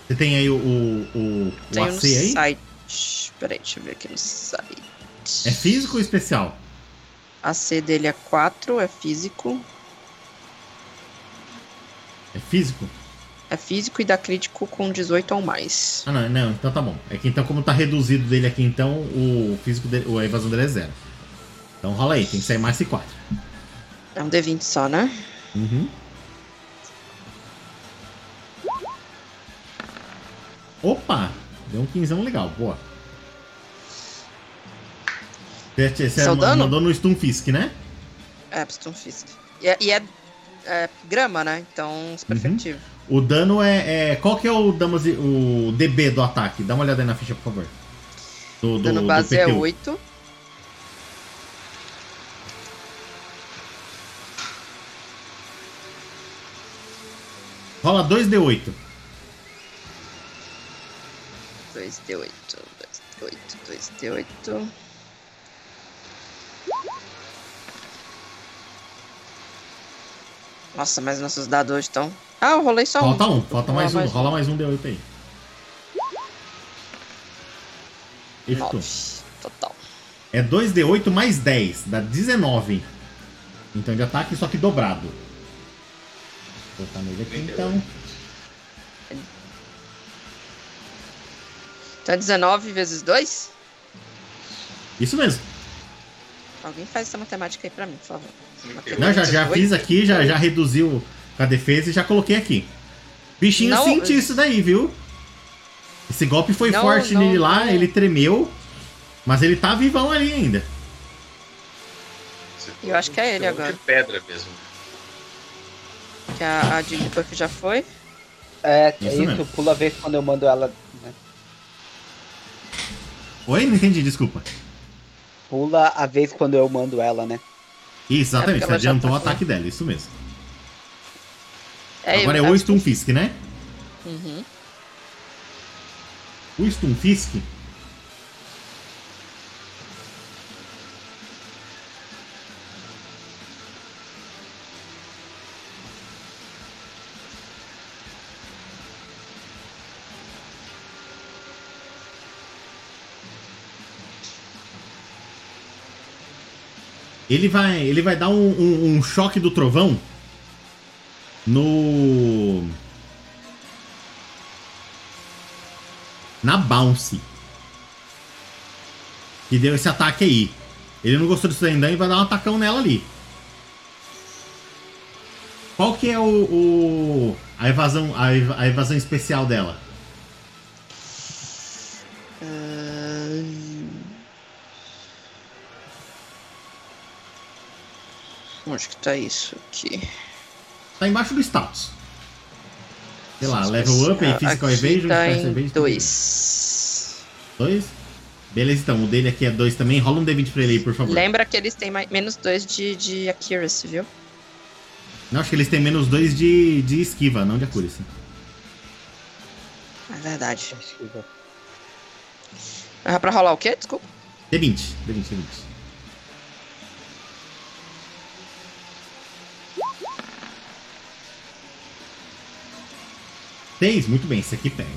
Você tem aí o, o, o, o Tem no AC aí? site. Peraí, deixa eu ver aqui no site. É físico ou especial? AC dele é 4, é físico. É físico? É físico e dá crítico com 18 ou mais. Ah, não, não, então tá bom. É que então, como tá reduzido dele aqui, então, o físico dele, a evasão dele é zero. Então rola aí, tem que sair mais que 4. É um D20 só, né? Uhum. Opa! Deu um quinzão legal, boa. Você, você Seu ma- dano? mandou no Stunfisk, né? É, Stunfisk. E é, e é, é grama, né? Então, super Uhum. efetivo. O dano é, é- Qual que é o, damage, o DB do ataque? Dá uma olhada aí na ficha, por favor. Do, do, Dano do base é PTU. 8. Rola 2D8. 2D8. 2D8. 2D8. Nossa, mas nossos dados hoje estão. Ah, eu rolei só Falta um. um, falta mais um. Rola mais um D8 aí. 9. Total. É 2D8 mais 10, dá 19. Então de ataque, só que dobrado. Vou botar nele aqui então. Então é 19 vezes 2? Isso mesmo. Alguém faz essa matemática aí pra mim, por favor. Não, já, já 18? fiz aqui, já, já reduziu a defesa e já coloquei aqui. Bichinho Não, sentiu isso daí, viu? Esse golpe foi Não, forte não, nele lá, não. ele tremeu. Mas ele tá vivão ali ainda. Eu acho que é ele um agora. De pedra mesmo. Que a, a de Buff já foi. É, é Isso isso, mesmo. pula a vez quando eu mando ela. né? Oi? Não entendi, desculpa. Pula a vez quando eu mando ela, né? Exatamente, É você já adiantou o atacou. ataque dela, isso mesmo. É, Agora é o Stunfisk, né? Uhum. O Stunfisk. Ele vai, ele vai dar um, um- um choque do trovão no na bounce que deu esse ataque aí. Ele não gostou disso ainda e vai dar um atacão nela ali. Qual que é o, o- a evasão a, a evasão especial dela? Onde que tá isso aqui? Tá embaixo do status. Sei lá, level up e physical Aqui evasion, tá em evasion. dois. Dois? Beleza, então. O dele aqui é dois também. Rola um D20 pra ele aí, por favor. Lembra que eles têm mais, menos dois de, de accuracy, viu? Não, acho que eles têm menos dois de, de esquiva, não de accuracy. É verdade. Ah, pra rolar o quê? Desculpa. D20, D20, D20. Seis, muito bem, esse aqui pega.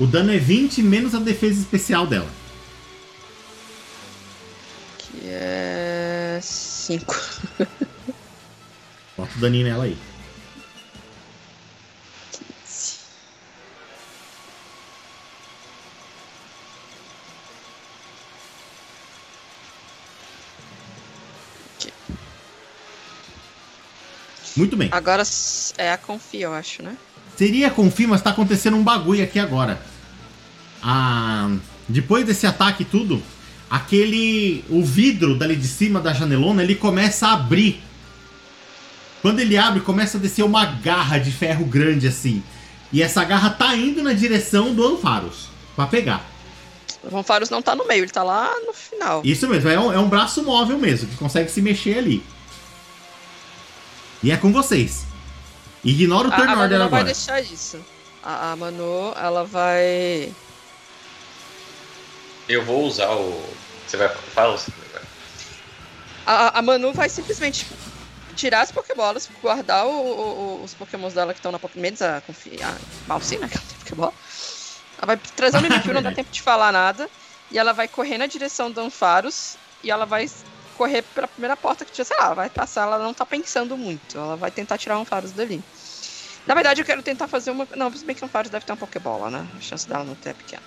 O dano é 20 menos a defesa especial dela. Que é. cinco. Bota o daninho nela aí. Muito bem. Agora é a confia, eu acho, né? Seria confia, mas tá acontecendo um bagulho aqui agora. Ah, depois desse ataque e tudo, aquele. O vidro dali de cima da janelona ele começa a abrir. Quando ele abre, começa a descer uma garra de ferro grande assim. E essa garra tá indo na direção do Anfaros. Pra pegar. O Ronfaros não tá no meio, ele tá lá no final. Isso mesmo, é um, é um braço móvel mesmo, que consegue se mexer ali. E é com vocês. Ignora o A, turn a Manu order não vai agora. deixar isso. A, a Manu, ela vai. Eu vou usar o. Você vai. Fala você vai. A, a Manu vai simplesmente tirar as Pokébolas, guardar o- o- o- os Pokémons dela que estão na Pokémon, menos a, Confi- a Malcina, que ela tem Pokébola. Ela vai trazer o Mimikyu, não dá tempo de falar nada. E ela vai correr na direção do Anfaros. E ela vai correr pela primeira porta que tinha, sei lá, ela vai passar, ela não tá pensando muito. Ela vai tentar tirar o Anfaros dali. Na verdade, eu quero tentar fazer uma. Não, se bem que o Anfaros deve ter uma Pokébola, né? A chance dela não ter é pequena.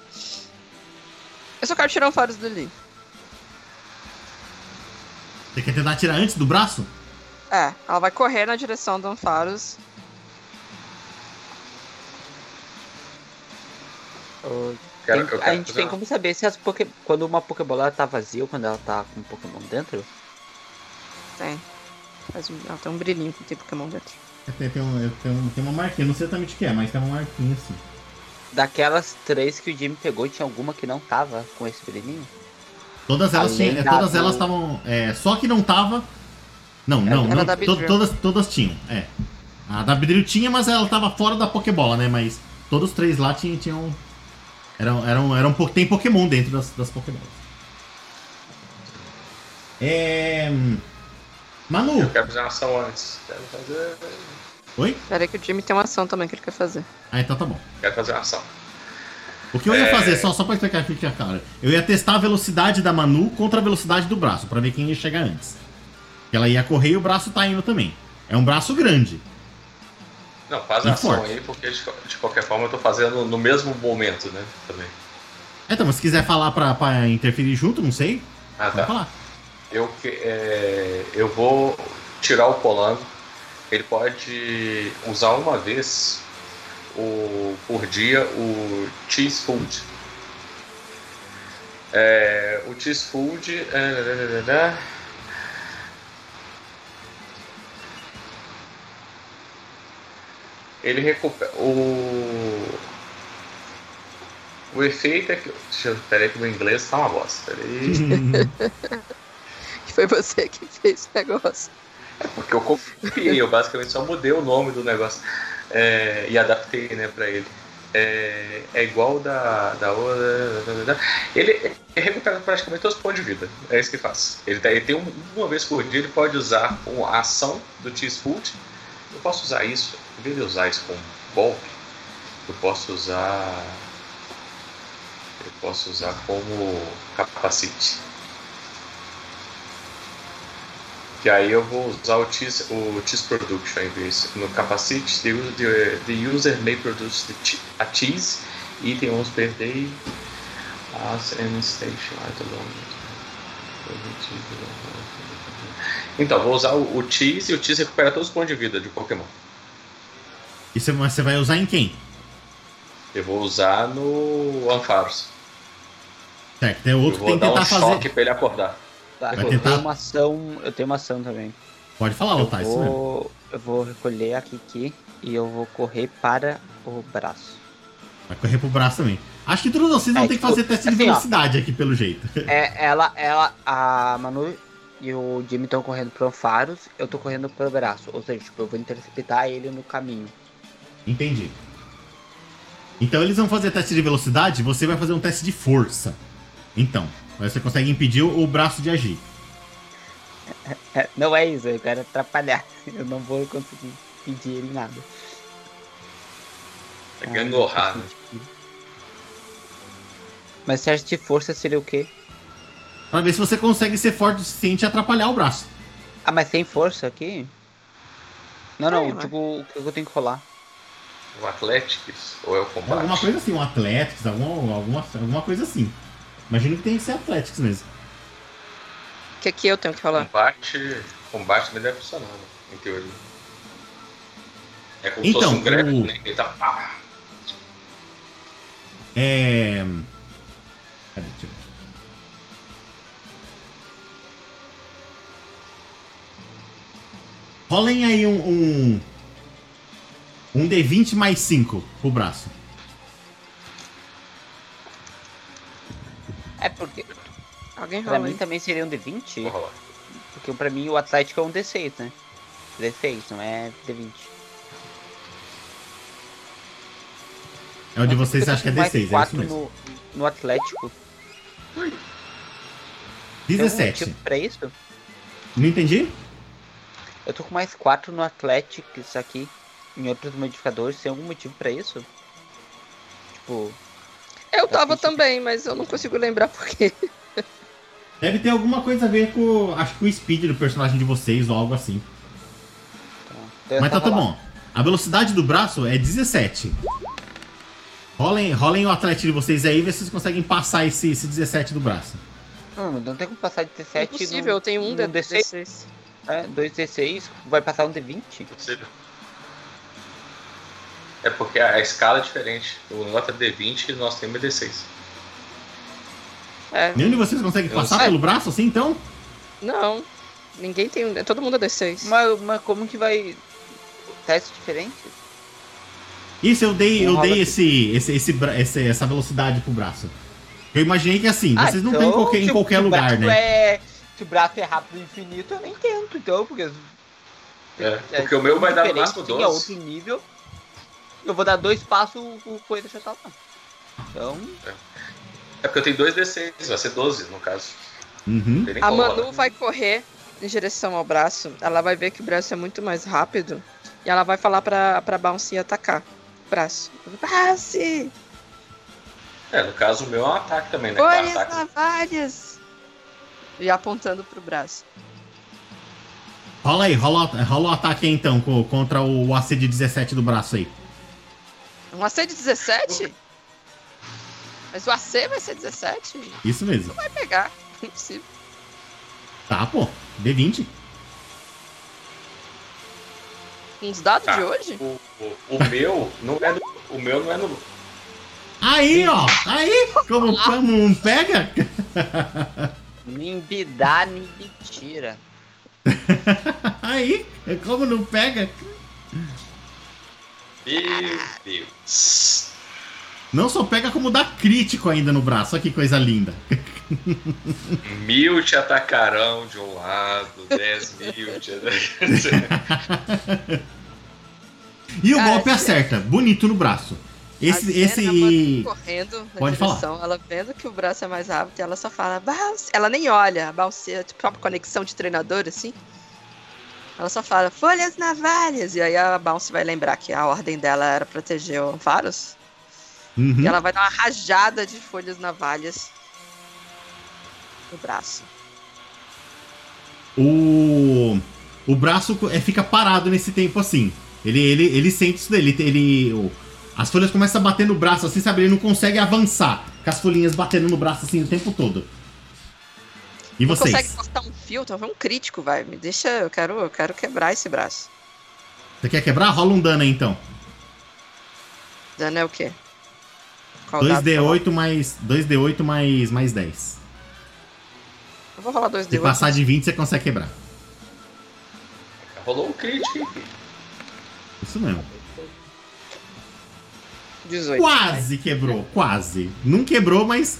Eu só quero tirar o Anfaros dali. Você quer tentar tirar antes do braço? É, ela vai correr na direção do Anfaros. Quero- tem- a gente tem uma- como saber se as poké... quando uma Pokébola tá vazia ou quando ela tá com um Pokémon dentro? Tem. Um, ela tem um brilhinho que tem Pokémon dentro. Tem, tem, um- tem, um- tem uma marquinha, não sei exatamente o que é, mas tem uma marquinha assim. Daquelas três que o Jimmy pegou, tinha alguma que não tava com esse brilhinho? Todas elas tinham, é, da todas do- elas estavam. É, só que não tava. Não, não, Era não. to- todas, todas tinham, é. A da Beedrill tinha, mas ela tava fora da Pokébola, né? Mas todos os três lá tinham. tinham eram, eram, tem Pokémon dentro das, das Pokébolas. É. Manu, Eu quero fazer uma ação antes. Quero fazer. oi? Pera aí que o Jimmy tem uma ação também que ele quer fazer. Ah, então tá bom. Quero fazer uma ação. O que eu ia É. fazer, só, só pra explicar aqui que é claro, eu ia testar a velocidade da Manu contra a velocidade do braço, pra ver quem ia chegar antes. Ela ia correr e o braço tá indo também. É um braço grande. Não, faz a ação aí, porque de, de qualquer forma eu tô fazendo no mesmo momento, né? Também. É, Então, mas se quiser falar pra, pra interferir junto, não sei, Ah, tá. falar. Eu, é, eu vou tirar o Polango. Ele pode usar uma vez o, por dia o Cheese Food. É, o Cheese Food. É, ele recupera. O, o efeito é que. Deixa eu. Peraí, que o inglês tá uma bosta. Peraí. Que foi você que fez o negócio. Porque eu copiei, eu basicamente só mudei o nome do negócio é, e adaptei né, pra ele. É, é igual da, da outra. Ele recupera praticamente todos os pontos de vida. É isso que faz. Ele, tá- ele tem um- uma vez por dia, ele pode usar a ação do Food. Eu posso usar isso, em vez de usar isso com golpe, eu posso usar. Eu posso usar como capacite. Que aí eu vou usar o cheese, o production em vez no capacete. The, the, the user may produce the a cheese Item 11 per day. As and station light alone. Então, vou usar o, o Cheese e o Cheese recupera todos os pontos de vida de Pokémon. E você, mas você vai usar em quem? Eu vou usar no Ampharos. Certo, tem Eu outro que vou tem que dar tentar um fazer. choque pra ele acordar. Tá, Vai eu tentar- tenho uma ação. Eu tenho uma ação também. Pode falar, eu, Otávio, isso mesmo. vou, eu vou recolher a Kiki e eu vou correr para o braço. Vai correr pro braço também. Acho que todos vocês vão É, ter que tipo, fazer teste de assim, ó. velocidade aqui, pelo jeito. É, ela, ela, a Manu e o Jimmy estão correndo pro Anfaros, eu tô correndo pro braço. Ou seja, tipo, eu vou interceptar ele no caminho. Entendi. Então eles vão fazer teste de velocidade, você vai fazer um teste de força. Então, você consegue impedir o braço de agir. É, não é isso, eu quero atrapalhar. Eu não vou conseguir pedir ele nada. É gangorra, né? Mas teste de força seria o quê? Pra ver se você consegue ser forte o suficiente e atrapalhar o braço. Ah, mas tem força aqui? Não, não, mas- tipo, o que eu tenho que rolar? O Athletics ou é o combate? Alguma coisa assim, um Athletics, alguma, alguma, alguma coisa assim. Imagino que tem que ser Athletics mesmo. O que que eu tenho que falar? Combate, combate também deve funcionar, né? em teoria. É como Então, se fosse um grab, o- né? Ele tá pá. É. Cadê? Deixa eu ver. Rolem aí um. Um, um D20 mais 5 pro braço. É porque, Alguém pra mim aí. também seria um D20, Vou rolar. porque pra mim o Atlético é um D6, né? D6, não é D20. É o de Mas vocês eu acha que é tô com mais D6, é isso mesmo. No, no Atlético. Tem algum 17. motivo pra isso? Não entendi? Eu tô com mais 4 no Atlético, isso aqui. Em outros modificadores, tem algum motivo pra isso? Tipo, Eu tava também, mas eu não consigo lembrar por quê. Deve ter alguma coisa a ver com. Acho que com o speed do personagem de vocês ou algo assim. então eu Mas tá, tava tá lá. bom. A velocidade do braço é 17. Rolem, rolem o atleta de vocês aí e vê se vocês conseguem passar esse, esse 17 do braço. Não, não tem como passar de É D7 impossível, eu tenho um num D- D6. D6. É, 2D6, vai passar um D20? Possível. É porque a, a escala é diferente. O negócio é D20 e nós temos D6. É, Nenhum de vocês consegue Eu passar sei. pelo braço assim, então? não. Ninguém tem um. Todo mundo é D6. Mas, mas como que vai. Teste diferente? Isso, eu dei, eu dei esse, esse, esse, esse- essa velocidade pro braço. Eu imaginei que assim, Ah, vocês não então, têm em qualquer, em o- qualquer se o lugar, né? É, se o braço é rápido e infinito, eu nem tento, então, porque. É, porque o meu vai dar no máximo Sim, é 12. outro nível. Eu vou dar dois passos, o coisa já tá lá. Então, É porque eu tenho dois D6, vai ser 12 no caso. Uhum. A Manu rolar. vai correr em direção ao braço. Ela vai ver que o braço é muito mais rápido. E ela vai falar pra, pra Bouncy atacar o braço. Bouncy! É, no caso o meu é um ataque também, né? É Folhas ataque. navalhas! E apontando pro braço. Rola aí, rola, rola o ataque aí então co- contra o AC de 17 do braço aí. Um AC de 17? Mas o AC vai ser 17? Isso mesmo. Vai pegar. Não é possível. Tá, pô. D20. Uns dados Tá. de hoje? O, o, o meu não é no, o meu não é no. Aí, ó. Aí, como, como não pega? nem me dá, nem me tira. Aí, como não pega? Meu Deus. Não só pega, como dá crítico ainda no braço. Olha que coisa linda. Mil te atacarão de um lado, 10 mil te E o Cara, golpe acerta. Bonito no braço. Esse, A esse. Correndo na Pode falar. direção, ela vendo que o braço é mais rápido, ela só fala, Bounce. Ela nem olha, a Bounce é a própria conexão de treinador, assim. Ela só fala, folhas navalhas. E aí a Bounce vai lembrar que a ordem dela era proteger o Varus. Uhum. E ela vai dar uma rajada de folhas navalhas no braço. O. O braço é, fica parado nesse tempo assim. Ele, ele, ele sente isso dele. Ele, o, As folhas começam a bater no braço assim, sabe? Ele não consegue avançar com as folhinhas batendo no braço assim o tempo todo. E Não vocês? consegue cortar um fio, então é um crítico, vai. Me deixa. Eu quero, eu quero quebrar esse braço. Você quer quebrar? Rola um dano aí então. Dano é o quê? Qual dado que eu vou- 2d8 mais. 2d8 mais, mais 10. Eu vou rolar dois Se d passar de 20, você consegue quebrar. Rolou um crítico, hein? Isso mesmo. 18. Quase quebrou, quase. Não quebrou, mas,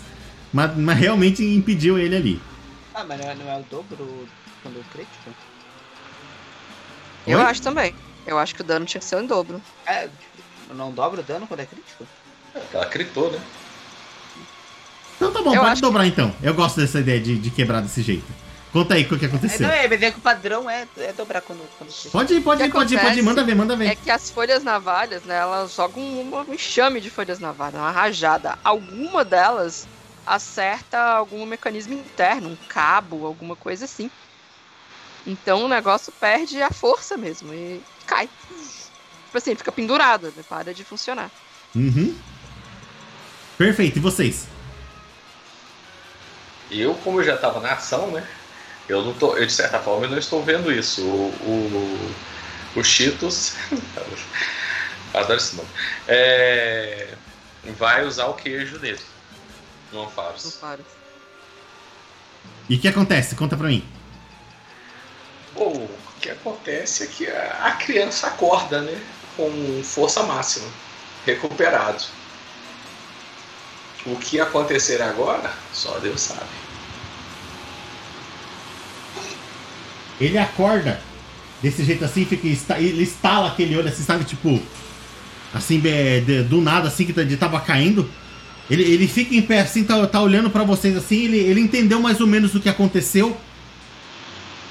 mas, mas realmente impediu ele ali. Ah, mas não é, não é o dobro quando é crítico? Eu Oi? acho também. Eu acho que o dano tinha que ser em dobro. É, não dobra o dano quando é crítico? Ela critou, né? Então tá bom, Eu pode acho dobrar então. Eu gosto dessa ideia de, de quebrar desse jeito. Conta aí o que É, aconteceu. não, é, mas é que o padrão é, é dobrar quando, quando crítico. Pode ir, pode O ir, que pode ir, pode ir. acontece Manda ver, manda ver. É que as folhas navalhas, né, elas jogam uma- um enxame de folhas navalhas, uma rajada. Alguma delas acerta algum mecanismo interno, um cabo, alguma coisa assim. Então o negócio perde a força mesmo e cai. Tipo assim, fica pendurado, né, para de funcionar. Uhum. Perfeito, e vocês? Eu, como eu já tava na ação, né? Eu não tô. Eu, de certa forma, eu não estou vendo isso. O, o, o Cheetos. Adoro esse nome. É, vai usar o queijo dele. No Não Ampharos. para. E o que acontece? Conta pra mim. Bom, o que acontece é que a criança acorda, né? Com força máxima. Recuperado. O que acontecer agora, só Deus sabe. Ele acorda desse jeito assim, fica, ele estala aquele olho assim, sabe? Tipo, assim, de- do nada, assim, que tá- ele tava caindo. Ele, ele fica em pé assim, tá, tá olhando pra vocês assim, ele, ele entendeu mais ou menos o que aconteceu.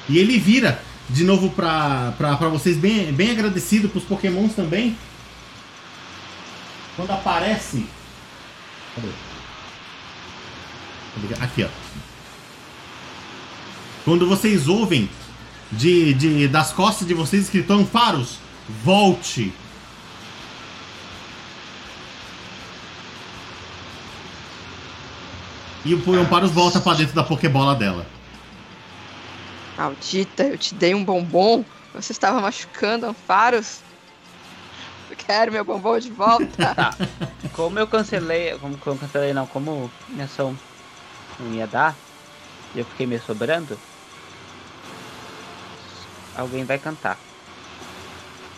E ele vira de novo pra, pra, pra vocês, bem, bem agradecido pros pokémons também. Quando aparece. Cadê? Aqui, ó. Quando vocês ouvem de, de, das costas de vocês escrito Amparos, volte. E o Amparos volta pra dentro da Pokébola dela. Maldita, eu te dei um bombom. Você estava machucando Amparos. Eu quero meu bombom de volta. Tá. Como eu cancelei. Como eu cancelei não, como minha ação não ia dar, e eu fiquei meio sobrando. Alguém vai cantar.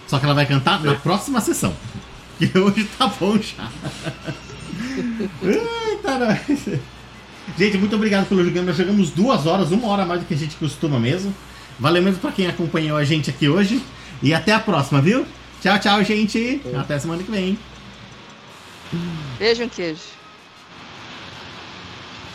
Só que ela vai cantar na próxima sessão. Que hoje tá bom já. Eita, nós. Gente, muito obrigado pelo jogando. Nós jogamos duas horas, uma hora mais do que a gente costuma mesmo. Valeu mesmo pra quem acompanhou a gente aqui hoje. E até a próxima, viu? Tchau, tchau, gente. Até semana que vem. Beijo, um queijo.